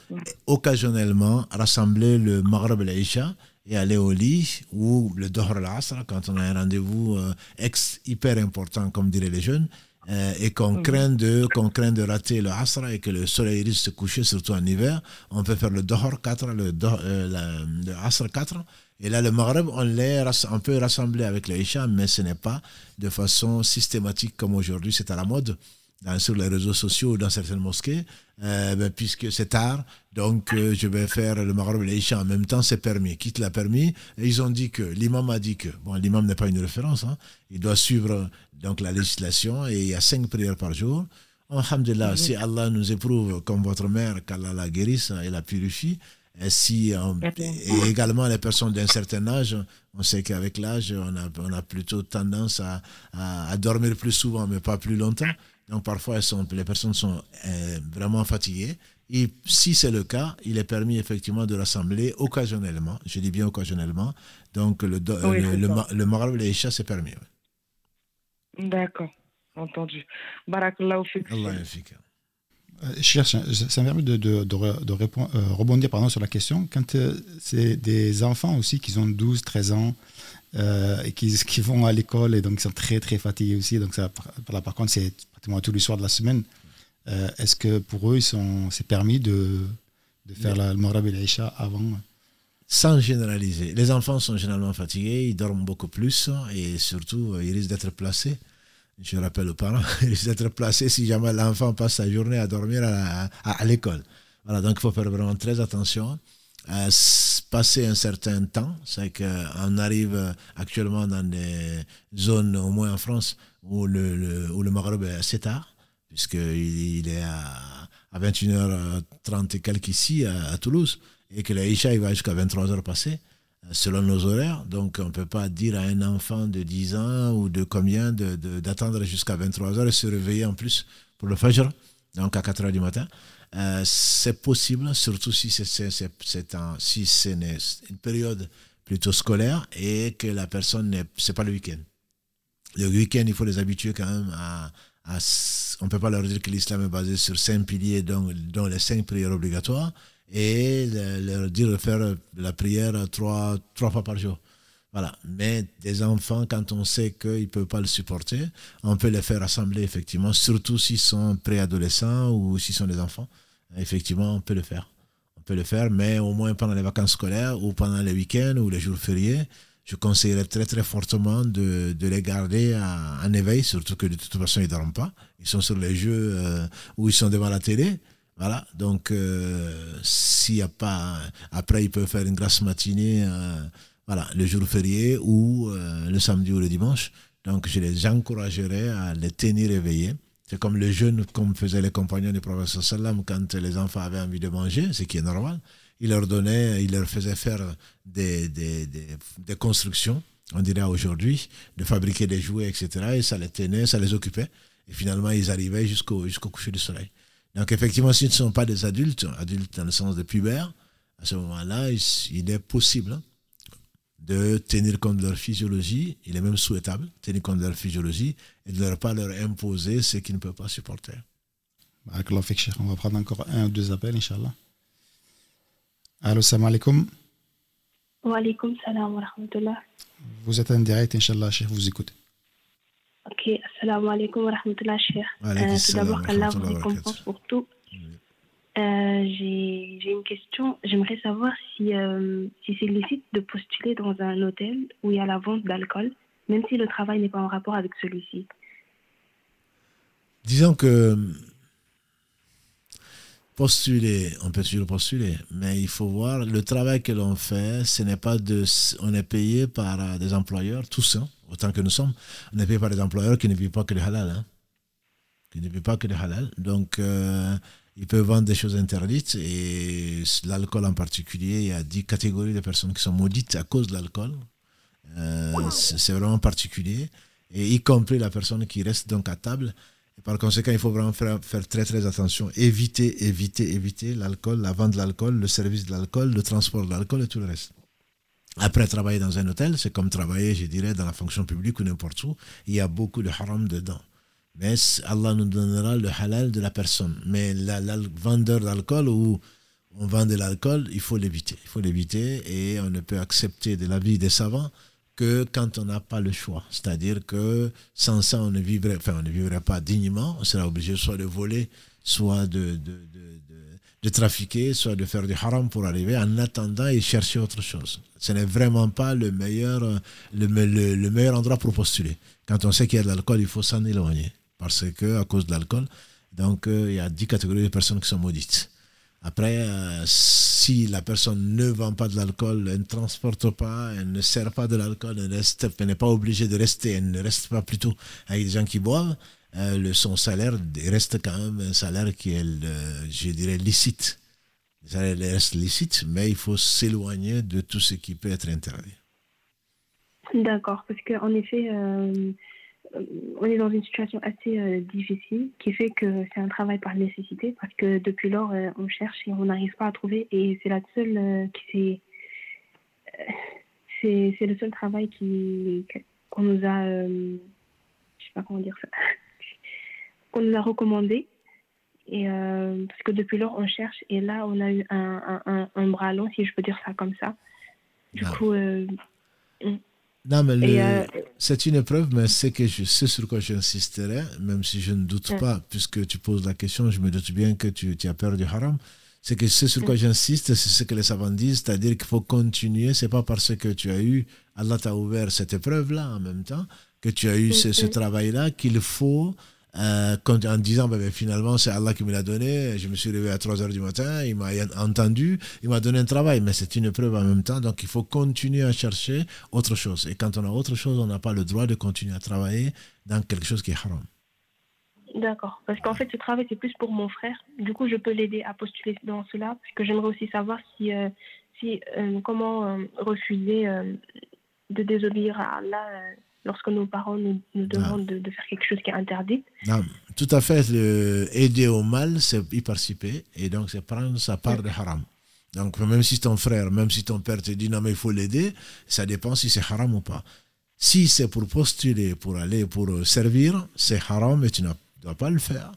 occasionnellement rassembler le Maghreb et l'Aïcha et aller au lit ou le Dohr al-Asr quand on a un rendez-vous euh, ex hyper important, comme diraient les jeunes, euh, et qu'on craint, de, qu'on craint de rater le Asr et que le soleil risque de se coucher, surtout en hiver. On peut faire le Dohr 4, le, Dohr, euh, la- le Asr 4. Et là, le Maghreb, on, les on peut rassembler avec le Isha, mais ce n'est pas de façon systématique comme aujourd'hui, c'est à la mode dans- sur les réseaux sociaux ou dans certaines mosquées, euh, ben, puisque c'est tard, donc euh, je vais faire le Maghreb et l'Isha en même temps, c'est permis. Quitte l'a permis, et ils ont dit que, l'imam a dit que, bon, l'imam n'est pas une référence, hein, il doit suivre donc la législation et il y a cinq prières par jour. Alhamdulillah, si Allah nous éprouve comme votre mère, qu'Allah la guérisse et la purifie, et si et également les personnes d'un certain âge, on sait qu'avec l'âge, on a, on a plutôt tendance à, à, à dormir plus souvent, mais pas plus longtemps. Donc parfois, elles sont, les personnes sont euh, vraiment fatiguées. Et si c'est le cas, il est permis effectivement de rassembler occasionnellement. Je dis bien occasionnellement. Donc le, do- Oui, le, c'est le, et l'Isha, c'est permis. oui. D'accord, entendu. Barakallahu. Euh, Cher, ça me permet de, de, de, de répondre- euh, rebondir pardon, sur la question. Quand euh, c'est des enfants aussi qui ont 12, 13 ans euh, et qui, vont à l'école et donc ils sont très très fatigués aussi, donc par- là, par contre c'est pratiquement tous les soirs de la semaine, euh, est-ce que pour eux c'est permis de, faire le Maghreb et l'Aïcha avant? Sans généraliser. Les enfants sont généralement fatigués, ils dorment beaucoup plus et surtout, euh, ils risquent d'être placés. Je rappelle aux parents, ils risquent d'être placés si jamais l'enfant passe sa journée à dormir à- à l'école. Voilà, donc il faut faire vraiment très attention. Euh, passer un certain temps, c'est qu'on arrive euh, actuellement dans des zones, au moins en France, où le, où le Maghreb est assez tard, puisqu'il il est à, à 21h30 et quelques ici, à, Toulouse, et que l'Aïcha, va jusqu'à 23h passer, euh, selon nos horaires. Donc, on ne peut pas dire à un enfant de 10 ans ou de combien de- de- d'attendre jusqu'à 23h et se réveiller en plus pour le Fajr, donc à 4h du matin. Euh, c'est possible, surtout si c'est un- si une, période plutôt scolaire et que la personne n'est c'est pas le week-end. Le week-end, il faut les habituer quand même à, à on peut pas leur dire que l'islam est basé sur cinq piliers, dont, dont les cinq prières obligatoires, et le- leur dire de faire la prière trois, trois fois par jour. Voilà. Mais des enfants, quand on sait qu'ils ne peuvent pas le supporter, on peut les faire assembler, effectivement, surtout s'ils sont préadolescents ou s'ils sont des enfants. Effectivement, on peut le faire. On peut le faire, mais au moins pendant les vacances scolaires ou pendant les week-ends ou les jours fériés, je conseillerais très très fortement de, de les garder à- en éveil, surtout que de toute façon ils ne dorment pas. Ils sont sur les jeux euh, où ils sont devant la télé. Voilà, donc euh, s'il n'y a pas... Après, ils peuvent faire une grasse matinée, euh, voilà, le jour férié ou euh, le samedi ou le dimanche. Donc je les encouragerais à les tenir éveillés. C'est comme le jeûne, comme faisaient les compagnons du prophète sallam quand les enfants avaient envie de manger, ce qui est normal. Il leur donnait, il leur faisait faire des, des, des, constructions, on dirait aujourd'hui, de fabriquer des jouets, etc. Et ça les tenait, ça les occupait. Et finalement, ils arrivaient jusqu'au jusqu'au coucher du soleil. Donc effectivement, s'ils ne sont pas des adultes, adultes dans le sens de pubères, à ce moment-là, il, il est possible hein, de tenir compte de leur physiologie, il est même souhaitable de tenir compte de leur physiologie et de ne pas leur imposer ce qu'ils ne peuvent pas supporter. Cheikh. On va prendre encore un ou deux appels, Inch'Allah. Allô, salam alaikum. Wa alaikum salam wa rahmatullah. Vous êtes en direct, Inch'Allah, Cheikh, vous écoutez. Ok, assalamu alaikum wa rahmatullah, Cheikh. Euh, tout salam d'abord, qu'Allah vous récompense pour tout. Euh, J'ai une question. J'aimerais savoir si, euh, c'est licite de postuler dans un hôtel où il y a la vente d'alcool, même si le travail n'est pas en rapport avec celui-ci. Disons que postuler, on peut toujours postuler, mais il faut voir le travail que l'on fait, ce n'est pas de. On est payé par euh, des employeurs, tous, hein, autant que nous sommes, on est payé par des employeurs qui ne vivent pas que du halal. hein, qui ne vivent pas que du halal. Donc, ils peuvent vendre des choses interdites et l'alcool en particulier, il y a 10 catégories de personnes qui sont maudites à cause de l'alcool. Euh, c'est vraiment particulier, et y compris la personne qui reste donc à table. Et par conséquent, il faut vraiment faire, faire très très attention. Éviter, éviter, éviter l'alcool, la vente de l'alcool, le service de l'alcool, le transport de l'alcool et tout le reste. Après, travailler dans un hôtel, c'est comme travailler, je dirais, dans la fonction publique ou n'importe où. Il y a beaucoup de haram dedans. Mais Allah nous donnera le halal de la personne. Mais le vendeur d'alcool ou on vend de l'alcool, il faut l'éviter. Il faut l'éviter et on ne peut accepter de l'avis des savants que quand on n'a pas le choix. C'est-à-dire que sans ça, on ne vivrait, enfin, on ne vivrait pas dignement. On sera obligé soit de voler, soit de, de, de, de- trafiquer, soit de faire du haram pour arriver en attendant et chercher autre chose. Ce n'est vraiment pas le meilleur, euh, le, le meilleur endroit pour postuler. Quand on sait qu'il y a de l'alcool, il faut s'en éloigner. Parce que, à cause de l'alcool, donc, euh, il y a 10 catégories de personnes qui sont maudites. Après, euh, si la personne ne vend pas de l'alcool, elle ne transporte pas, elle ne sert pas de l'alcool, elle n'est pas obligée de rester, elle ne reste pas plutôt avec des gens qui boivent, euh, le, son salaire reste quand même un salaire qui est, je dirais, licite. Le salaire reste licite, mais il faut s'éloigner de tout ce qui peut être interdit. D'accord, parce qu'en effet, on est dans une situation assez euh, difficile qui fait que c'est un travail par nécessité parce que depuis lors, euh, on cherche et on n'arrive pas à trouver et c'est la seule euh, qui c'est c'est le seul travail qui qu'on nous a. je sais pas comment dire ça. qu'on nous a recommandé. Et parce que depuis lors, on cherche et là, on a eu un, un, un, un bras long, si je peux dire ça comme ça. Du Non. coup. Non, mais le- euh, c'est une épreuve, mais c'est que je sais sur quoi j'insisterai, même si je ne doute pas, puisque tu poses la question, je me doute bien que tu, tu as peur du haram. C'est que ce sur quoi j'insiste, c'est ce que les savants disent, c'est-à-dire qu'il faut continuer. C'est pas parce que tu as eu, Allah t'a ouvert cette épreuve-là en même temps, que tu as eu ce, ce travail-là, qu'il faut, euh, en disant, ben, ben, finalement, c'est Allah qui me l'a donné, je me suis levé à 3 heures du matin, il m'a entendu, il m'a donné un travail, mais c'est une épreuve en même temps, donc il faut continuer à chercher autre chose. Et quand on a autre chose, on n'a pas le droit de continuer à travailler dans quelque chose qui est haram. D'accord. Parce qu'en fait, ce travail, c'est plus pour mon frère. Du coup, je peux l'aider à postuler dans cela. Parce que j'aimerais aussi savoir si, euh, euh, comment euh, refuser de désobéir à Allah lorsque nos parents nous, nous demandent de, de faire quelque chose qui est interdit. Non, tout à fait. le- aider au mal, c'est y participer. Et donc, c'est prendre sa part de haram. Donc, même si ton frère, même si ton père te dit non, mais il faut l'aider, ça dépend si c'est haram ou pas. Si c'est pour postuler, pour aller, pour euh, servir, c'est haram et tu ne dois pas le faire,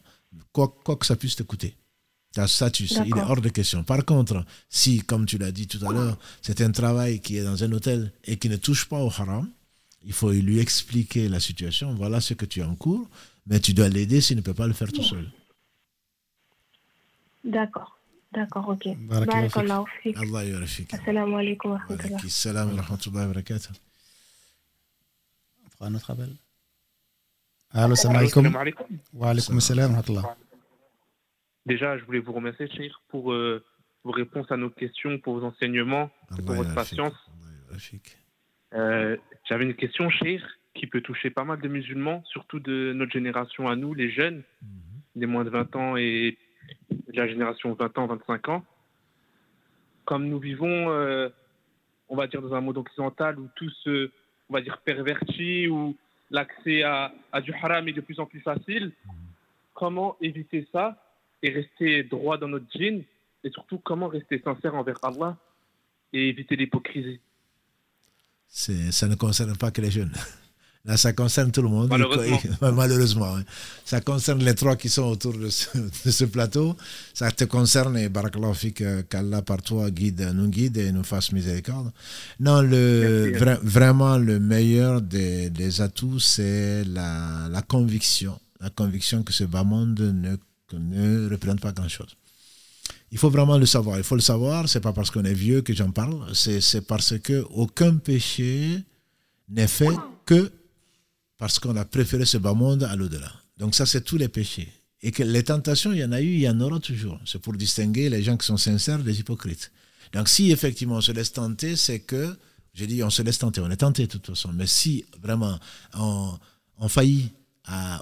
quoi, quoi que ça puisse te coûter. Ta statut, il est hors de question. Par contre, si, comme tu l'as dit tout à l'heure, c'est un travail qui est dans un hôtel et qui ne touche pas au haram, il faut lui expliquer la situation. Voilà ce que tu as en cours, mais tu dois l'aider s'il ne peut pas le faire tout seul. D'accord. D'accord, ok. Barakallahu fik. Allah yarfik. Assalamu alaikum wa rahmatullah. alaykum salam wa rahmatullahi wa barakatuh. On fera un autre appel. Allô, salam alaikum. Wa alaikum salam wa rahmatullah. Déjà, je voulais vous remercier, Cheikh, pour euh, vos réponses à nos questions, pour vos enseignements, pour votre patience. Euh, J'avais une question, Cheikh, qui peut toucher pas mal de musulmans, surtout de notre génération à nous, les jeunes, les moins de 20 ans et de la génération 20 ans, 25 ans. Comme nous vivons, euh, on va dire, dans un monde occidental où tout se, on va dire, perverti, où l'accès à, à du haram est de plus en plus facile, comment éviter ça et rester droit dans notre djinn? Et surtout comment rester sincère envers Allah et éviter l'hypocrisie? Ça ne concerne pas que les jeunes. Là, ça concerne tout le monde. Malheureusement. Malheureusement. Ça concerne les trois qui sont autour de ce, plateau. Ça te concerne et Barakallahu qu'Allah par toi guide, nous guide et nous fasse miséricorde. Non, le, vraiment le meilleur des, des atouts, c'est la, la, conviction. La conviction que ce bas monde ne, ne représente pas grand-chose. Il faut vraiment le savoir. Il faut le savoir. C'est pas parce qu'on est vieux que j'en parle. C'est parce que aucun péché n'est fait que parce qu'on a préféré ce bas monde à l'au-delà. Donc ça, c'est tous les péchés. Et que les tentations, il y en a eu, il y en aura toujours. C'est pour distinguer les gens qui sont sincères des hypocrites. Donc si effectivement on se laisse tenter, c'est que, j'ai dit on se laisse tenter, on est tenté de toute façon, mais si vraiment on, on faillit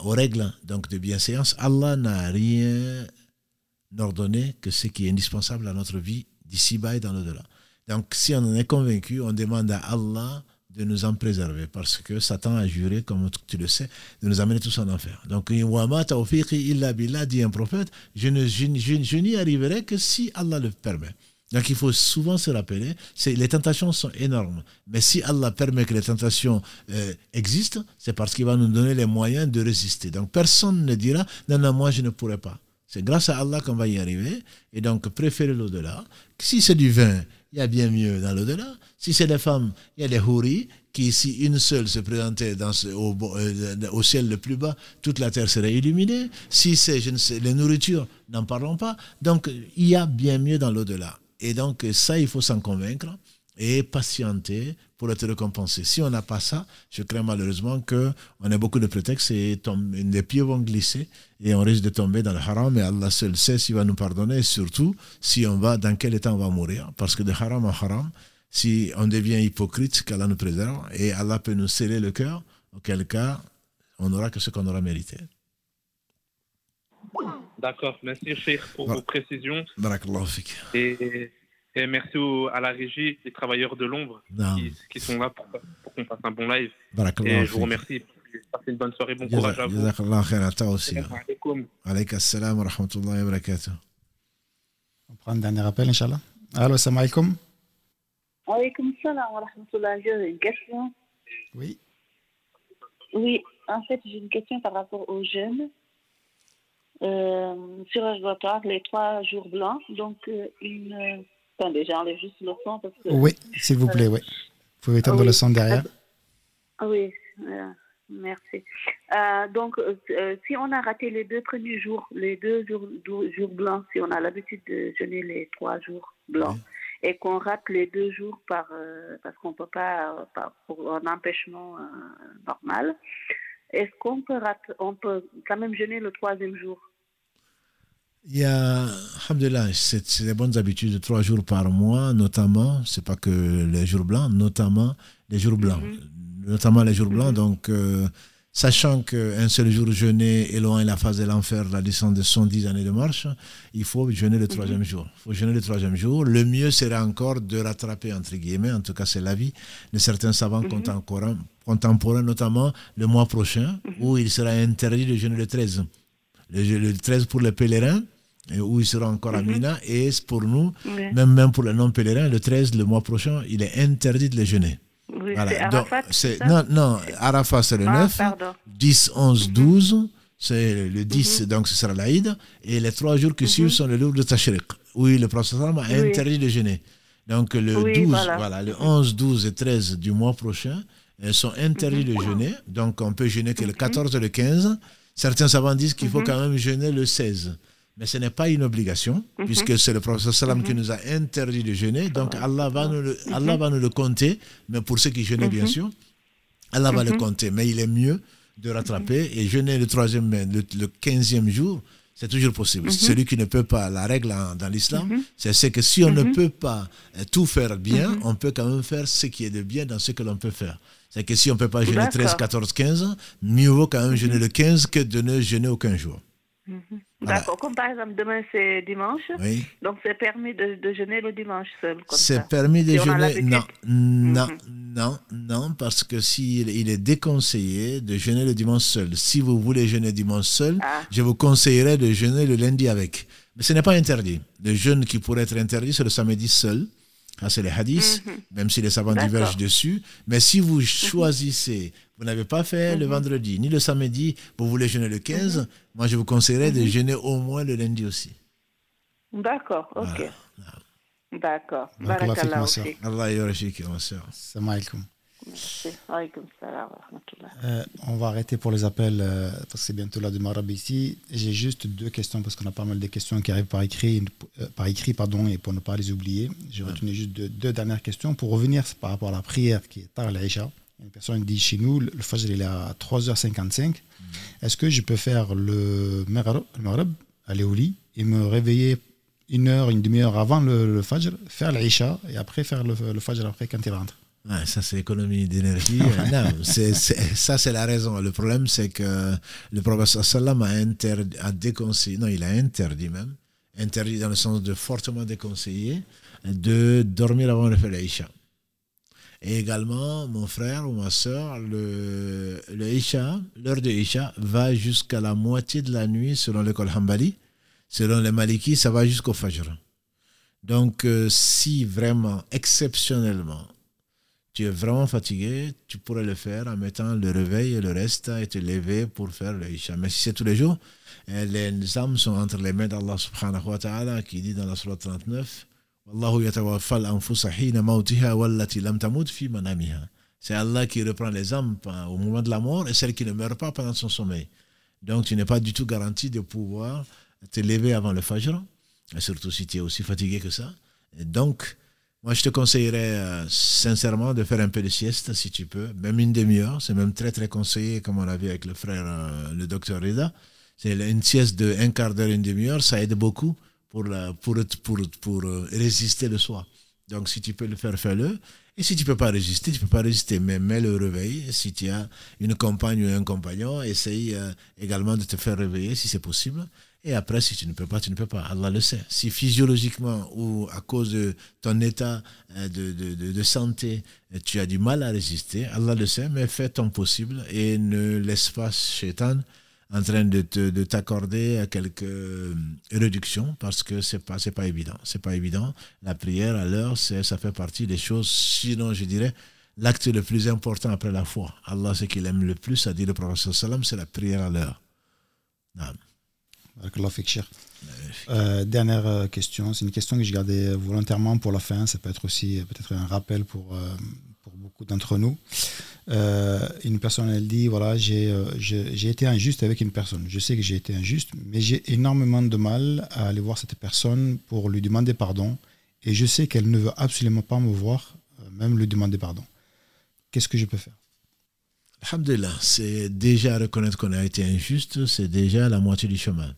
aux règles donc, de bienséance, Allah n'a rien ordonné que ce qui est indispensable à notre vie d'ici-bas et dans l'au-delà. Donc si on en est convaincu, on demande à Allah de nous en préserver parce que Satan a juré, comme tu le sais, de nous amener tous en enfer. Donc, billah, dit un prophète, je, ne, je, n'y arriverai que si Allah le permet. Donc il faut souvent se rappeler, les tentations sont énormes. Mais si Allah permet que les tentations euh, existent, c'est parce qu'il va nous donner les moyens de résister. Donc personne ne dira, non, non, moi je ne pourrai pas. C'est grâce à Allah qu'on va y arriver. Et donc préférez l'au-delà. Si c'est du vin, il y a bien mieux dans l'au-delà. Si c'est des femmes, il y a des houris qui, si une seule se présentait dans au, euh, au, ciel le plus bas, toute la terre serait illuminée. Si c'est, je ne sais, les nourritures, n'en parlons pas. Donc, il y a bien mieux dans l'au-delà. Et donc, ça, il faut s'en convaincre et patienter pour être récompensé. Si on n'a pas ça, je crains malheureusement qu'on ait beaucoup de prétextes et les pieds vont glisser et on risque de tomber dans le haram. Et Allah seul sait s'il va nous pardonner et surtout si on va, dans quel état on va mourir. Parce que de haram en haram, si on devient hypocrite, qu'Allah nous préserve et Allah peut nous sceller le cœur, auquel cas on n'aura que ce qu'on aura mérité. D'accord, merci Cheikh pour vos précisions. Et et merci à la régie, les travailleurs de l'ombre qui, sont là pour, qu'on fasse un bon live. Et je vous remercie. Passez une bonne soirée, bon courage à vous. aussi. assalam wa rahmatullahi wa barakatuh. On prend un dernier appel, Inch'Allah. Allô, salam alaikum. Alaykoum salam wa rahmatullahi J'ai une question. Oui. Oui, en fait, j'ai une question par rapport aux jeunes. Euh, sur les trois jours blancs. Donc, euh, une déjà j'enlève juste le son. Parce que, oui, s'il vous plaît, oui. Vous pouvez éteindre le son derrière. Ah oui, euh, merci. Euh, donc, euh, si on a raté les deux premiers jours, les deux jours, jours blancs, si on a l'habitude de jeûner les trois jours blancs, et qu'on rate les deux jours par, parce qu'on ne peut pas, pour un empêchement normal, est-ce qu'on peut, on peut quand même jeûner le troisième jour? Il y a, c'est des bonnes habitudes de trois jours par mois, notamment, c'est pas que les jours blancs, notamment les jours blancs. Mhm. Notamment les jours blancs, mhm. donc, euh, sachant qu'un seul jour jeûner est loin la phase de l'enfer, la descente de 110 années de marche, il faut jeûner le troisième mhm. jour. Il faut jeûner le troisième jour. Le mieux serait encore de rattraper, entre guillemets, en tout cas c'est l'avis de certains savants contemporains, contemporains, notamment le mois prochain, où il sera interdit de jeûner le 13 le, 13 pour les pèlerins où il sera encore à mhm. Mina. Et pour nous, même, même pour les non-pèlerins, le 13, le mois prochain, il est interdit de les jeûner. voilà. Arafat, non, non, Arafat, c'est le 9, 10, 11, 12, c'est le 10, mhm. donc ce sera l'Aïd. Et les trois jours qui suivent mhm. sont le jour de Tashriq, où le prophète a interdit de jeûner. Donc le 12, voilà. le 11, 12 et 13 du mois prochain elles sont interdits de jeûner. Donc on peut jeûner que le 14 et le 15. Certains savants disent qu'il faut quand même jeûner le 16. Mais ce n'est pas une obligation, mhm. puisque c'est le prophète sallam qui mhm. nous a interdit de jeûner. Donc Allah va nous le, mhm. Allah va nous le compter, mais pour ceux qui jeûnent bien sûr, Allah va le compter. Mais il est mieux de rattraper et jeûner le troisième, le, quinzième jour, c'est toujours possible. Celui qui ne peut pas, la règle dans l'islam, c'est que si on ne peut pas euh, tout faire bien, on peut quand même faire ce qui est de bien dans ce que l'on peut faire. C'est que si on ne peut pas jeûner 13, 14, 15, mieux vaut quand même jeûner le 15 que de ne jeûner aucun jour. Mhm. D'accord. Comme par exemple, demain c'est dimanche. Donc c'est permis de, de, jeûner le dimanche seul. C'est permis de jeûner. Non, non, mhm. non, non, parce que s'il il est déconseillé de jeûner le dimanche seul. Si vous voulez jeûner dimanche seul, ah. je vous conseillerais de jeûner le lundi avec. Mais ce n'est pas interdit. Le jeûne qui pourrait être interdit, c'est le samedi seul. Ça, c'est les hadiths, mhm. même si les savants divergent dessus. Mais si vous mhm. choisissez, vous n'avez pas fait le vendredi ni le samedi, vous voulez jeûner le 15, moi, je vous conseillerais de jeûner au moins le lundi aussi. D'accord, ok. D'accord. Barakallah. Allah ma soeur. Euh, on va arrêter pour les appels euh, parce que c'est bientôt la de Marab ici. J'ai juste deux questions parce qu'on a pas mal de questions qui arrivent par écrit, euh, par écrit pardon, et pour ne pas les oublier. Je retenu juste deux, dernières questions pour revenir par rapport à la prière qui est tard l'Aïcha. Une personne dit chez nous, le Fajr il est à 3h55. Mm. Est-ce que je peux faire le Marab, aller au lit et me réveiller une heure, une demi-heure avant le, Fajr, faire l'Aïcha et après faire le, le Fajr après quand il rentre? Ça, c'est économie d'énergie. non, ça, c'est la raison. Le problème, c'est que le professeur Salam a, interdit, a déconseillé, non, il a interdit même, interdit dans le sens de fortement déconseillé, de dormir avant le Isha. Et également, mon frère ou ma soeur, le, le Isha, l'heure de Isha, va jusqu'à la moitié de la nuit selon l'école Hanbali. Selon les Maliki, ça va jusqu'au Fajr. Donc, euh, si vraiment, exceptionnellement, tu es vraiment fatigué, tu pourrais le faire en mettant le réveil et le reste et te lever pour faire le Isha. Mais si c'est tous les jours, eh, les âmes sont entre les mains d'Allah subhanahu wa ta'ala qui dit dans la surah 39 c'est Allah qui reprend les âmes au moment de la mort et celles qui ne meurent pas pendant son sommeil. Donc tu n'es pas du tout garanti de pouvoir te lever avant le Fajr, surtout si tu es aussi fatigué que ça. Donc, moi, je te conseillerais euh, sincèrement de faire un peu de sieste si tu peux, même une demi-heure. C'est même très, très conseillé, comme on l'a vu avec le frère, euh, le docteur Rida. C'est une sieste de un quart d'heure, une demi-heure, ça aide beaucoup pour, la, pour, pour, pour euh, résister le soir. Donc, si tu peux le faire, fais-le. Et si tu ne peux pas résister, tu ne peux pas résister, mais mets le réveil. Si tu as une compagne ou un compagnon, essaye également de te faire réveiller si c'est possible. Et après, si tu ne peux pas, tu ne peux pas. Allah le sait. Si physiologiquement ou à cause de ton état euh, de, de, de, santé, tu as du mal à résister, Allah le sait, mais fais ton possible et ne laisse pas Shaitan en train de, de t'accorder quelques euh, réductions parce que c'est pas c'est pas évident. C'est pas évident. La prière à l'heure ça fait partie des choses. Sinon je dirais l'acte le plus important après la foi. Allah ce qu'il aime le plus a dit le prophète c'est la prière à l'heure euh, dernière euh, question, c'est une question que j'ai gardée volontairement pour la fin. Ça peut être aussi euh, peut-être un rappel pour, pour beaucoup d'entre nous. une personne, elle dit voilà, j'ai été injuste avec une personne. Je sais que j'ai été injuste, mais j'ai énormément de mal à aller voir cette personne pour lui demander pardon. Et je sais qu'elle ne veut absolument pas me voir, même lui demander pardon. Qu'est-ce que je peux faire? Alhamdulillah, c'est déjà reconnaître qu'on a été injuste, c'est déjà la moitié du chemin.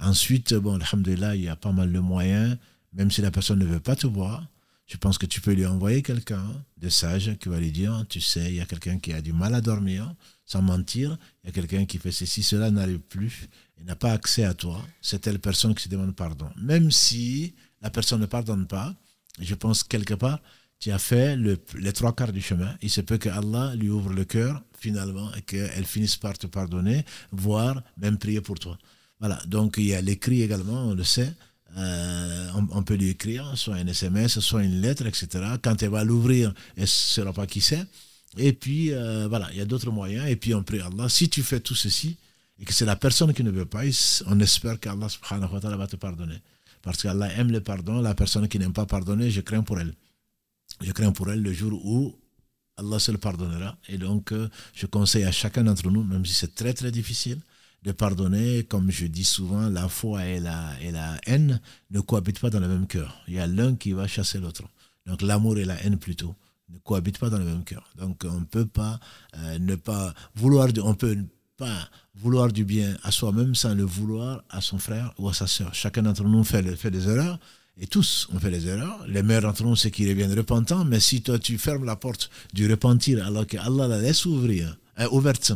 Ensuite, bon, alhamdulillah, il y a pas mal de moyens, même si la personne ne veut pas te voir. Je pense que tu peux lui envoyer quelqu'un de sage qui va lui dire, tu sais, il y a quelqu'un qui a du mal à dormir, sans mentir, il y a quelqu'un qui fait ceci, cela n'arrive plus, il n'a pas accès à toi, c'est telle personne qui se demande pardon. Même si la personne ne pardonne pas, je pense quelque part, tu as fait les trois quarts du chemin. Il se peut que Allah lui ouvre le cœur finalement et qu'elle finisse par te pardonner, voire même prier pour toi. Voilà, donc il y a l'écrit également, on le sait. Euh, on, peut lui écrire, soit un SMS, soit une lettre, etc. Quand elle va l'ouvrir, elle ne saura pas qui c'est. Et puis, euh, voilà, il y a d'autres moyens. Et puis, on prie Allah. Si tu fais tout ceci, et que c'est la personne qui ne veut pas, on espère qu'Allah subhanahu wa ta'ala va te pardonner. Parce qu'Allah aime le pardon. La personne qui n'aime pas pardonner, je crains pour elle. Je crains pour elle le jour où Allah se le pardonnera. Et donc, euh, je conseille à chacun d'entre nous, même si c'est très très difficile, de pardonner, comme je dis souvent, la foi et la, et la haine ne cohabitent pas dans le même cœur. Il y a l'un qui va chasser l'autre. Donc l'amour et la haine plutôt ne cohabitent pas dans le même cœur. Donc on ne peut pas euh, ne pas vouloir, on peut pas vouloir du bien à soi-même sans le vouloir à son frère ou à sa soeur. Chacun d'entre nous fait, des erreurs. Et tous, on fait des erreurs. Les meilleurs d'entre nous, c'est qu'ils reviennent repentants. Mais si toi, tu fermes la porte du repentir alors que Allah la laisse ouvrir, euh, ouverte,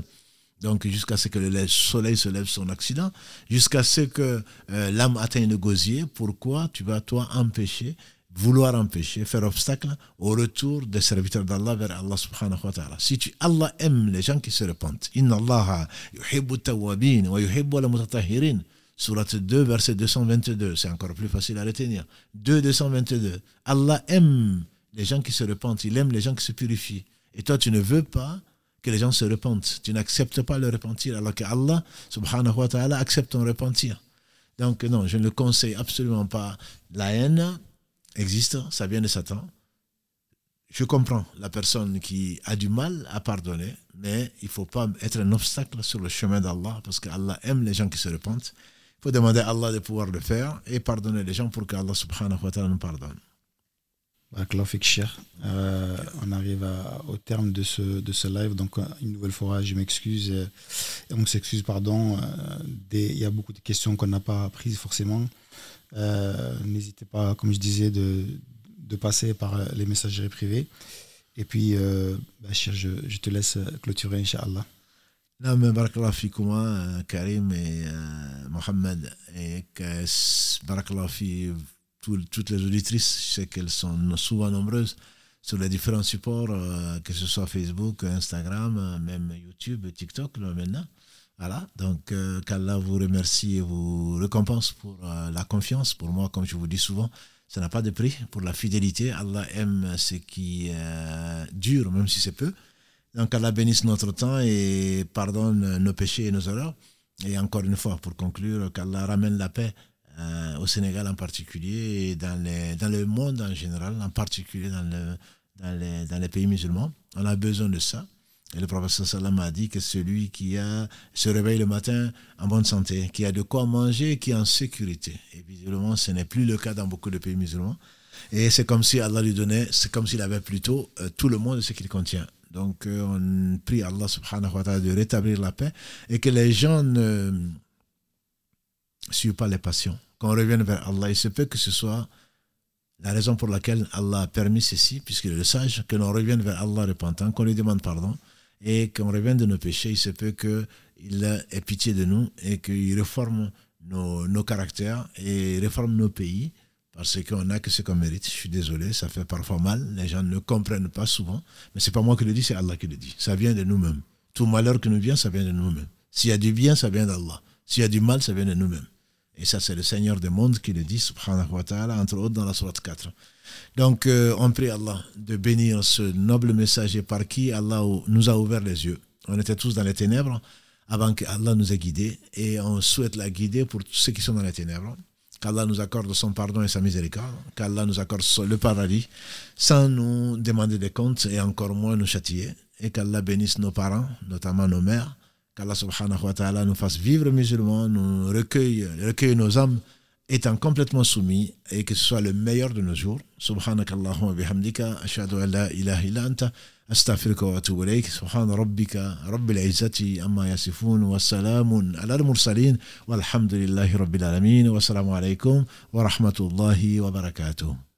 donc jusqu'à ce que le soleil se lève son accident, jusqu'à ce que euh, l'âme atteigne le gosier, pourquoi tu vas toi empêcher, vouloir empêcher, faire obstacle au retour des serviteurs d'Allah vers Allah subhanahu wa ta'ala. Si tu, Allah aime les gens qui se repentent. Inna Allah yuhibbu tawabin wa yuhibbu Surat 2, verset 222. C'est encore plus facile à retenir. 2, 222. Allah aime les gens qui se repentent. Il aime les gens qui se purifient. Et toi, tu ne veux pas que les gens se repentent. Tu n'acceptes pas le repentir, alors que Allah, subhanahu wa ta'ala, accepte ton repentir. Donc, non, je ne le conseille absolument pas. La haine existe, ça vient de Satan. Je comprends la personne qui a du mal à pardonner, mais il ne faut pas être un obstacle sur le chemin d'Allah, parce qu'Allah aime les gens qui se repentent. Il faut demander à Allah de pouvoir le faire et pardonner les gens pour qu'Allah subhanahu wa ta'ala nous pardonne. Euh, on arrive au terme de ce, de ce live. Donc, euh, une nouvelle fois, je m'excuse. Euh, on s'excuse, pardon. il y a beaucoup de questions qu'on n'a pas prises forcément. N'hésitez pas, comme je disais, de, de, passer par les messageries privées. Et puis, Bachir, je, je, te laisse clôturer, Inch'Allah. Non, mais barakallah Karim et Mohamed. Et barakallah toutes les auditrices, je sais qu'elles sont souvent nombreuses sur les différents supports, euh, que ce soit Facebook, Instagram, euh, même YouTube, TikTok maintenant. Voilà, donc euh, qu'Allah vous remercie et vous récompense pour la confiance. Pour moi, comme je vous dis souvent, ça n'a pas de prix pour la fidélité. Allah aime ce qui dure, même si c'est peu. Donc Allah bénisse notre temps et pardonne nos péchés et nos erreurs. Et encore une fois, pour conclure, qu'Allah ramène la paix euh, au Sénégal en particulier et dans, les, dans le monde en général, en particulier dans, le, dans, les, dans les pays musulmans. On a besoin de ça. Et le professeur Salam a dit que celui qui a, se réveille le matin en bonne santé, qui a de quoi manger, qui est en sécurité. Et visiblement, ce n'est plus le cas dans beaucoup de pays musulmans. Et c'est comme si Allah lui donnait, c'est comme s'il avait plutôt euh, tout le monde ce qu'il contient. Donc euh, on prie Allah subhanahu wa ta'ala de rétablir la paix et que les gens ne, suivent pas les passions, qu'on revienne vers Allah. Il se peut que ce soit la raison pour laquelle Allah a permis ceci, puisqu'il est le sage, que l'on revienne vers Allah repentant, qu'on lui demande pardon et qu'on revienne de nos péchés. Il se peut qu'il ait pitié de nous et qu'il réforme nos, nos, caractères et réforme nos pays parce qu'on n'a que ce qu'on mérite. Je suis désolé, ça fait parfois mal. Les gens ne comprennent pas souvent. Mais c'est pas moi qui le dis, c'est Allah qui le dit. Ça vient de nous-mêmes. Tout malheur qui nous vient, ça vient de nous-mêmes. S'il y a du bien, ça vient d'Allah. S'il y a du mal, ça vient de nous-mêmes. Et ça, c'est le Seigneur des mondes qui le dit, subhanahu wa ta'ala, entre autres dans la sourate 4. Donc, euh, on prie Allah de bénir ce noble messager par qui Allah nous a ouvert les yeux. On était tous dans les ténèbres avant qu'Allah nous ait guidés et on souhaite la guider pour tous ceux qui sont dans les ténèbres. Qu'Allah nous accorde son pardon et sa miséricorde, qu'Allah nous accorde le paradis sans nous demander des comptes et encore moins nous châtier. Et qu'Allah bénisse nos parents, notamment nos mères, qu'Allah subhanahu wa ta'ala nous fasse vivre musulmans, nous recueille, nos âmes étant complètement soumis et que ce soit le meilleur de nos jours. Subhanakallahumma bihamdika, ashhadu an la ilaha illa anta, wa atubu ilayk. Subhan rabbika, rabbil izzati amma yasifun wa salamun ala walhamdulillahi rabbil alamin wa salamu alaykum wa rahmatullahi wa barakatuh.